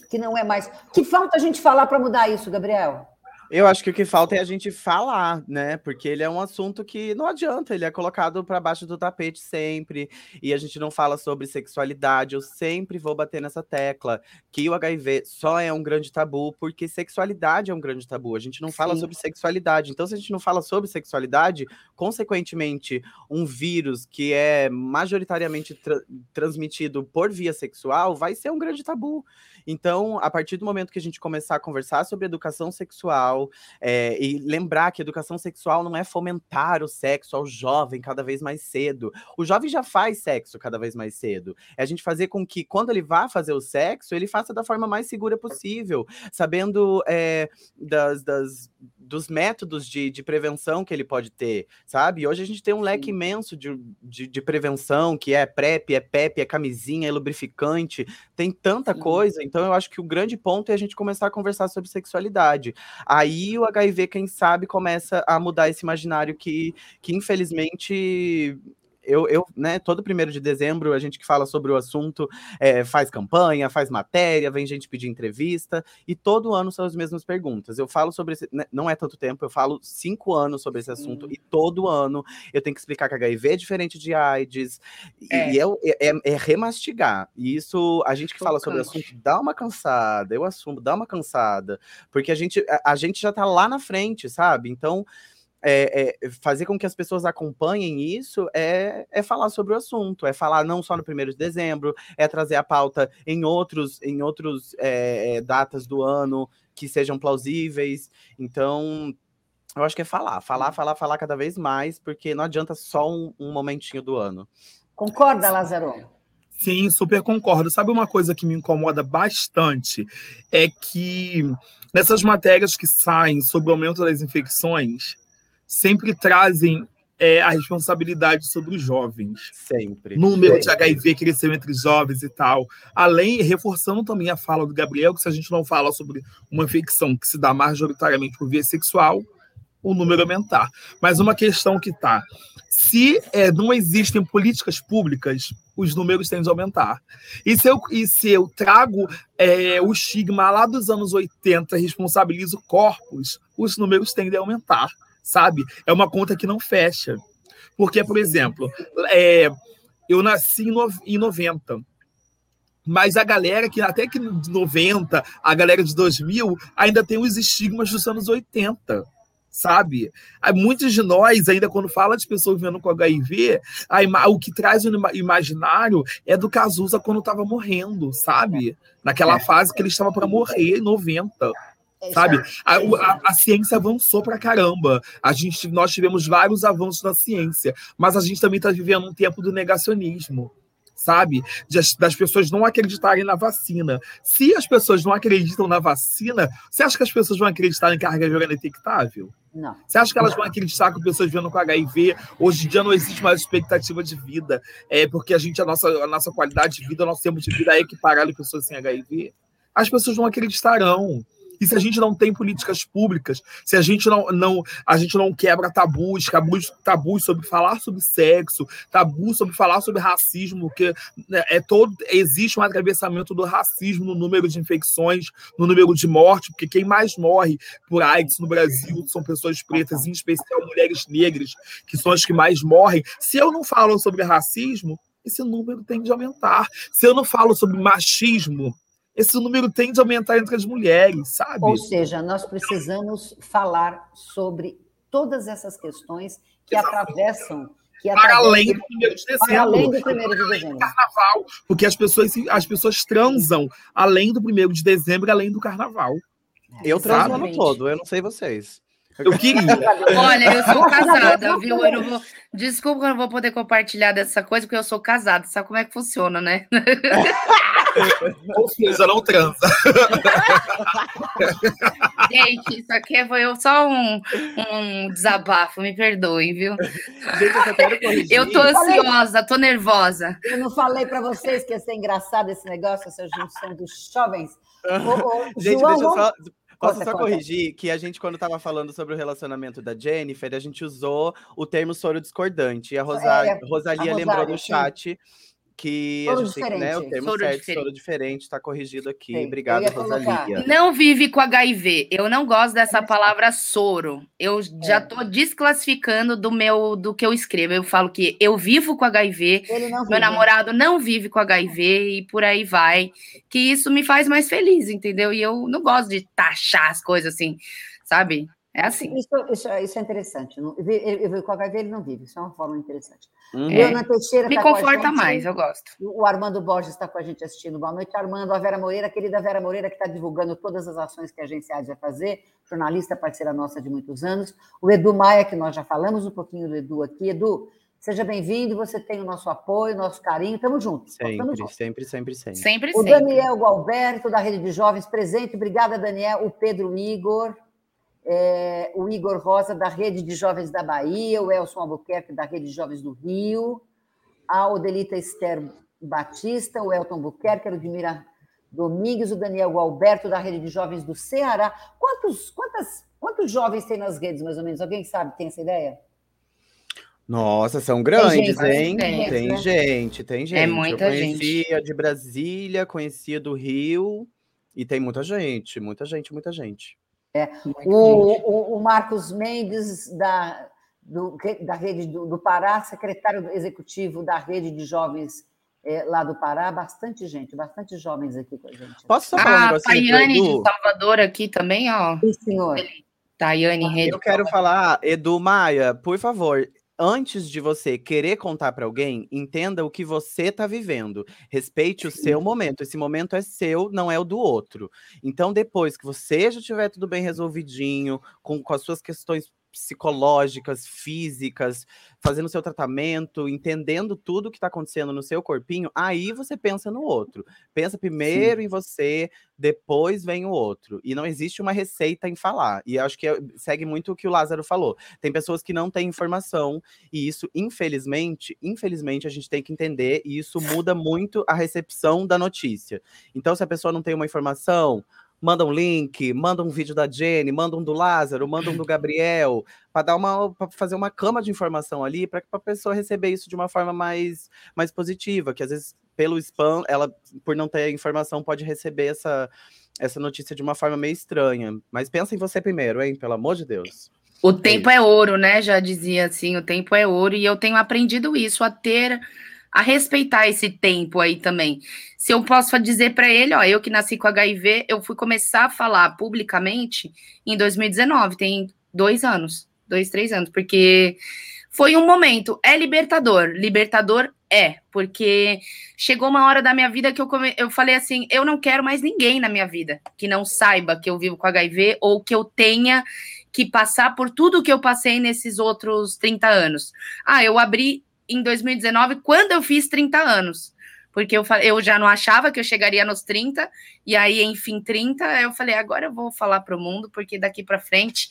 Que não é mais. Que falta a gente falar para mudar isso, Gabriel? Eu acho que o que falta é a gente falar, né? Porque ele é um assunto que não adianta, ele é colocado para baixo do tapete sempre, e a gente não fala sobre sexualidade. Eu sempre vou bater nessa tecla que o HIV só é um grande tabu, porque sexualidade é um grande tabu. A gente não fala Sim. sobre sexualidade. Então, se a gente não fala sobre sexualidade, consequentemente, um vírus que é majoritariamente tra transmitido por via sexual vai ser um grande tabu. Então, a partir do momento que a gente começar a conversar sobre educação sexual é, e lembrar que educação sexual não é fomentar o sexo ao jovem cada vez mais cedo. O jovem já faz sexo cada vez mais cedo. É a gente fazer com que, quando ele vá fazer o sexo, ele faça da forma mais segura possível, sabendo é, das, das dos métodos de, de prevenção que ele pode ter, sabe? Hoje a gente tem um leque imenso de, de, de, prevenção, que é PrEP, é PEP, é camisinha, é lubrificante, tem tanta Sim. coisa. Então eu acho que o grande ponto é a gente começar a conversar sobre sexualidade. Aí o HIV, quem sabe, começa a mudar esse imaginário que, que infelizmente eu, eu, né, todo primeiro de dezembro, a gente que fala sobre o assunto é, faz campanha, faz matéria, vem gente pedir entrevista, e todo ano são as mesmas perguntas. Eu falo sobre esse, né, não é tanto tempo, eu falo cinco anos sobre esse assunto, e todo ano eu tenho que explicar que HIV é diferente de AIDS, é. e é, é, é, remastigar. E isso, a gente que fala sobre o assunto, dá uma cansada, eu assumo, dá uma cansada, porque a gente, a, a gente já tá lá na frente, sabe? Então, é, é, fazer com que as pessoas acompanhem isso é, é falar sobre o assunto, é falar não só no primeiro de dezembro, é trazer a pauta em outros, em outros é, é, datas do ano que sejam plausíveis. Então, eu acho que é falar, falar, uhum. falar, falar cada vez mais, porque não adianta só um, um momentinho do ano. Concorda, Lázaro? Sim, super concordo. Sabe uma coisa que me incomoda bastante? É que nessas matérias que saem sobre o aumento das infecções, sempre trazem é, a responsabilidade sobre os jovens. Sempre. Número de HIV cresceu entre jovens e tal. Além, reforçando também a fala do Gabriel, que se a gente não fala sobre uma infecção que se dá majoritariamente por via sexual, o número aumentar. Mas uma questão que está: se é, não existem políticas públicas, os números tendem a aumentar. E se eu, e se eu trago é, o estigma lá dos anos 80, responsabilizo corpos, os números tendem a aumentar sabe? É uma conta que não fecha. Porque, por exemplo, é, eu nasci em 90. Mas a galera que até que de 90, a galera de 2000, ainda tem os estigmas dos anos 80 sabe? Muitos de nós, ainda quando fala de pessoas vivendo com HIV, a, o que traz o imaginário é do Cazuza quando estava morrendo, sabe? Naquela é. fase que ele estava para morrer, em 90 sabe? A, a, a, ciência avançou pra caramba. A gente, nós tivemos vários avanços na ciência, mas a gente também está vivendo um tempo do negacionismo, sabe? Das, das, pessoas não acreditarem na vacina. Se as pessoas não acreditam na vacina, você acha que as pessoas vão acreditar em carga viral detectável? Não. Você acha que elas vão acreditar que pessoas vivendo com HIV, hoje em dia não existe mais expectativa de vida, é porque a gente, a nossa, a nossa qualidade de vida, o nosso tempo de vida é equiparado a pessoas sem HIV? As pessoas não acreditarão. E se a gente não tem políticas públicas, se a gente não, não, a gente não quebra tabus, tabus, tabus sobre falar sobre sexo, tabu sobre falar sobre racismo, que né, é todo existe um atravessamento do racismo no número de infecções, no número de mortes, porque quem mais morre por AIDS no Brasil são pessoas pretas, em especial mulheres negras, que são as que mais morrem. Se eu não falo sobre racismo, esse número tem de aumentar. Se eu não falo sobre machismo, esse número tende a aumentar entre as mulheres, sabe? Ou seja, nós precisamos falar sobre todas essas questões que atravessam que para além do primeiro de dezembro. Para além do primeiro de dezembro. carnaval, porque as pessoas, as pessoas transam além do primeiro de dezembro, além do carnaval. Eu transo o ano todo, eu não sei vocês. Eu queria. Olha, eu sou (laughs) casada, viu? Eu não vou... Desculpa que eu não vou poder compartilhar dessa coisa, porque eu sou casada. Sabe como é que funciona, né? (laughs) Ou seja, não transa. (laughs) Gente, isso aqui foi só um, um desabafo, me perdoem, viu? Gente, eu, eu tô ansiosa, tô nervosa. Eu não falei para vocês que ia ser engraçado esse negócio, essa junção dos jovens. Ô, ô, Gente, João, deixa eu só. Posso só corrigir que a gente, quando estava falando sobre o relacionamento da Jennifer, a gente usou o termo soro discordante. E a, Rosa... é, Rosalia a lembrou no chat. Sim que soro a gente tem né, o termo soro certo, diferente. soro diferente, está corrigido aqui. Sim, Obrigado, Rosalia. Não vive com HIV. Eu não gosto dessa palavra soro. Eu é. já estou desclassificando do meu do que eu escrevo. Eu falo que eu vivo com HIV, meu namorado não vive com HIV e por aí vai. Que isso me faz mais feliz, entendeu? E eu não gosto de taxar as coisas assim, sabe? É assim. Isso, isso, isso é interessante. Eu, com HIV ele não vive, isso é uma forma interessante. Uhum. É. Teixeira Me tá conforta mais, eu gosto. O Armando Borges está com a gente assistindo. Boa noite, Armando. A Vera Moreira, a querida Vera Moreira, que está divulgando todas as ações que a agência vai fazer, jornalista, parceira nossa de muitos anos. O Edu Maia, que nós já falamos um pouquinho do Edu aqui. Edu, seja bem-vindo, você tem o nosso apoio, nosso carinho, estamos juntos. Sempre, juntos. sempre, sempre, sempre. Sempre, O Daniel Gualberto, da Rede de Jovens, presente. Obrigada, Daniel. O Pedro Igor. É, o Igor Rosa, da Rede de Jovens da Bahia, o Elson Albuquerque, da Rede de Jovens do Rio, a Odelita Esther Batista, o Elton Albuquerque, a Ludmira Domingues, o Daniel Alberto, da Rede de Jovens do Ceará. Quantos, quantas, quantos jovens tem nas redes, mais ou menos? Alguém sabe, tem essa ideia? Nossa, são grandes, tem gente, hein? Tem, né? gente, tem gente. É muita Eu conhecia gente. de Brasília, conhecia do Rio, e tem muita gente, muita gente, muita gente. É. O, o, o, Marcos Mendes, da, do, da rede do, do, Pará, secretário executivo da rede de jovens é, lá do Pará, bastante gente, bastante jovens aqui com a gente. Posso só falar ah, um Tayane de Salvador aqui também, ó. Sim, senhor. Tayane Rede. Eu quero falar, Edu Maia, por favor, antes de você querer contar para alguém, entenda o que você está vivendo. Respeite o seu momento. Esse momento é seu, não é o do outro. Então, depois que você já tiver tudo bem resolvidinho, com, com as suas questões psicológicas, físicas, fazendo seu tratamento, entendendo tudo que está acontecendo no seu corpinho, aí você pensa no outro. Pensa primeiro Sim. em você, depois vem o outro. E não existe uma receita em falar. E acho que é, segue muito o que o Lázaro falou. Tem pessoas que não têm informação, e isso, infelizmente, infelizmente, a gente tem que entender, e isso muda muito a recepção da notícia. Então, se a pessoa não tem uma informação, manda um link, manda um vídeo da Jenny, manda um do Lázaro, manda um do Gabriel, para dar uma para fazer uma cama de informação ali para a pessoa receber isso de uma forma mais mais positiva, que às vezes pelo spam, ela por não ter informação pode receber essa essa notícia de uma forma meio estranha. Mas pensa em você primeiro, hein, pelo amor de Deus. O tempo é, é ouro, né? Já dizia assim, o tempo é ouro e eu tenho aprendido isso a ter a respeitar esse tempo aí também. Se eu posso dizer para ele, ó, eu que nasci com HIV, eu fui começar a falar publicamente em 2019, tem dois anos, dois, três anos, porque foi um momento, é libertador, libertador é, porque chegou uma hora da minha vida que eu, come... eu falei assim, eu não quero mais ninguém na minha vida que não saiba que eu vivo com HIV ou que eu tenha que passar por tudo que eu passei nesses outros 30 anos. Ah, eu abri em 2019, quando eu fiz 30 anos. Porque eu, eu já não achava que eu chegaria nos 30, e aí, enfim, 30, eu falei, agora eu vou falar para o mundo, porque daqui para frente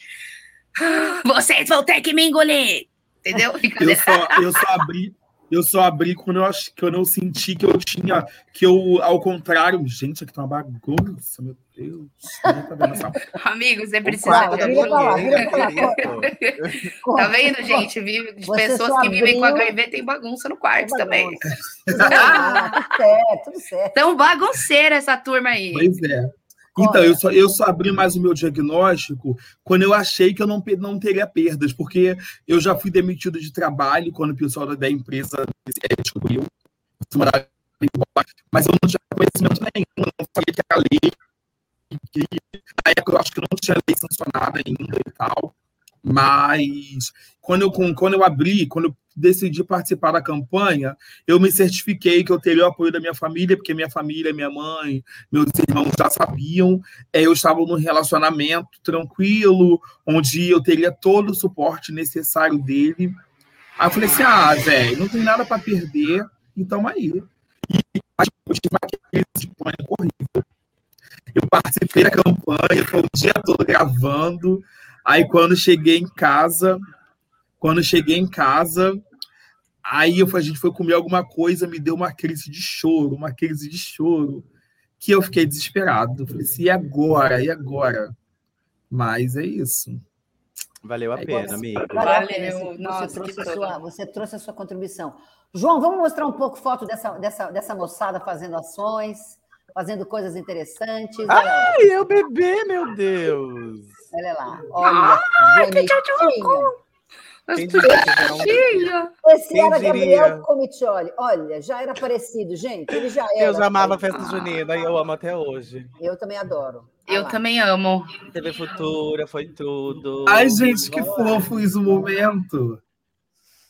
vocês vão ter que me engolir. Entendeu? Eu só, eu só abri, eu só abri quando eu, acho, quando eu senti que eu tinha, que eu, ao contrário, gente, aqui tá uma bagunça, meu Deus. Tá (laughs) Amigo, você precisa. (laughs) tá vendo, gente? Vive, pessoas que vivem com HIV tem bagunça no quarto também. Ah, tudo certo, tudo certo. Tão bagunceira essa turma aí. Pois é. Então, eu só, eu só abri mais o meu diagnóstico quando eu achei que eu não, não teria perdas, porque eu já fui demitido de trabalho quando o pessoal da, empresa descobriu. Mas eu não tinha conhecimento nenhum, não sabia que era lei. Que, na época eu acho que não tinha lei sancionada ainda e tal. Mas quando eu, quando eu abri, quando eu decidi participar da campanha, eu me certifiquei que eu teria o apoio da minha família, porque minha família, minha mãe, meus irmãos já sabiam. É, eu estava num relacionamento tranquilo, onde eu teria todo o suporte necessário dele. Aí eu falei assim: ah, velho, não tem nada para perder, então aí. E eu tive horrível. Eu participei da campanha, foi o dia todo gravando. Aí quando cheguei em casa, quando cheguei em casa, aí eu, a gente foi comer alguma coisa, me deu uma crise de choro, uma crise de choro, que eu fiquei desesperado. Falei assim, e agora? E agora? Mas é isso. Valeu a é pena, amigo. Valeu. Nossa, você, trouxe a sua, você trouxe a sua contribuição. João, vamos mostrar um pouco foto dessa, dessa, dessa moçada fazendo ações, fazendo coisas interessantes. Ai, é o bebê, meu Deus! Olha lá. Olha, ah, que bonitinho. Esse era Gabriel Comitioli. Olha, já era parecido, gente. Ele já era. Eu já amava a festa junina e eu amo até hoje. Eu também adoro. eu também amo. TV Futura, foi tudo. Ai, gente, que fofo isso o momento.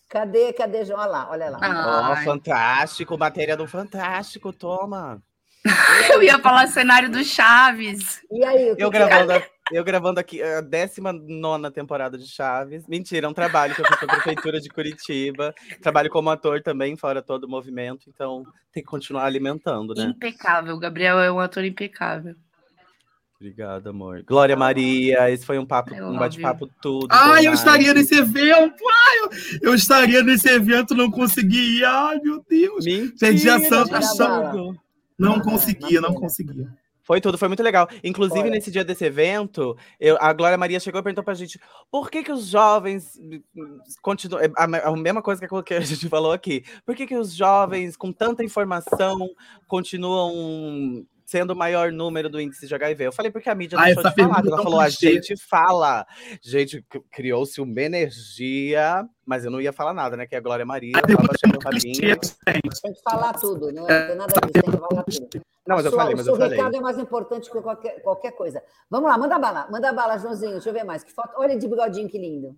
Cadê, cadê, João? Olha lá, olha lá. Ó, oh, fantástico, matéria do Fantástico, toma. (laughs) Eu ia falar cenário do Chaves. E aí, eu gravando, é? eu gravando aqui a 19 temporada de Chaves. Mentira, é um trabalho que eu fiz na Prefeitura de Curitiba. Trabalho como ator também, fora todo o movimento. Então tem que continuar alimentando, né? Impecável. O Gabriel é um ator impecável. Obrigada, amor. Glória Maria, esse foi um papo, um bate-papo tudo. Ai, eu estaria nesse evento! Ai, eu, eu, estaria nesse evento, não consegui ir. Ai, meu Deus! Mentira, Perdi a santa achando. Não conseguia, não conseguia. Foi tudo, foi muito legal. Inclusive, nesse dia desse evento, eu, a Glória Maria chegou e perguntou pra gente por que, que os jovens continuam. É, a, a, mesma coisa que a gente (laughs) falou aqui. Por que, que os jovens, com tanta informação, continuam sendo o maior número do índice de HIV? Eu falei, porque a mídia não ah, de falar. Ela falou, a gente fala. Gente, criou-se uma energia, mas eu não ia falar nada, né? Que é a Glória Maria, eu tava achando rabinho. Tem que falar tudo, não é? tem nada disso, tem que falar tudo. Não, mas eu falei, mas eu falei. O recado é mais importante que qualquer, qualquer coisa. Vamos lá, manda bala, manda bala, Joãozinho, deixa eu ver mais. Que foto, olha de bigodinho, que lindo.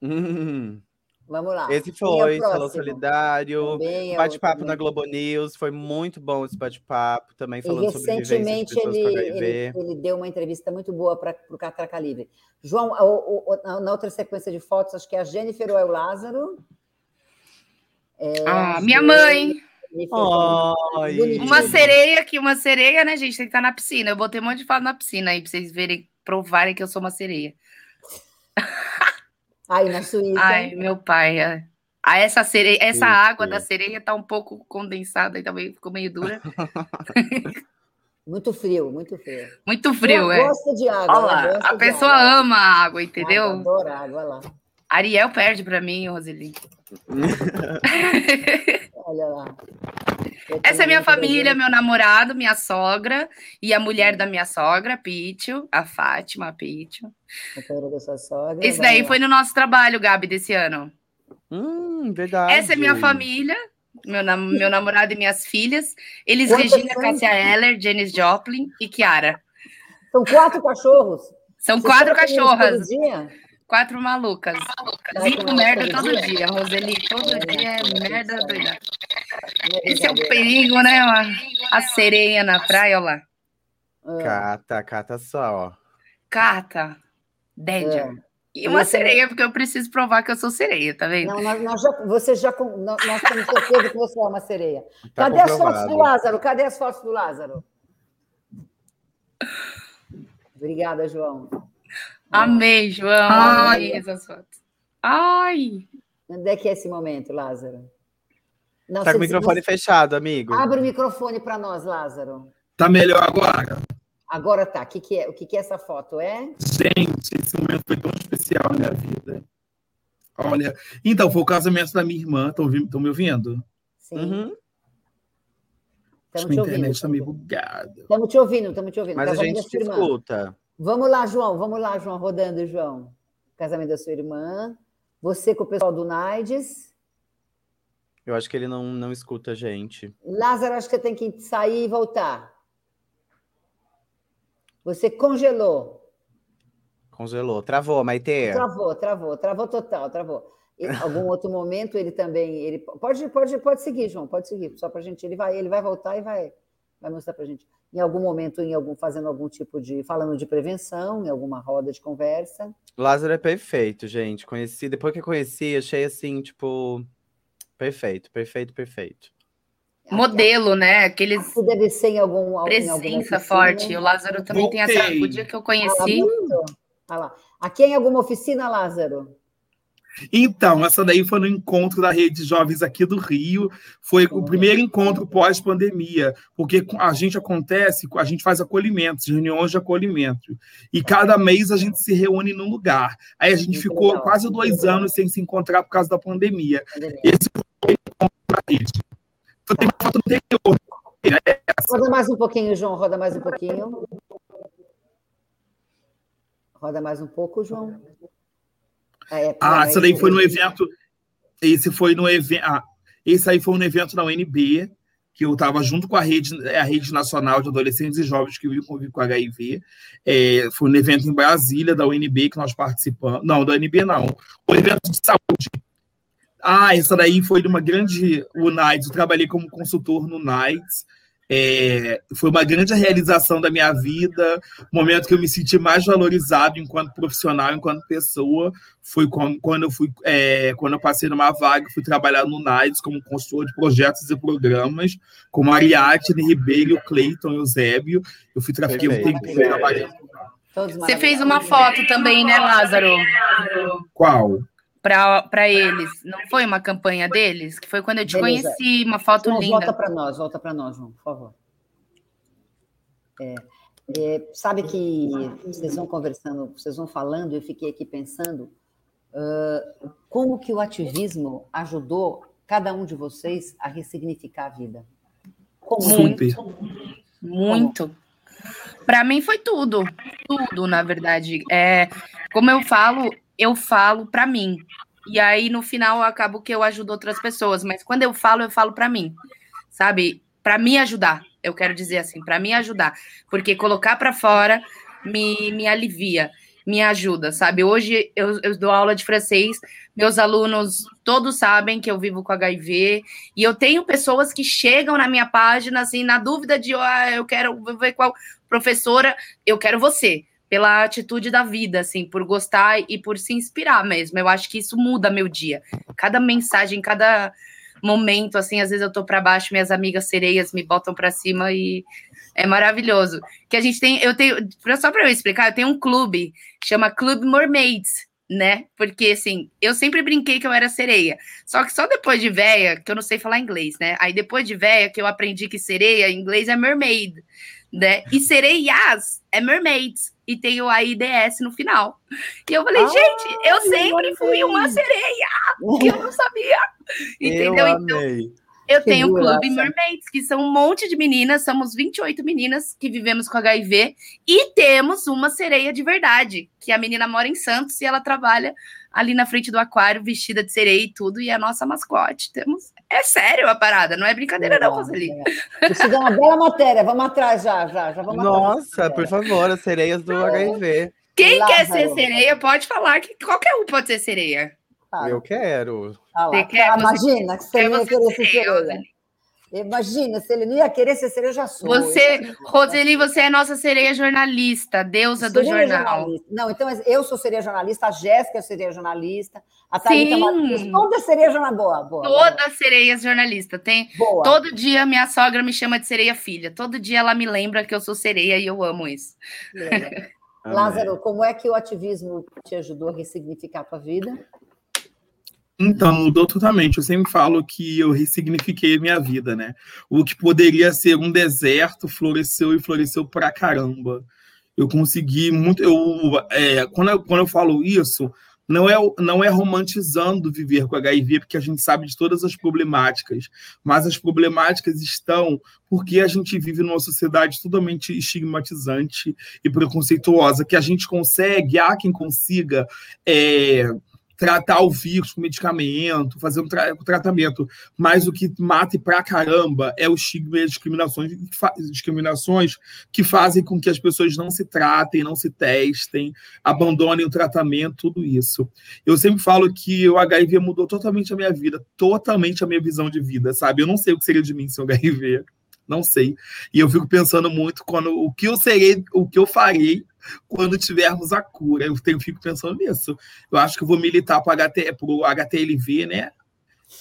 Hum. Vamos lá. Esse foi Salão Solidário, é bate-papo na Globo News, foi muito bom esse bate-papo, também falando sobre recentemente ele, ele, ele, deu uma entrevista muito boa para o Catraca Livre. João, o, o, na outra sequência de fotos, acho que é a Jennifer ou é o Lázaro. É, ah, minha mãe! Oh, uma sereia aqui, uma sereia, né, gente? Tem que estar na piscina. Eu botei um monte de foto na piscina aí para vocês verem, provarem que eu sou uma sereia. (laughs) Aí na Suíça. Ai, meu pai. É. Ah, essa sereia, essa água da sereia tá um pouco condensada e também ficou meio dura. (laughs) Muito frio, muito frio. Muito frio, é. gosta de água. Olha lá, a pessoa água. ama a água, entendeu? Água, adora água, olha lá. Ariel perde para mim, Roseli. (laughs) olha lá. Essa é minha família, meu namorado, minha sogra e a mulher da minha sogra, Pítio, a Fátima, Pítio. sogra. Esse daí foi no nosso trabalho, Gabi, desse ano. Hum, verdade. Essa é minha família, meu, nam meu namorado e minhas filhas. Eles, Quantas Regina, são? Cássia Heller, Janis Joplin e Kiara. São quatro cachorros? São Você quatro cachorras. Quatro malucas. Cinco merda todo dia. dia. Roseli, todo dia é merda doida. Esse é o perigo, né? A sereia na praia, olha lá. Ah. Cata, cata só, ó. Cata, Dédia. É. E uma sereia, porque eu preciso provar que eu sou sereia, tá vendo? Não, nós, nós já, você já, nós, nós temos certeza que você é uma sereia. Tá Cadê as fotos do Lázaro? Cadê as fotos do Lázaro? Obrigada, João. Amei, João. Ai. Amei essas fotos. Ai! Onde é que é esse momento, Lázaro? Não, tá com o microfone você... fechado, amigo. Abre o microfone para nós, Lázaro. Tá melhor agora. Agora tá. O que, que é? O que, que é essa foto? É? Gente, esse momento foi tão especial na minha vida. Olha, então foi o casamento da minha irmã. Estão me ouvindo? Sim. Uhum. Acho que a internet está meio bugada. Estamos te ouvindo, estamos te ouvindo. Mas a gente te escuta. Vamos lá, João. Vamos lá, João, rodando, João. Casamento da sua irmã. Você com o pessoal do Naides. Eu acho que ele não, não escuta a gente. Lázaro, acho que tem que sair e voltar. Você congelou. Congelou. Travou, Maite. Travou, travou, travou total, travou. Em algum (laughs) outro momento ele também. Ele pode, pode, pode seguir, João, pode seguir. Só para gente. Ele vai, ele vai voltar e vai, vai mostrar para a gente. Em algum momento, em algum, fazendo algum tipo de. falando de prevenção, em alguma roda de conversa. Lázaro é perfeito, gente. Conheci, depois que eu conheci, achei assim, tipo Perfeito, perfeito, perfeito. Modelo, né? Aqueles. Aqui deve ser em algum. Presença forte. O Lázaro também Voltei. tem essa. O dia que eu conheci. Ah, lá. Aqui é em alguma oficina, Lázaro? Então, essa daí foi no encontro da Rede Jovens aqui do Rio. Foi o primeiro encontro pós-pandemia, porque a gente acontece, a gente faz acolhimentos, reuniões de acolhimento. E cada mês a gente se reúne num lugar. Aí a gente ficou quase dois anos sem se encontrar por causa da pandemia. Esse foi o encontro da rede. Tem uma foto anterior. É roda mais um pouquinho, João, roda mais um pouquinho. Roda mais um pouco, João. É, ah, essa daí foi no evento. Esse foi no evento. Ah, esse aí foi no evento da UNB, que eu estava junto com a rede, a rede nacional de adolescentes e jovens que vivem com HIV. É, foi no evento em Brasília da UNB que nós participamos. Não, da UNB não. O evento de saúde. Ah, essa daí foi de uma grande UNAIDS. Eu trabalhei como consultor no NAIDS. É, foi uma grande realização da minha vida, momento que eu me senti mais valorizado enquanto profissional, enquanto pessoa, foi quando eu fui, é, quando eu passei numa vaga, fui trabalhar no NAIDS como consultor de projetos e programas, como Ariadne Ribeiro, Cleiton Eusébio. Eu fui fiquei um tempo trabalhando. Você fez uma foto também, né, Lázaro? Qual? Para eles. Não foi uma campanha deles? Que foi quando eu te Beleza. conheci, uma foto linda. Volta para nós, volta para nós, João, por favor. É, é, sabe que vocês vão conversando, vocês vão falando, eu fiquei aqui pensando uh, como que o ativismo ajudou cada um de vocês a ressignificar a vida. Como? Muito. Muito. Para mim foi tudo, tudo, na verdade. É, como eu falo, eu falo para mim. E aí, no final, eu acabo que eu ajudo outras pessoas. Mas quando eu falo, eu falo para mim, sabe? Para me ajudar. Eu quero dizer assim, para me ajudar. Porque colocar para fora me, me alivia, me ajuda, sabe? Hoje eu, eu dou aula de francês, meus alunos todos sabem que eu vivo com HIV, e eu tenho pessoas que chegam na minha página, assim, na dúvida de, ah, eu quero ver qual professora, eu quero você pela atitude da vida, assim, por gostar e por se inspirar mesmo. Eu acho que isso muda meu dia. Cada mensagem, cada momento, assim, às vezes eu tô para baixo, minhas amigas sereias me botam para cima e é maravilhoso. Que a gente tem, eu tenho, só para eu explicar, eu tenho um clube, chama Club Mermaids, né? Porque assim, eu sempre brinquei que eu era sereia. Só que só depois de véia, que eu não sei falar inglês, né? Aí depois de véia que eu aprendi que sereia em inglês é mermaid, né? E sereias é mermaids e tem o AIDS no final. E eu falei, ah, gente, eu sempre fui uma sereia, que eu não sabia. (laughs) Entendeu? Eu então. Eu que tenho o Clube Mermaids, que são um monte de meninas, somos 28 meninas que vivemos com HIV, e temos uma sereia de verdade, que a menina mora em Santos e ela trabalha ali na frente do aquário, vestida de sereia e tudo, e é a nossa mascote. Temos. É sério a parada, não é brincadeira, não, Roseli. É. Isso dá uma bela matéria, vamos atrás já, já, já vamos Nossa, por favor, as sereias do HIV. Quem Lázaro. quer ser sereia pode falar que qualquer um pode ser sereia. Eu quero. Ah, você quer, imagina que você ia querer ser sereia. Imagina, se ele não ia querer ser sereia, eu já sou. Você, Roseli, você é nossa sereia jornalista, deusa sereia do jornal. Jornalista. Não, então eu sou sereia jornalista, a Jéssica é sereia jornalista, a Thalita Martins, toda sereia jornalista. Boa, boa. Toda boa. sereia jornalista. Tem, boa. Todo dia minha sogra me chama de sereia filha. Todo dia ela me lembra que eu sou sereia e eu amo isso. (laughs) Lázaro, como é que o ativismo te ajudou a ressignificar a tua vida? Então, mudou totalmente. Eu sempre falo que eu ressignifiquei a minha vida, né? O que poderia ser um deserto floresceu e floresceu pra caramba. Eu consegui muito. Eu, é, quando, eu, quando eu falo isso, não é, não é romantizando viver com HIV, porque a gente sabe de todas as problemáticas, mas as problemáticas estão porque a gente vive numa sociedade totalmente estigmatizante e preconceituosa, que a gente consegue, há quem consiga. É, tratar o vírus com medicamento, fazer um, tra tratamento. Mas o que mata pra caramba é o estigma e as discriminações, discriminações que fazem com que as pessoas não se tratem, não se testem, abandonem o tratamento, tudo isso. Eu sempre falo que o HIV mudou totalmente a minha vida, totalmente a minha visão de vida, sabe? Eu não sei o que seria de mim sem o HIV. Não sei. E eu fico pensando muito quando o que eu serei, o que eu farei quando tivermos a cura. Eu tenho, fico pensando nisso. Eu acho que eu vou militar para o HTLV, né?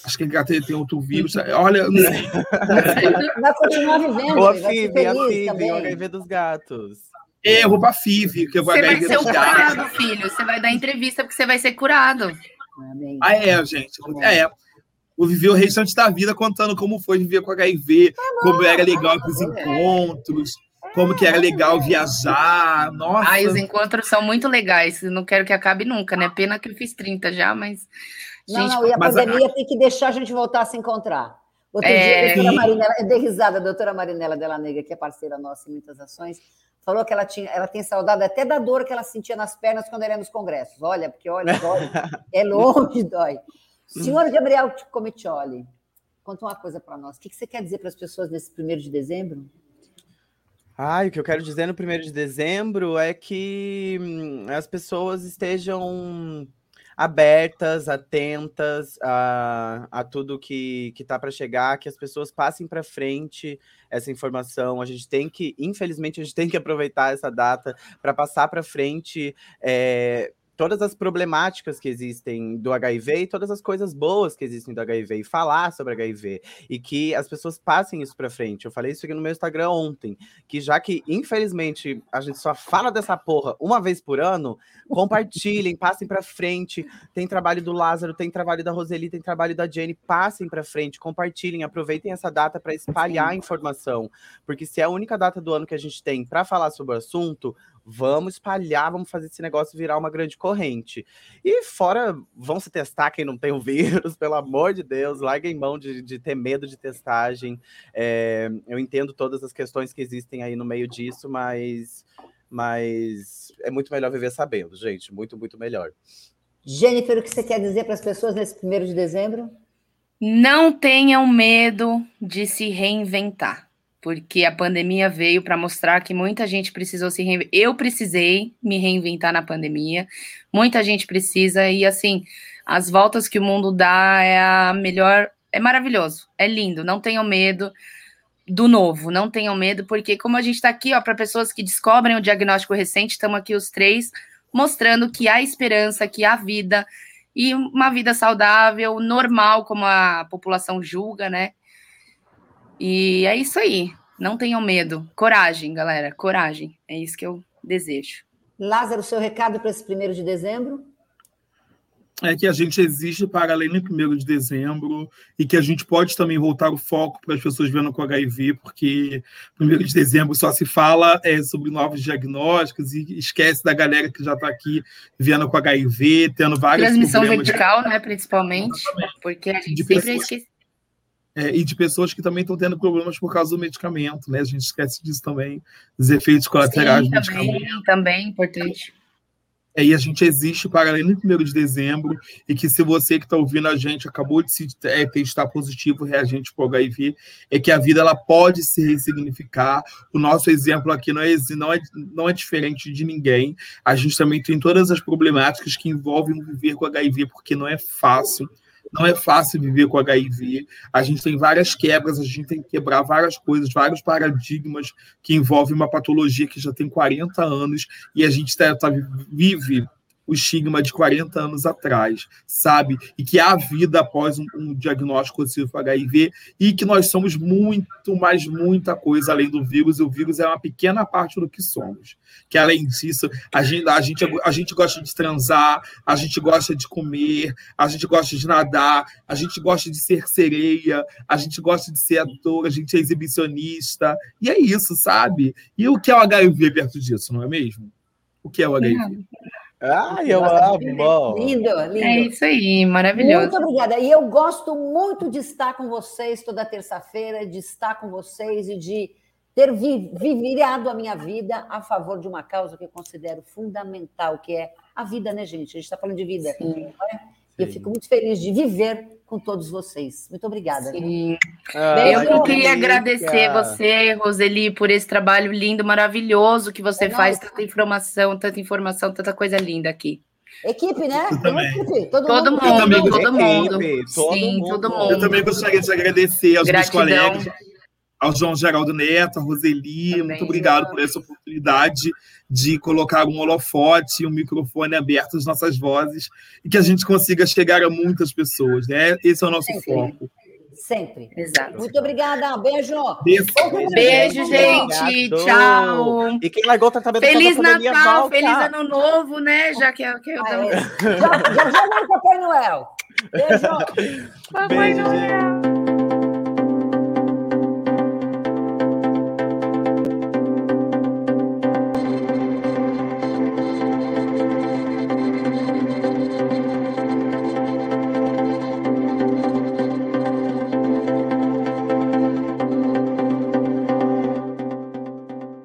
Acho que HT tem outro vírus. Olha, não sei. (laughs) Vai continuar vivendo. Ou a FIV, a FIV, o HIV dos gatos. É, eu vou para a FIV, que eu vou Você vai ser o curado, filho. Você vai dar entrevista porque você vai ser curado. Ah, é, gente. É, vou viver o restante da vida contando como foi viver com HIV, tá como era legal com os encontros, como que era legal viajar. Nossa. Ai, os encontros são muito legais. Não quero que acabe nunca, né? Pena que eu fiz 30 já, mas. Gente, não, não, e a pandemia a... tem que deixar a gente voltar a se encontrar. Outro é... dia, a doutora Marinela, eu dei risada, a doutora Marinela Della Negra, que é parceira nossa em muitas ações, falou que ela, tinha, ela tem saudade até da dor que ela sentia nas pernas quando ela ia nos congressos. Olha, porque olha, dói, é (laughs) longe, dói. Senhor Gabriel Comitioli, conta uma coisa para nós. O que você quer dizer para as pessoas nesse primeiro de dezembro? Ai, o que eu quero dizer no primeiro de dezembro é que hum, as pessoas estejam abertas, atentas a, a tudo que, que tá para chegar, que as pessoas passem para frente essa informação. A gente tem que, infelizmente, a gente tem que aproveitar essa data para passar para frente. É, todas as problemáticas que existem do HIV e todas as coisas boas que existem do HIV e falar sobre HIV e que as pessoas passem isso para frente. Eu falei isso aqui no meu Instagram ontem, que já que infelizmente a gente só fala dessa porra uma vez por ano, compartilhem, (laughs) passem para frente. Tem trabalho do Lázaro, tem trabalho da Roseli, tem trabalho da Jenny, passem para frente, compartilhem, aproveitem essa data para espalhar a informação, porque se é a única data do ano que a gente tem para falar sobre o assunto, Vamos espalhar, vamos fazer esse negócio virar uma grande corrente. E fora, vão se testar quem não tem o (laughs) vírus, pelo amor de Deus, larguem mão de, de ter medo de testagem. É, eu entendo todas as questões que existem aí no meio disso, mas, mas é muito melhor viver sabendo, gente. Muito, muito melhor. Jennifer, o que você quer dizer para as pessoas nesse primeiro de dezembro? Não tenham medo de se reinventar porque a pandemia veio para mostrar que muita gente precisou se reinventar. Eu precisei me reinventar na pandemia, muita gente precisa, e assim, as voltas que o mundo dá é a melhor, é maravilhoso, é lindo, não tenham medo do novo, não tenham medo, porque como a gente está aqui, ó, para pessoas que descobrem o diagnóstico recente, estamos aqui os três mostrando que há esperança, que há vida e uma vida saudável, normal, como a população julga, né? E é isso aí. Não tenham medo. Coragem, galera. Coragem. É isso que eu desejo. Lázaro, seu recado para esse primeiro de dezembro? É que a gente existe para além do primeiro de dezembro e que a gente pode também voltar o foco para as pessoas vendo com HIV, porque primeiro de dezembro só se fala é, sobre novos diagnósticos e esquece da galera que já está aqui vendo com HIV, tendo vários Transmissão vertical, né, principalmente, Exatamente. porque a gente de sempre pessoas... esquece é, e de pessoas que também estão tendo problemas por causa do medicamento, né? A gente esquece disso também, dos efeitos colaterais Sim, do também, medicamento. Também, importante. É, e a gente existe para além do 1 de dezembro, e que se você que está ouvindo a gente acabou de se é, testar positivo reagente para o HIV, é que a vida ela pode se ressignificar. O nosso exemplo aqui não é, não, é, não é diferente de ninguém. A gente também tem todas as problemáticas que envolvem viver com HIV, porque não é fácil não é fácil viver com HIV. A gente tem várias quebras, a gente tem que quebrar várias coisas, vários paradigmas que envolvem uma patologia que já tem 40 anos e a gente tá, tá vive o estigma de 40 anos atrás, sabe? E que há vida após um, um diagnóstico positivo HIV e que nós somos muito, mais muita coisa além do vírus, e o vírus é uma pequena parte do que somos. Que além disso, a gente, a gente, a gente gosta de transar, a gente gosta de comer, a gente gosta de nadar, a gente gosta de ser sereia, a gente gosta de ser ator, a gente é exibicionista, e é isso, sabe? E o que é o HIV perto disso, não é mesmo? O que é o HIV? Ai, eu amo. Lindo, lindo. É isso aí, maravilhoso. Muito obrigada. E eu gosto muito de estar com vocês toda terça-feira, de estar com vocês e de ter vi virado a minha vida a favor de uma causa que eu considero fundamental, que é a vida, né, gente? A gente está falando de vida. Sim. É? E eu fico muito feliz de viver com todos vocês. Muito obrigada. Sim. Ah, eu queria agradecer você, Roseli, por esse trabalho lindo, maravilhoso que você é faz, tanta informação, tanta informação, tanta coisa linda aqui. Equipe, né? Equipe. Todo, todo mundo, mundo todo mundo. Sim, todo mundo. Eu também gostaria de agradecer aos Gratidão. meus colegas ao João Geraldo Neto, a Roseli, Também, muito obrigado por essa oportunidade de colocar um holofote e um microfone aberto às nossas vozes e que a gente consiga chegar a muitas pessoas, né? Esse é o nosso Sempre. foco. Sempre. Exato. Muito obrigada. Beijo. Beijo, Beijo gente. Tchau. E quem largou tá também Feliz Natal, volta. feliz Ano Novo, né? Já que, que eu ah, é. Já já, já Papai Noel. Beijo. (laughs) Papai Noel.